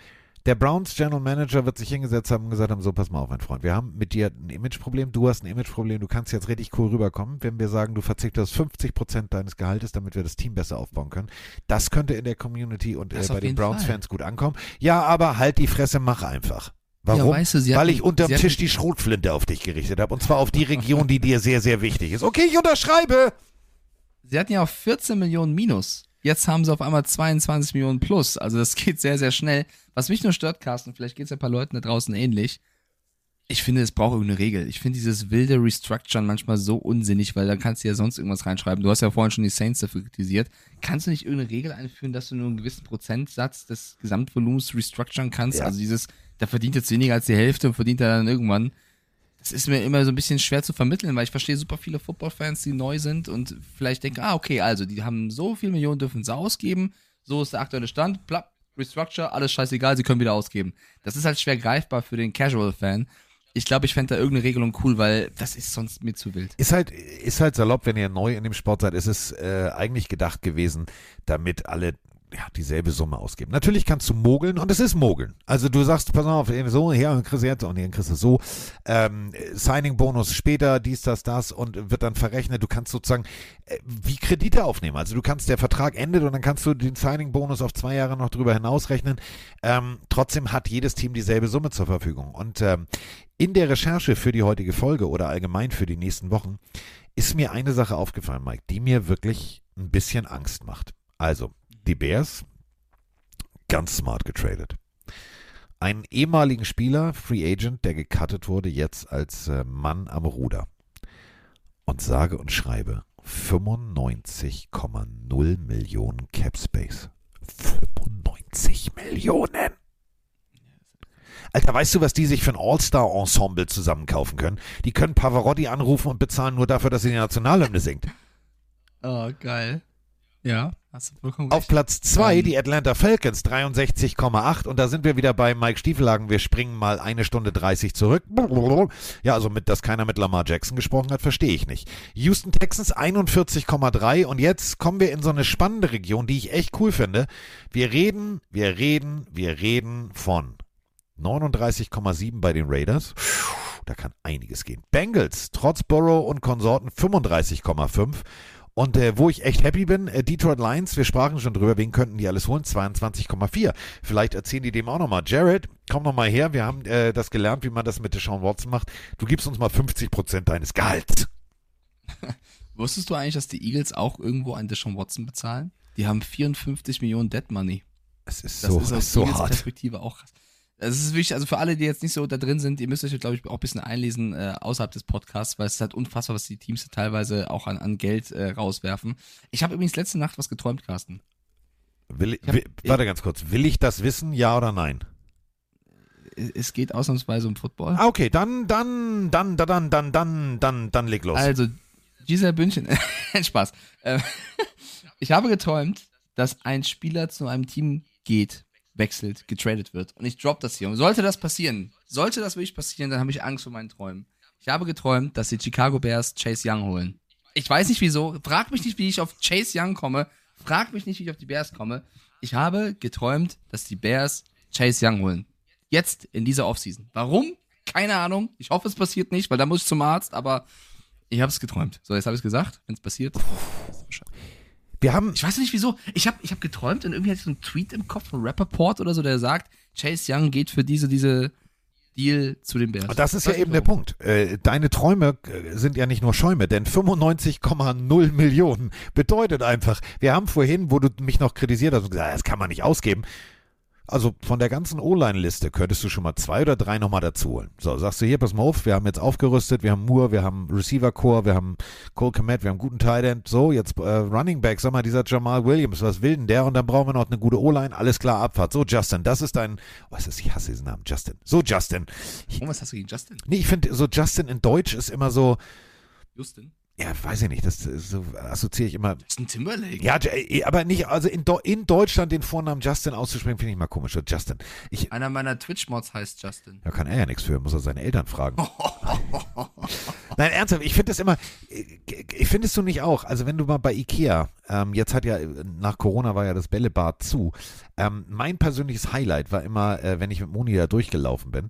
der Browns General Manager wird sich hingesetzt haben und gesagt haben, so, pass mal auf, mein Freund, wir haben mit dir ein Imageproblem, du hast ein Imageproblem, du kannst jetzt richtig cool rüberkommen, wenn wir sagen, du verzichtest 50 Prozent deines Gehaltes, damit wir das Team besser aufbauen können. Das könnte in der Community und äh, bei den. Browns-Fans gut ankommen. Ja, aber halt die Fresse, mach einfach. Warum? weißt du, Weil hatten- ich unterm hatten- Tisch die Schrotflinte auf dich gerichtet habe. Und zwar auf die Region, die dir sehr, sehr wichtig ist. Okay, ich unterschreibe. Sie hatten ja auch 14 Millionen Minus. Jetzt haben sie auf einmal 22 Millionen plus. Also das geht sehr, sehr schnell. Was mich nur stört, Carsten, vielleicht geht es ja ein paar Leuten da draußen ähnlich. Ich finde, es braucht irgendeine Regel. Ich finde dieses wilde Restructuren manchmal so unsinnig, weil dann kannst du ja sonst irgendwas reinschreiben. Du hast ja vorhin schon die Saints dafür kritisiert. Kannst du nicht irgendeine Regel einführen, dass du nur einen gewissen Prozentsatz des Gesamtvolumens restructuren kannst? Ja. Also dieses, da verdient jetzt weniger als die Hälfte und verdient er dann irgendwann. Das ist mir immer so ein bisschen schwer zu vermitteln, weil ich verstehe super viele Football-Fans, die neu sind und vielleicht denken, ah, okay, also die haben so viel Millionen, dürfen sie ausgeben, so ist der aktuelle Stand, plapp, Restructure, alles scheißegal, sie können wieder ausgeben. Das ist halt schwer greifbar für den Casual-Fan. Ich glaube, ich fände da irgendeine Regelung cool, weil das ist sonst mir zu wild. Ist halt, ist halt salopp, wenn ihr neu in dem Sport seid, ist es äh, eigentlich gedacht gewesen, damit alle ja, dieselbe Summe ausgeben. Natürlich kannst du mogeln und es ist mogeln. Also du sagst, pass auf, so, hier, dann kriegst jetzt und hier kriegst du so. Ähm, Signing-Bonus später, dies, das, das und wird dann verrechnet. Du kannst sozusagen äh, wie Kredite aufnehmen. Also du kannst, der Vertrag endet und dann kannst du den Signing-Bonus auf zwei Jahre noch drüber hinausrechnen. Ähm, trotzdem hat jedes Team dieselbe Summe zur Verfügung. Und ähm, in der Recherche für die heutige Folge oder allgemein für die nächsten Wochen ist mir eine Sache aufgefallen, Mike, die mir wirklich ein bisschen Angst macht. Also, die Bears, ganz smart getradet. Einen ehemaligen Spieler, Free Agent, der gecuttet wurde, jetzt als äh, Mann am Ruder. Und sage und schreibe 95,0 Millionen Cap Space. 95 Millionen! Alter, weißt du, was die sich für ein All-Star-Ensemble zusammenkaufen können? Die können Pavarotti anrufen und bezahlen nur dafür, dass sie die Nationalhymne singt. Oh, geil. Ja, Auf. Platz 2 Ähm, die Atlanta Falcons 63,8 und da sind wir wieder bei Mike Stiefelhagen. Wir springen mal eine Stunde 30 zurück. Ja, also mit, dass keiner mit Lamar Jackson gesprochen hat, verstehe ich nicht. Houston Texans 41,3 und jetzt kommen wir in so eine spannende Region, die ich echt cool finde. Wir reden, wir reden, wir reden von 39,7 bei den Raiders. Da kann einiges gehen. Bengals, trotz Burrow und Konsorten 35,5. Und äh, wo ich echt happy bin, äh, Detroit Lions, wir sprachen schon drüber, wen könnten die alles holen? 22,4. Vielleicht erzählen die dem auch nochmal. Jared, komm nochmal her, wir haben äh, das gelernt, wie man das mit Deshaun Watson macht. Du gibst uns mal 50% deines Gehalts. Wusstest du eigentlich, dass die Eagles auch irgendwo an Deshaun Watson bezahlen? Die haben 54 Millionen Dead Money. Es ist Das so, ist aus so Eagles hart. Perspektive auch krass. Es ist wirklich, also für alle, die jetzt nicht so da drin sind, ihr müsst euch, glaube ich, auch ein bisschen einlesen äh, außerhalb des Podcasts, weil es ist halt unfassbar, was die Teams teilweise auch an, an Geld äh, rauswerfen. Ich habe übrigens letzte Nacht was geträumt, Carsten. Will, ich- hab- will, warte ganz kurz. Will ich das wissen, ja oder nein? Es geht ausnahmsweise um Football. Ah, okay, dann, dann, dann, dann, dann, dann, dann, dann, dann leg los. Also, Giselle Bündchen, Spaß. Ähm, ich habe geträumt, dass ein Spieler zu einem Team geht, wechselt, getradet wird. Und ich drop das hier. Und sollte das passieren, sollte das wirklich passieren, dann habe ich Angst vor meinen Träumen. Ich habe geträumt, dass die Chicago Bears Chase Young holen. Ich weiß nicht wieso. Frag mich nicht, wie ich auf Chase Young komme. Frag mich nicht, wie ich auf die Bears komme. Ich habe geträumt, dass die Bears Chase Young holen. Jetzt in dieser Offseason. Warum? Keine Ahnung. Ich hoffe, es passiert nicht, weil da muss ich zum Arzt, aber ich habe es geträumt. So, jetzt habe ich es gesagt. Wenn es passiert. Wir haben. Ich weiß nicht wieso. Ich habe ich hab geträumt und irgendwie hatte ich so einen Tweet im Kopf von Rappaport oder so, der sagt, Chase Young geht für diese, diese Deal zu den Bears. Und das ist ja Weiß eben der. Punkt. Äh, deine Träume äh, sind ja nicht nur Schäume, denn 95,0 Millionen bedeutet einfach, wir haben vorhin, wo du mich noch kritisiert hast und gesagt, das kann man nicht ausgeben. Also von der ganzen O-Line-Liste könntest du schon mal zwei oder drei nochmal dazu holen. So, sagst du hier, pass mal auf, wir haben jetzt aufgerüstet, wir haben Moore, wir haben Receiver-Core, wir haben Cole Komet, wir haben guten Tight End. So, jetzt äh, Running Back, sag mal, dieser Jamal Williams, was will denn der? Und dann brauchen wir noch eine gute O-Line, alles klar, Abfahrt. So, Justin, das ist dein, was ist, ich hasse diesen Namen, Justin. So, Justin. Ich, Oh, was hast du gegen Justin? Nee, ich finde, so Justin in Deutsch ist immer so, Justin? Ja, weiß ich nicht, das ist so assoziiere ich immer. Justin Timberlake. Ja, äh, aber nicht, also in, in Deutschland den Vornamen Justin auszusprechen, finde ich mal komisch. Justin. Ich, Einer meiner Twitch-Mods heißt Justin. da kann er ja nichts für, muss er seine Eltern fragen. Nein, ernsthaft, ich finde das immer, ich findest du nicht auch, also wenn du mal bei Ikea, ähm, jetzt hat ja, nach Corona war ja das Bällebad zu, ähm, mein persönliches Highlight war immer, äh, wenn ich mit Moni da durchgelaufen bin,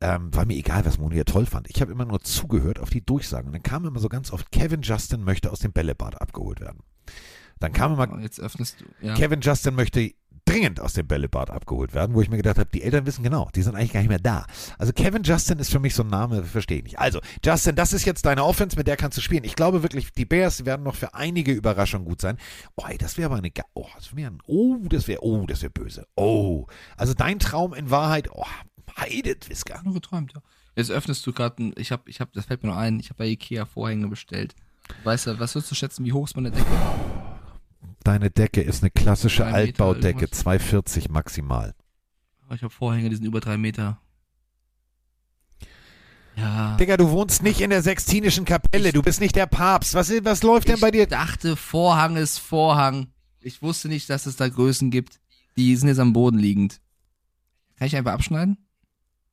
ähm, war mir egal, was Moni ja toll fand. Ich habe immer nur zugehört auf die Durchsagen. Und dann kam immer so ganz oft, Kevin Justin möchte aus dem Bällebad abgeholt werden. Dann kam immer, Oh, Jetzt öffnest du. Ja. Kevin Justin möchte dringend aus dem Bällebad abgeholt werden, wo ich mir gedacht habe, die Eltern wissen genau, die sind eigentlich gar nicht mehr da. Also Kevin Justin ist für mich so ein Name, verstehe ich nicht. Also, Justin, das ist jetzt deine Offense, mit der kannst du spielen. Ich glaube wirklich, die Bears werden noch für einige Überraschungen gut sein. Oh, ey, das wäre aber eine, ge- oh, das wäre ein, oh, das wäre, oh, das wäre böse. Oh, also dein Traum in Wahrheit, oh, Heidetwisker. nur geträumt, ja. Jetzt öffnest du gerade, ich habe, ich habe, das fällt mir noch ein, ich habe bei Ikea Vorhänge bestellt. Weißt du, was würdest du schätzen, wie hoch ist meine Decke? Deine Decke ist eine klassische Drei Meter Altbaudecke, irgendwas. 240 maximal. Ich habe Vorhänge, die sind über drei Meter. Ja. Digga, du wohnst nicht in der Sextinischen Kapelle, du bist nicht der Papst. Was, was läuft denn bei dir? Ich dachte, Vorhang ist Vorhang. Ich wusste nicht, dass es da Größen gibt. Die sind jetzt am Boden liegend. Kann ich einfach abschneiden?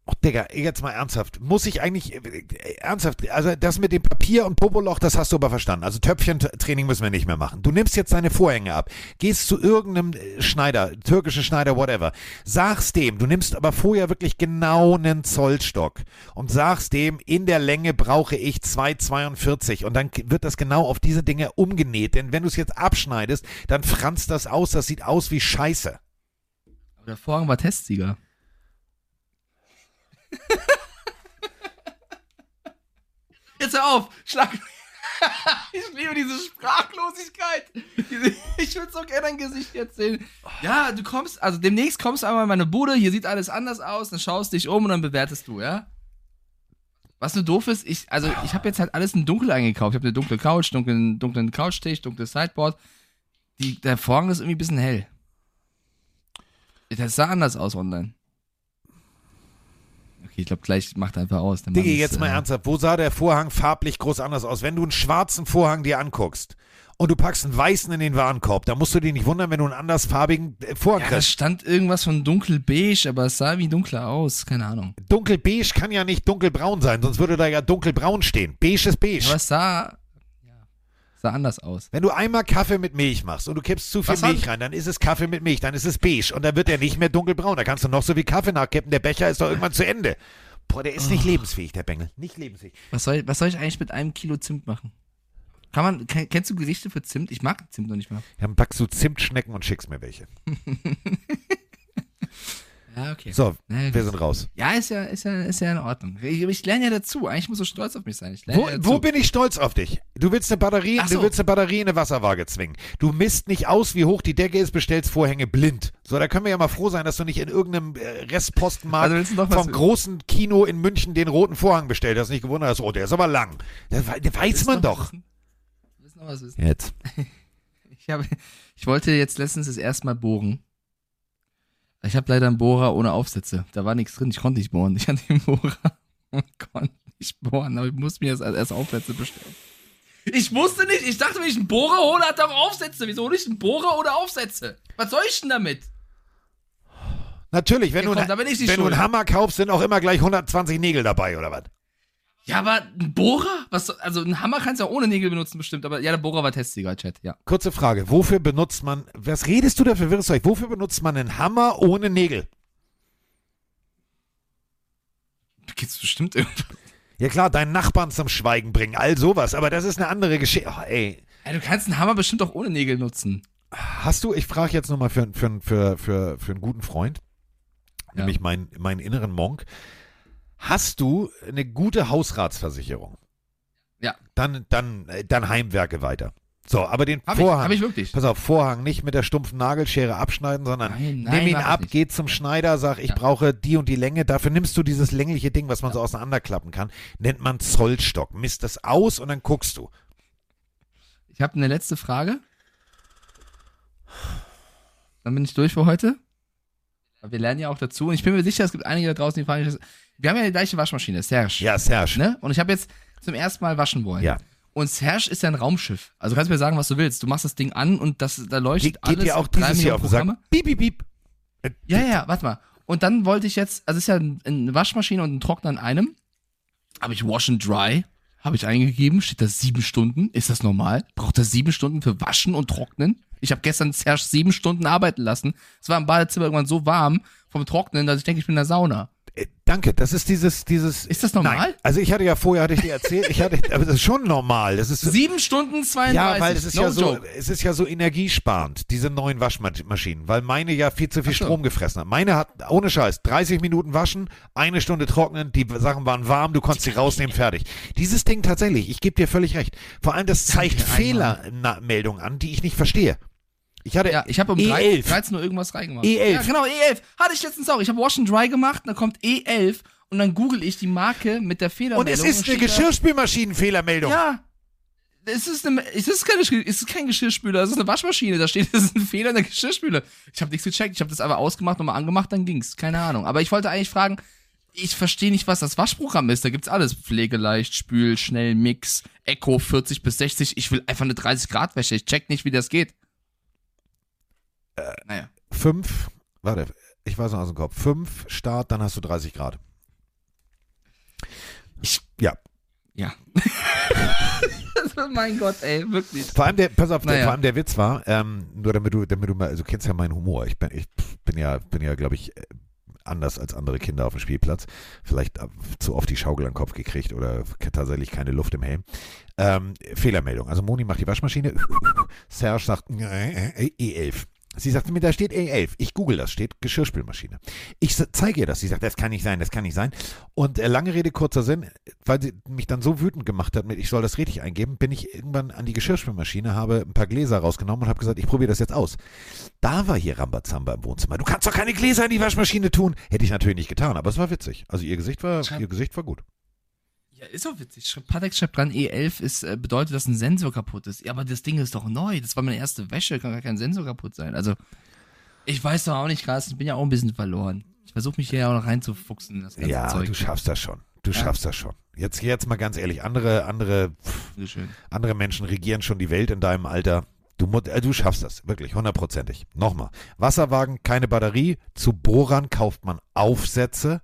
Oh, Digga, jetzt mal ernsthaft. Muss ich eigentlich, äh, ernsthaft, also das mit dem Papier und Popoloch, das hast du aber verstanden. Also Töpfchentraining müssen wir nicht mehr machen. Du nimmst jetzt deine Vorhänge ab, gehst zu irgendeinem äh, Schneider, türkische Schneider, whatever, sagst dem, du nimmst aber vorher wirklich genau einen Zollstock und sagst dem, in der Länge brauche ich 2,42 und dann wird das genau auf diese Dinge umgenäht. Denn wenn du es jetzt abschneidest, dann franzt das aus, das sieht aus wie Scheiße. Aber der Vorhang war Testsieger. Jetzt hör auf! Schlag. ich liebe diese Sprachlosigkeit. Ich würde so gerne dein Gesicht jetzt sehen. Ja, du kommst, also demnächst kommst du einmal in meine Bude, hier sieht alles anders aus, dann schaust dich um und dann bewertest du, ja? Was nur doof ist, ich, also ich habe jetzt halt alles in dunkel eingekauft. Ich habe eine dunkle Couch, dunklen, dunklen Couchtisch, dunkles Sideboard. Die, der Vorhang ist irgendwie ein bisschen hell. Das sah anders aus online. Okay, ich glaube, gleich macht er einfach aus. Ist, jetzt mal äh, ernsthaft, wo sah der Vorhang farblich groß anders aus? Wenn du einen schwarzen Vorhang dir anguckst und du packst einen weißen in den Warenkorb, da musst du dich nicht wundern, wenn du einen andersfarbigen äh, Vorhang Ja, da kriegst. stand irgendwas von dunkelbeige, aber es sah wie dunkler aus. Keine Ahnung. Dunkelbeige kann ja nicht dunkelbraun sein, sonst würde da ja dunkelbraun stehen. Beige ist beige. Aber es sah, sah anders aus. Wenn du einmal Kaffee mit Milch machst und du kippst zu viel Was Milch rein, dann ist es Kaffee mit Milch, dann ist es beige und dann wird der nicht mehr dunkelbraun. Da kannst du noch so viel Kaffee nachkippen, der Becher ist doch irgendwann zu Ende. Boah, der ist Oh. nicht lebensfähig, der Bengel. Nicht lebensfähig. Was soll, was soll ich eigentlich mit einem Kilo Zimt machen? Kann man, ken- kennst du Gerichte für Zimt? Ich mag Zimt noch nicht mal. Dann backst du Zimtschnecken und schickst mir welche. Ja, okay. So, Ja, wir sind raus. Ja, ist ja, ist ja, ist ja in Ordnung. Ich, ich lerne ja dazu. Eigentlich muss du stolz auf mich sein. Ich Wo, ja wo bin ich stolz auf dich? Du willst eine Batterie, so. du willst eine Batterie in eine Wasserwaage zwingen. Du misst nicht aus, wie hoch die Decke ist, bestellst Vorhänge blind. So, da können wir ja mal froh sein, dass du nicht in irgendeinem äh, Restpostenmarkt Also vom großen Kino in München den roten Vorhang bestellt hast. Nicht gewundert hast, oh, der ist aber lang. Das, we- das weiß man doch. wissen? Willst noch was wissen? Jetzt. Ich, habe, ich wollte jetzt letztens das erste Mal bohren. Ich habe leider einen Bohrer ohne Aufsätze. Da war nichts drin. Ich konnte nicht bohren. Ich hatte den Bohrer und konnte nicht bohren. Aber ich musste mir jetzt erst Aufsätze bestellen. Ich wusste nicht. Ich dachte, wenn ich einen Bohrer hole, hat er auch Aufsätze. Wieso hole ich einen Bohrer ohne Aufsätze? Was soll ich denn damit? Natürlich, wenn, Ja, du, komm, da ich nicht wenn du einen Hammer kaufst, sind auch immer gleich 120 Nägel dabei, oder was? Ja, aber ein Bohrer? Was, also ein Hammer kannst du ja ohne Nägel benutzen bestimmt, aber ja, der Bohrer war Testsieger, Chat, ja. Kurze Frage. Wofür benutzt man, was redest du da für wirres Zeug? Wofür benutzt man einen Hammer ohne Nägel? Gibt's bestimmt irgendwas. Ja klar, deinen Nachbarn zum Schweigen bringen, all sowas, aber das ist eine andere Geschichte. Oh, ey. Ja, du kannst einen Hammer bestimmt auch ohne Nägel nutzen. Hast du, ich frage jetzt nochmal für, für, für, für, für einen guten Freund, nämlich meinen, meinen inneren Monk, hast du eine gute Hausratsversicherung? Ja. Dann, dann, äh, dann Heimwerke weiter. So, aber den Hab ich- Vorhang. hab ich wirklich. Pass auf, Vorhang nicht mit der stumpfen Nagelschere abschneiden, sondern Nein, nein, nimm ihn ich ab, geh zum Schneider, sag, ich brauche die und die Länge. Dafür nimmst du dieses längliche Ding, was man so auseinanderklappen kann. Nennt man Zollstock. Misst das aus und dann guckst du. Ich habe eine letzte Frage. Dann bin ich durch für heute. Wir lernen ja auch dazu. Und ich bin mir sicher, es gibt einige da draußen, die fragen sich das. Wir haben ja die gleiche Waschmaschine, Serge. Ja, Serge. Ne? Und ich habe jetzt zum ersten Mal waschen wollen. Ja. Und Serge ist ja ein Raumschiff. Also kannst du mir sagen, was du willst. Du machst das Ding an und das, da leuchtet Geht, geht alles. dir auch dieses hier auf den Sack? Programme. Piep, piep, piep. Äh, Ja, ja, warte mal. Und dann wollte ich jetzt, also es ist ja ein- eine Waschmaschine und ein Trockner in einem. Habe ich Wash and Dry, habe ich eingegeben, steht da sieben Stunden. Ist das normal? Braucht er sieben Stunden für Waschen und Trocknen? Ich habe gestern Serge sieben Stunden arbeiten lassen. Es war im Badezimmer irgendwann so warm vom Trocknen, dass ich denke, ich bin in der Sauna. Äh, Danke, das ist dieses, dieses. Ist das normal? Nein. Also ich hatte ja vorher, hatte ich dir erzählt, ich hatte, aber das ist schon normal. Das ist Sieben Stunden 32. Ja, weil es ist no ja so, joke. es ist ja so energiesparend, diese neuen Waschmaschinen, weil meine ja viel zu viel Ach so. Strom gefressen hat. Meine hat, ohne Scheiß, 30 Minuten waschen, eine Stunde trocknen, die Sachen waren warm, du konntest sie rausnehmen, fertig. Dieses Ding tatsächlich, ich gebe dir völlig recht. Vor allem, das zeigt Fehlermeldungen an, die ich nicht verstehe. Ich hatte Ja, ich habe um E11. 13, 13 Uhr irgendwas reingemacht. E11. Ja, genau, E11. Hatte ich letztens auch. Ich habe Wash and Dry gemacht, dann kommt E11 und dann google ich die Marke mit der Und Fehlermeldung. es ist eine Geschirrspülmaschinenfehlermeldung. Ja. Es ist, eine, es, ist keine, es ist kein Geschirrspüler, es ist eine Waschmaschine. Da steht, es ist ein Fehler in der Geschirrspüle. Ich habe nichts gecheckt. Ich habe das einfach ausgemacht, nochmal angemacht, dann ging's. Keine Ahnung. Aber ich wollte eigentlich fragen, ich verstehe nicht, was das Waschprogramm ist. Da gibt's alles. Pflegeleicht, Spül, Schnell, Mix, Echo 40 bis 60. Ich will einfach eine 30 Grad Wäsche. Ich check nicht, wie das geht. Naja. Fünf, warte, ich weiß noch aus dem Kopf. Fünf Start, dann hast du 30 Grad. Ich, ja. Ja. mein Gott, ey, wirklich. Vor allem der, pass auf, der, Naja. vor allem der Witz war, ähm, nur damit du, damit du mal, also du kennst ja meinen Humor. Ich bin, ich bin ja, bin ja, glaube ich, äh, anders als andere Kinder auf dem Spielplatz. Vielleicht äh, zu oft die Schaukel an den Kopf gekriegt oder tatsächlich keine Luft im Helm. Ähm, Fehlermeldung. Also Moni macht die Waschmaschine. Serge sagt äh, äh, E11. Sie sagt mir, da steht E11. Ich google das, steht Geschirrspülmaschine. Ich zeige ihr das. Sie sagt, das kann nicht sein, das kann nicht sein. Und äh, lange Rede, kurzer Sinn, weil sie mich dann so wütend gemacht hat mit, ich soll das richtig eingeben, bin ich irgendwann an die Geschirrspülmaschine, habe ein paar Gläser rausgenommen und habe gesagt, ich probiere das jetzt aus. Da war hier Rambazamba im Wohnzimmer. Du kannst doch keine Gläser in die Waschmaschine tun. Hätte ich natürlich nicht getan, aber es war witzig. Also ihr Gesicht war, ihr Gesicht war gut. Ja, ist auch witzig. Patek schreibt dran, E11 ist, äh, bedeutet, dass ein Sensor kaputt ist. Ja, aber das Ding ist doch neu. Das war meine erste Wäsche, kann gar kein Sensor kaputt sein. Also, ich weiß doch auch nicht krass. Ich bin ja auch ein bisschen verloren. Ich versuche mich hier ja auch noch reinzufuchsen in das ganze Ja, Zeug. du schaffst das schon. Du Ja. schaffst das schon. Jetzt, jetzt mal ganz ehrlich, andere, andere, pff, andere Menschen regieren schon die Welt in deinem Alter. Du, äh, du schaffst das, wirklich, hundertprozentig. Nochmal. Wasserwagen, keine Batterie. Zu Bohrern kauft man Aufsätze.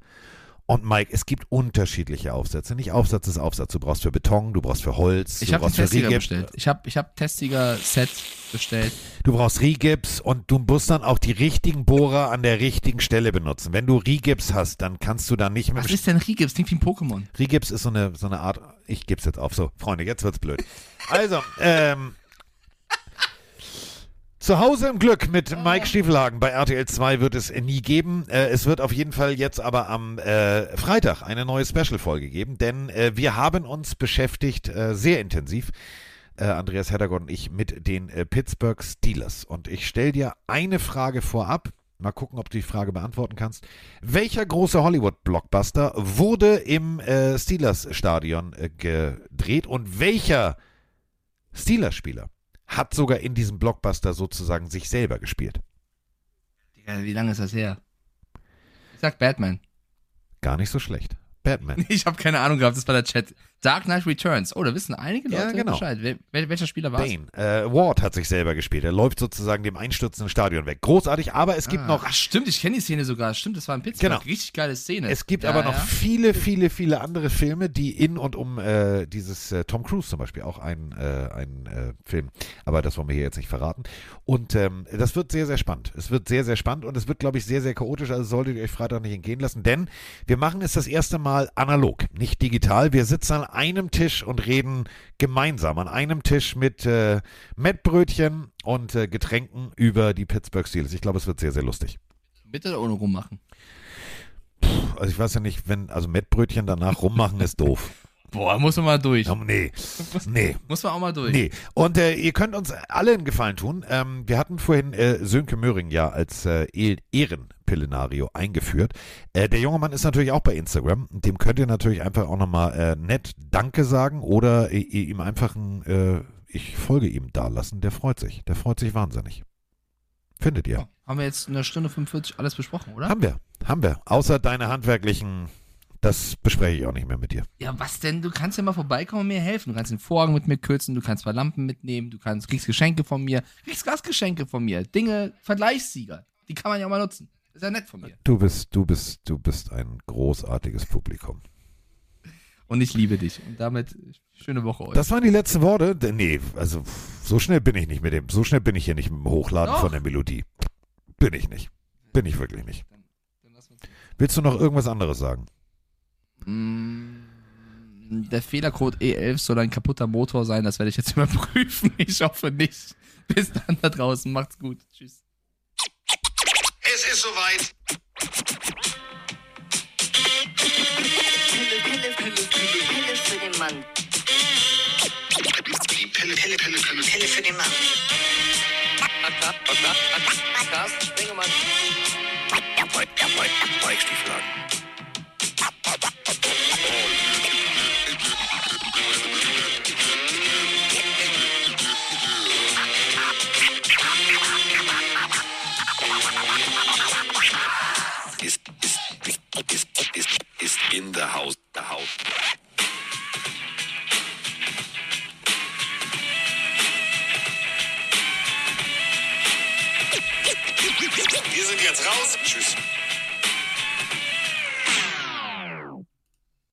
Und Mike, es gibt unterschiedliche Aufsätze. Nicht Aufsatz ist Aufsatz. Du brauchst für Beton, du brauchst für Holz, Ich du brauchst für Rigips. bestellt. Ich habe ich hab Testiger-Set bestellt. Du brauchst Rigips und du musst dann auch die richtigen Bohrer an der richtigen Stelle benutzen. Wenn du Rigips hast, dann kannst du da nicht mit Was ist denn Rigips? Klingt wie ein Pokémon. Rigips ist so eine, so eine Art, ich geb's jetzt auf. So, Freunde, jetzt wird's blöd. Also, ähm, zu Hause im Glück mit Mike Stiefelhagen bei RTL 2 wird es nie geben. Äh, es wird auf jeden Fall jetzt aber am äh, Freitag eine neue Special-Folge geben, denn äh, wir haben uns beschäftigt, äh, sehr intensiv, äh, Andreas Heddergott und ich, mit den äh, Pittsburgh Steelers. Und ich stelle dir eine Frage vorab. Mal gucken, ob du die Frage beantworten kannst. Welcher große Hollywood-Blockbuster wurde im äh, Steelers-Stadion äh, gedreht und welcher Steelers-Spieler hat sogar in diesem Blockbuster sozusagen sich selber gespielt? Digga, wie lange ist das her? Ich sag Batman. Gar nicht so schlecht. Batman. Ich habe keine Ahnung gehabt, das war der Chat. Dark Knight Returns. Oh, da wissen einige Leute Ja, genau. Bescheid. Wel- welcher Spieler war es? Bane. Äh, Ward hat sich selber gespielt. Er läuft sozusagen dem einstürzenden Stadion weg. Großartig, aber es gibt ah. noch Ach, stimmt, ich kenne die Szene sogar. Stimmt, das war in Pittsburgh. Genau. Richtig geile Szene. Es gibt Ja, aber noch ja. viele, viele, viele andere Filme, die in und um äh, dieses äh, Tom Cruise zum Beispiel auch ein, äh, ein äh, Film. Aber das wollen wir hier jetzt nicht verraten. Und ähm, das wird sehr, sehr spannend. Es wird sehr, sehr spannend und es wird, glaube ich, sehr, sehr chaotisch. Also solltet ihr euch Freitag nicht entgehen lassen, denn wir machen es das erste Mal analog, nicht digital. Wir sitzen an einem Tisch und reden gemeinsam an einem Tisch mit äh, Mettbrötchen und äh, Getränken über die Pittsburgh Steelers. Ich glaube, es wird sehr, sehr lustig. Mit oder ohne rummachen? Also ich weiß ja nicht, wenn, also Mettbrötchen danach rummachen ist doof. Boah, muss man mal durch. Nee, nee. Muss man auch mal durch. Nee, und äh, ihr könnt uns alle einen Gefallen tun. Ähm, wir hatten vorhin äh, Sönke Möhring ja als äh, Ehrenpillenario eingeführt. Äh, der junge Mann ist natürlich auch bei Instagram. Dem könnt ihr natürlich einfach auch nochmal äh, nett Danke sagen oder i- ihm einfach ein äh, Ich folge ihm da lassen. Der freut sich. Der freut sich wahnsinnig. Findet ihr? Haben wir jetzt eine Stunde 45 alles besprochen, oder? Haben wir, haben wir. Außer deine handwerklichen, das bespreche ich auch nicht mehr mit dir. Ja, was denn? Du kannst ja mal vorbeikommen und mir helfen. Du kannst den Vorhang mit mir kürzen, du kannst zwei Lampen mitnehmen, du kannst, kriegst Geschenke von mir, kriegst Gastgeschenke von mir. Dinge, Vergleichssieger. Die kann man ja auch mal nutzen. Ist ja nett von mir. Du bist, du bist, du bist ein großartiges Publikum. Und ich liebe dich. Und damit schöne Woche euch. Das waren die letzten Worte. Nee, also so schnell bin ich nicht mit dem. So schnell bin ich hier nicht mit dem Hochladen Doch. von der Melodie. Bin ich nicht. Bin ich wirklich nicht. Willst du noch irgendwas anderes sagen? Mm, Der Fehlercode E11 soll ein kaputter Motor sein. Das werde ich jetzt überprüfen. Ich hoffe nicht. Bis dann da draußen. Macht's gut. Tschüss. Es ist soweit. Pille, Pille, Pille, Pille, Pille für den Mann. Die Pille, Pille, Pille, Pille, Pille für den Mann. Carsten Spengemann. Weichstiefel Ist, ist, ist, ist, in the house, the house. Wir sind jetzt raus. Tschüss.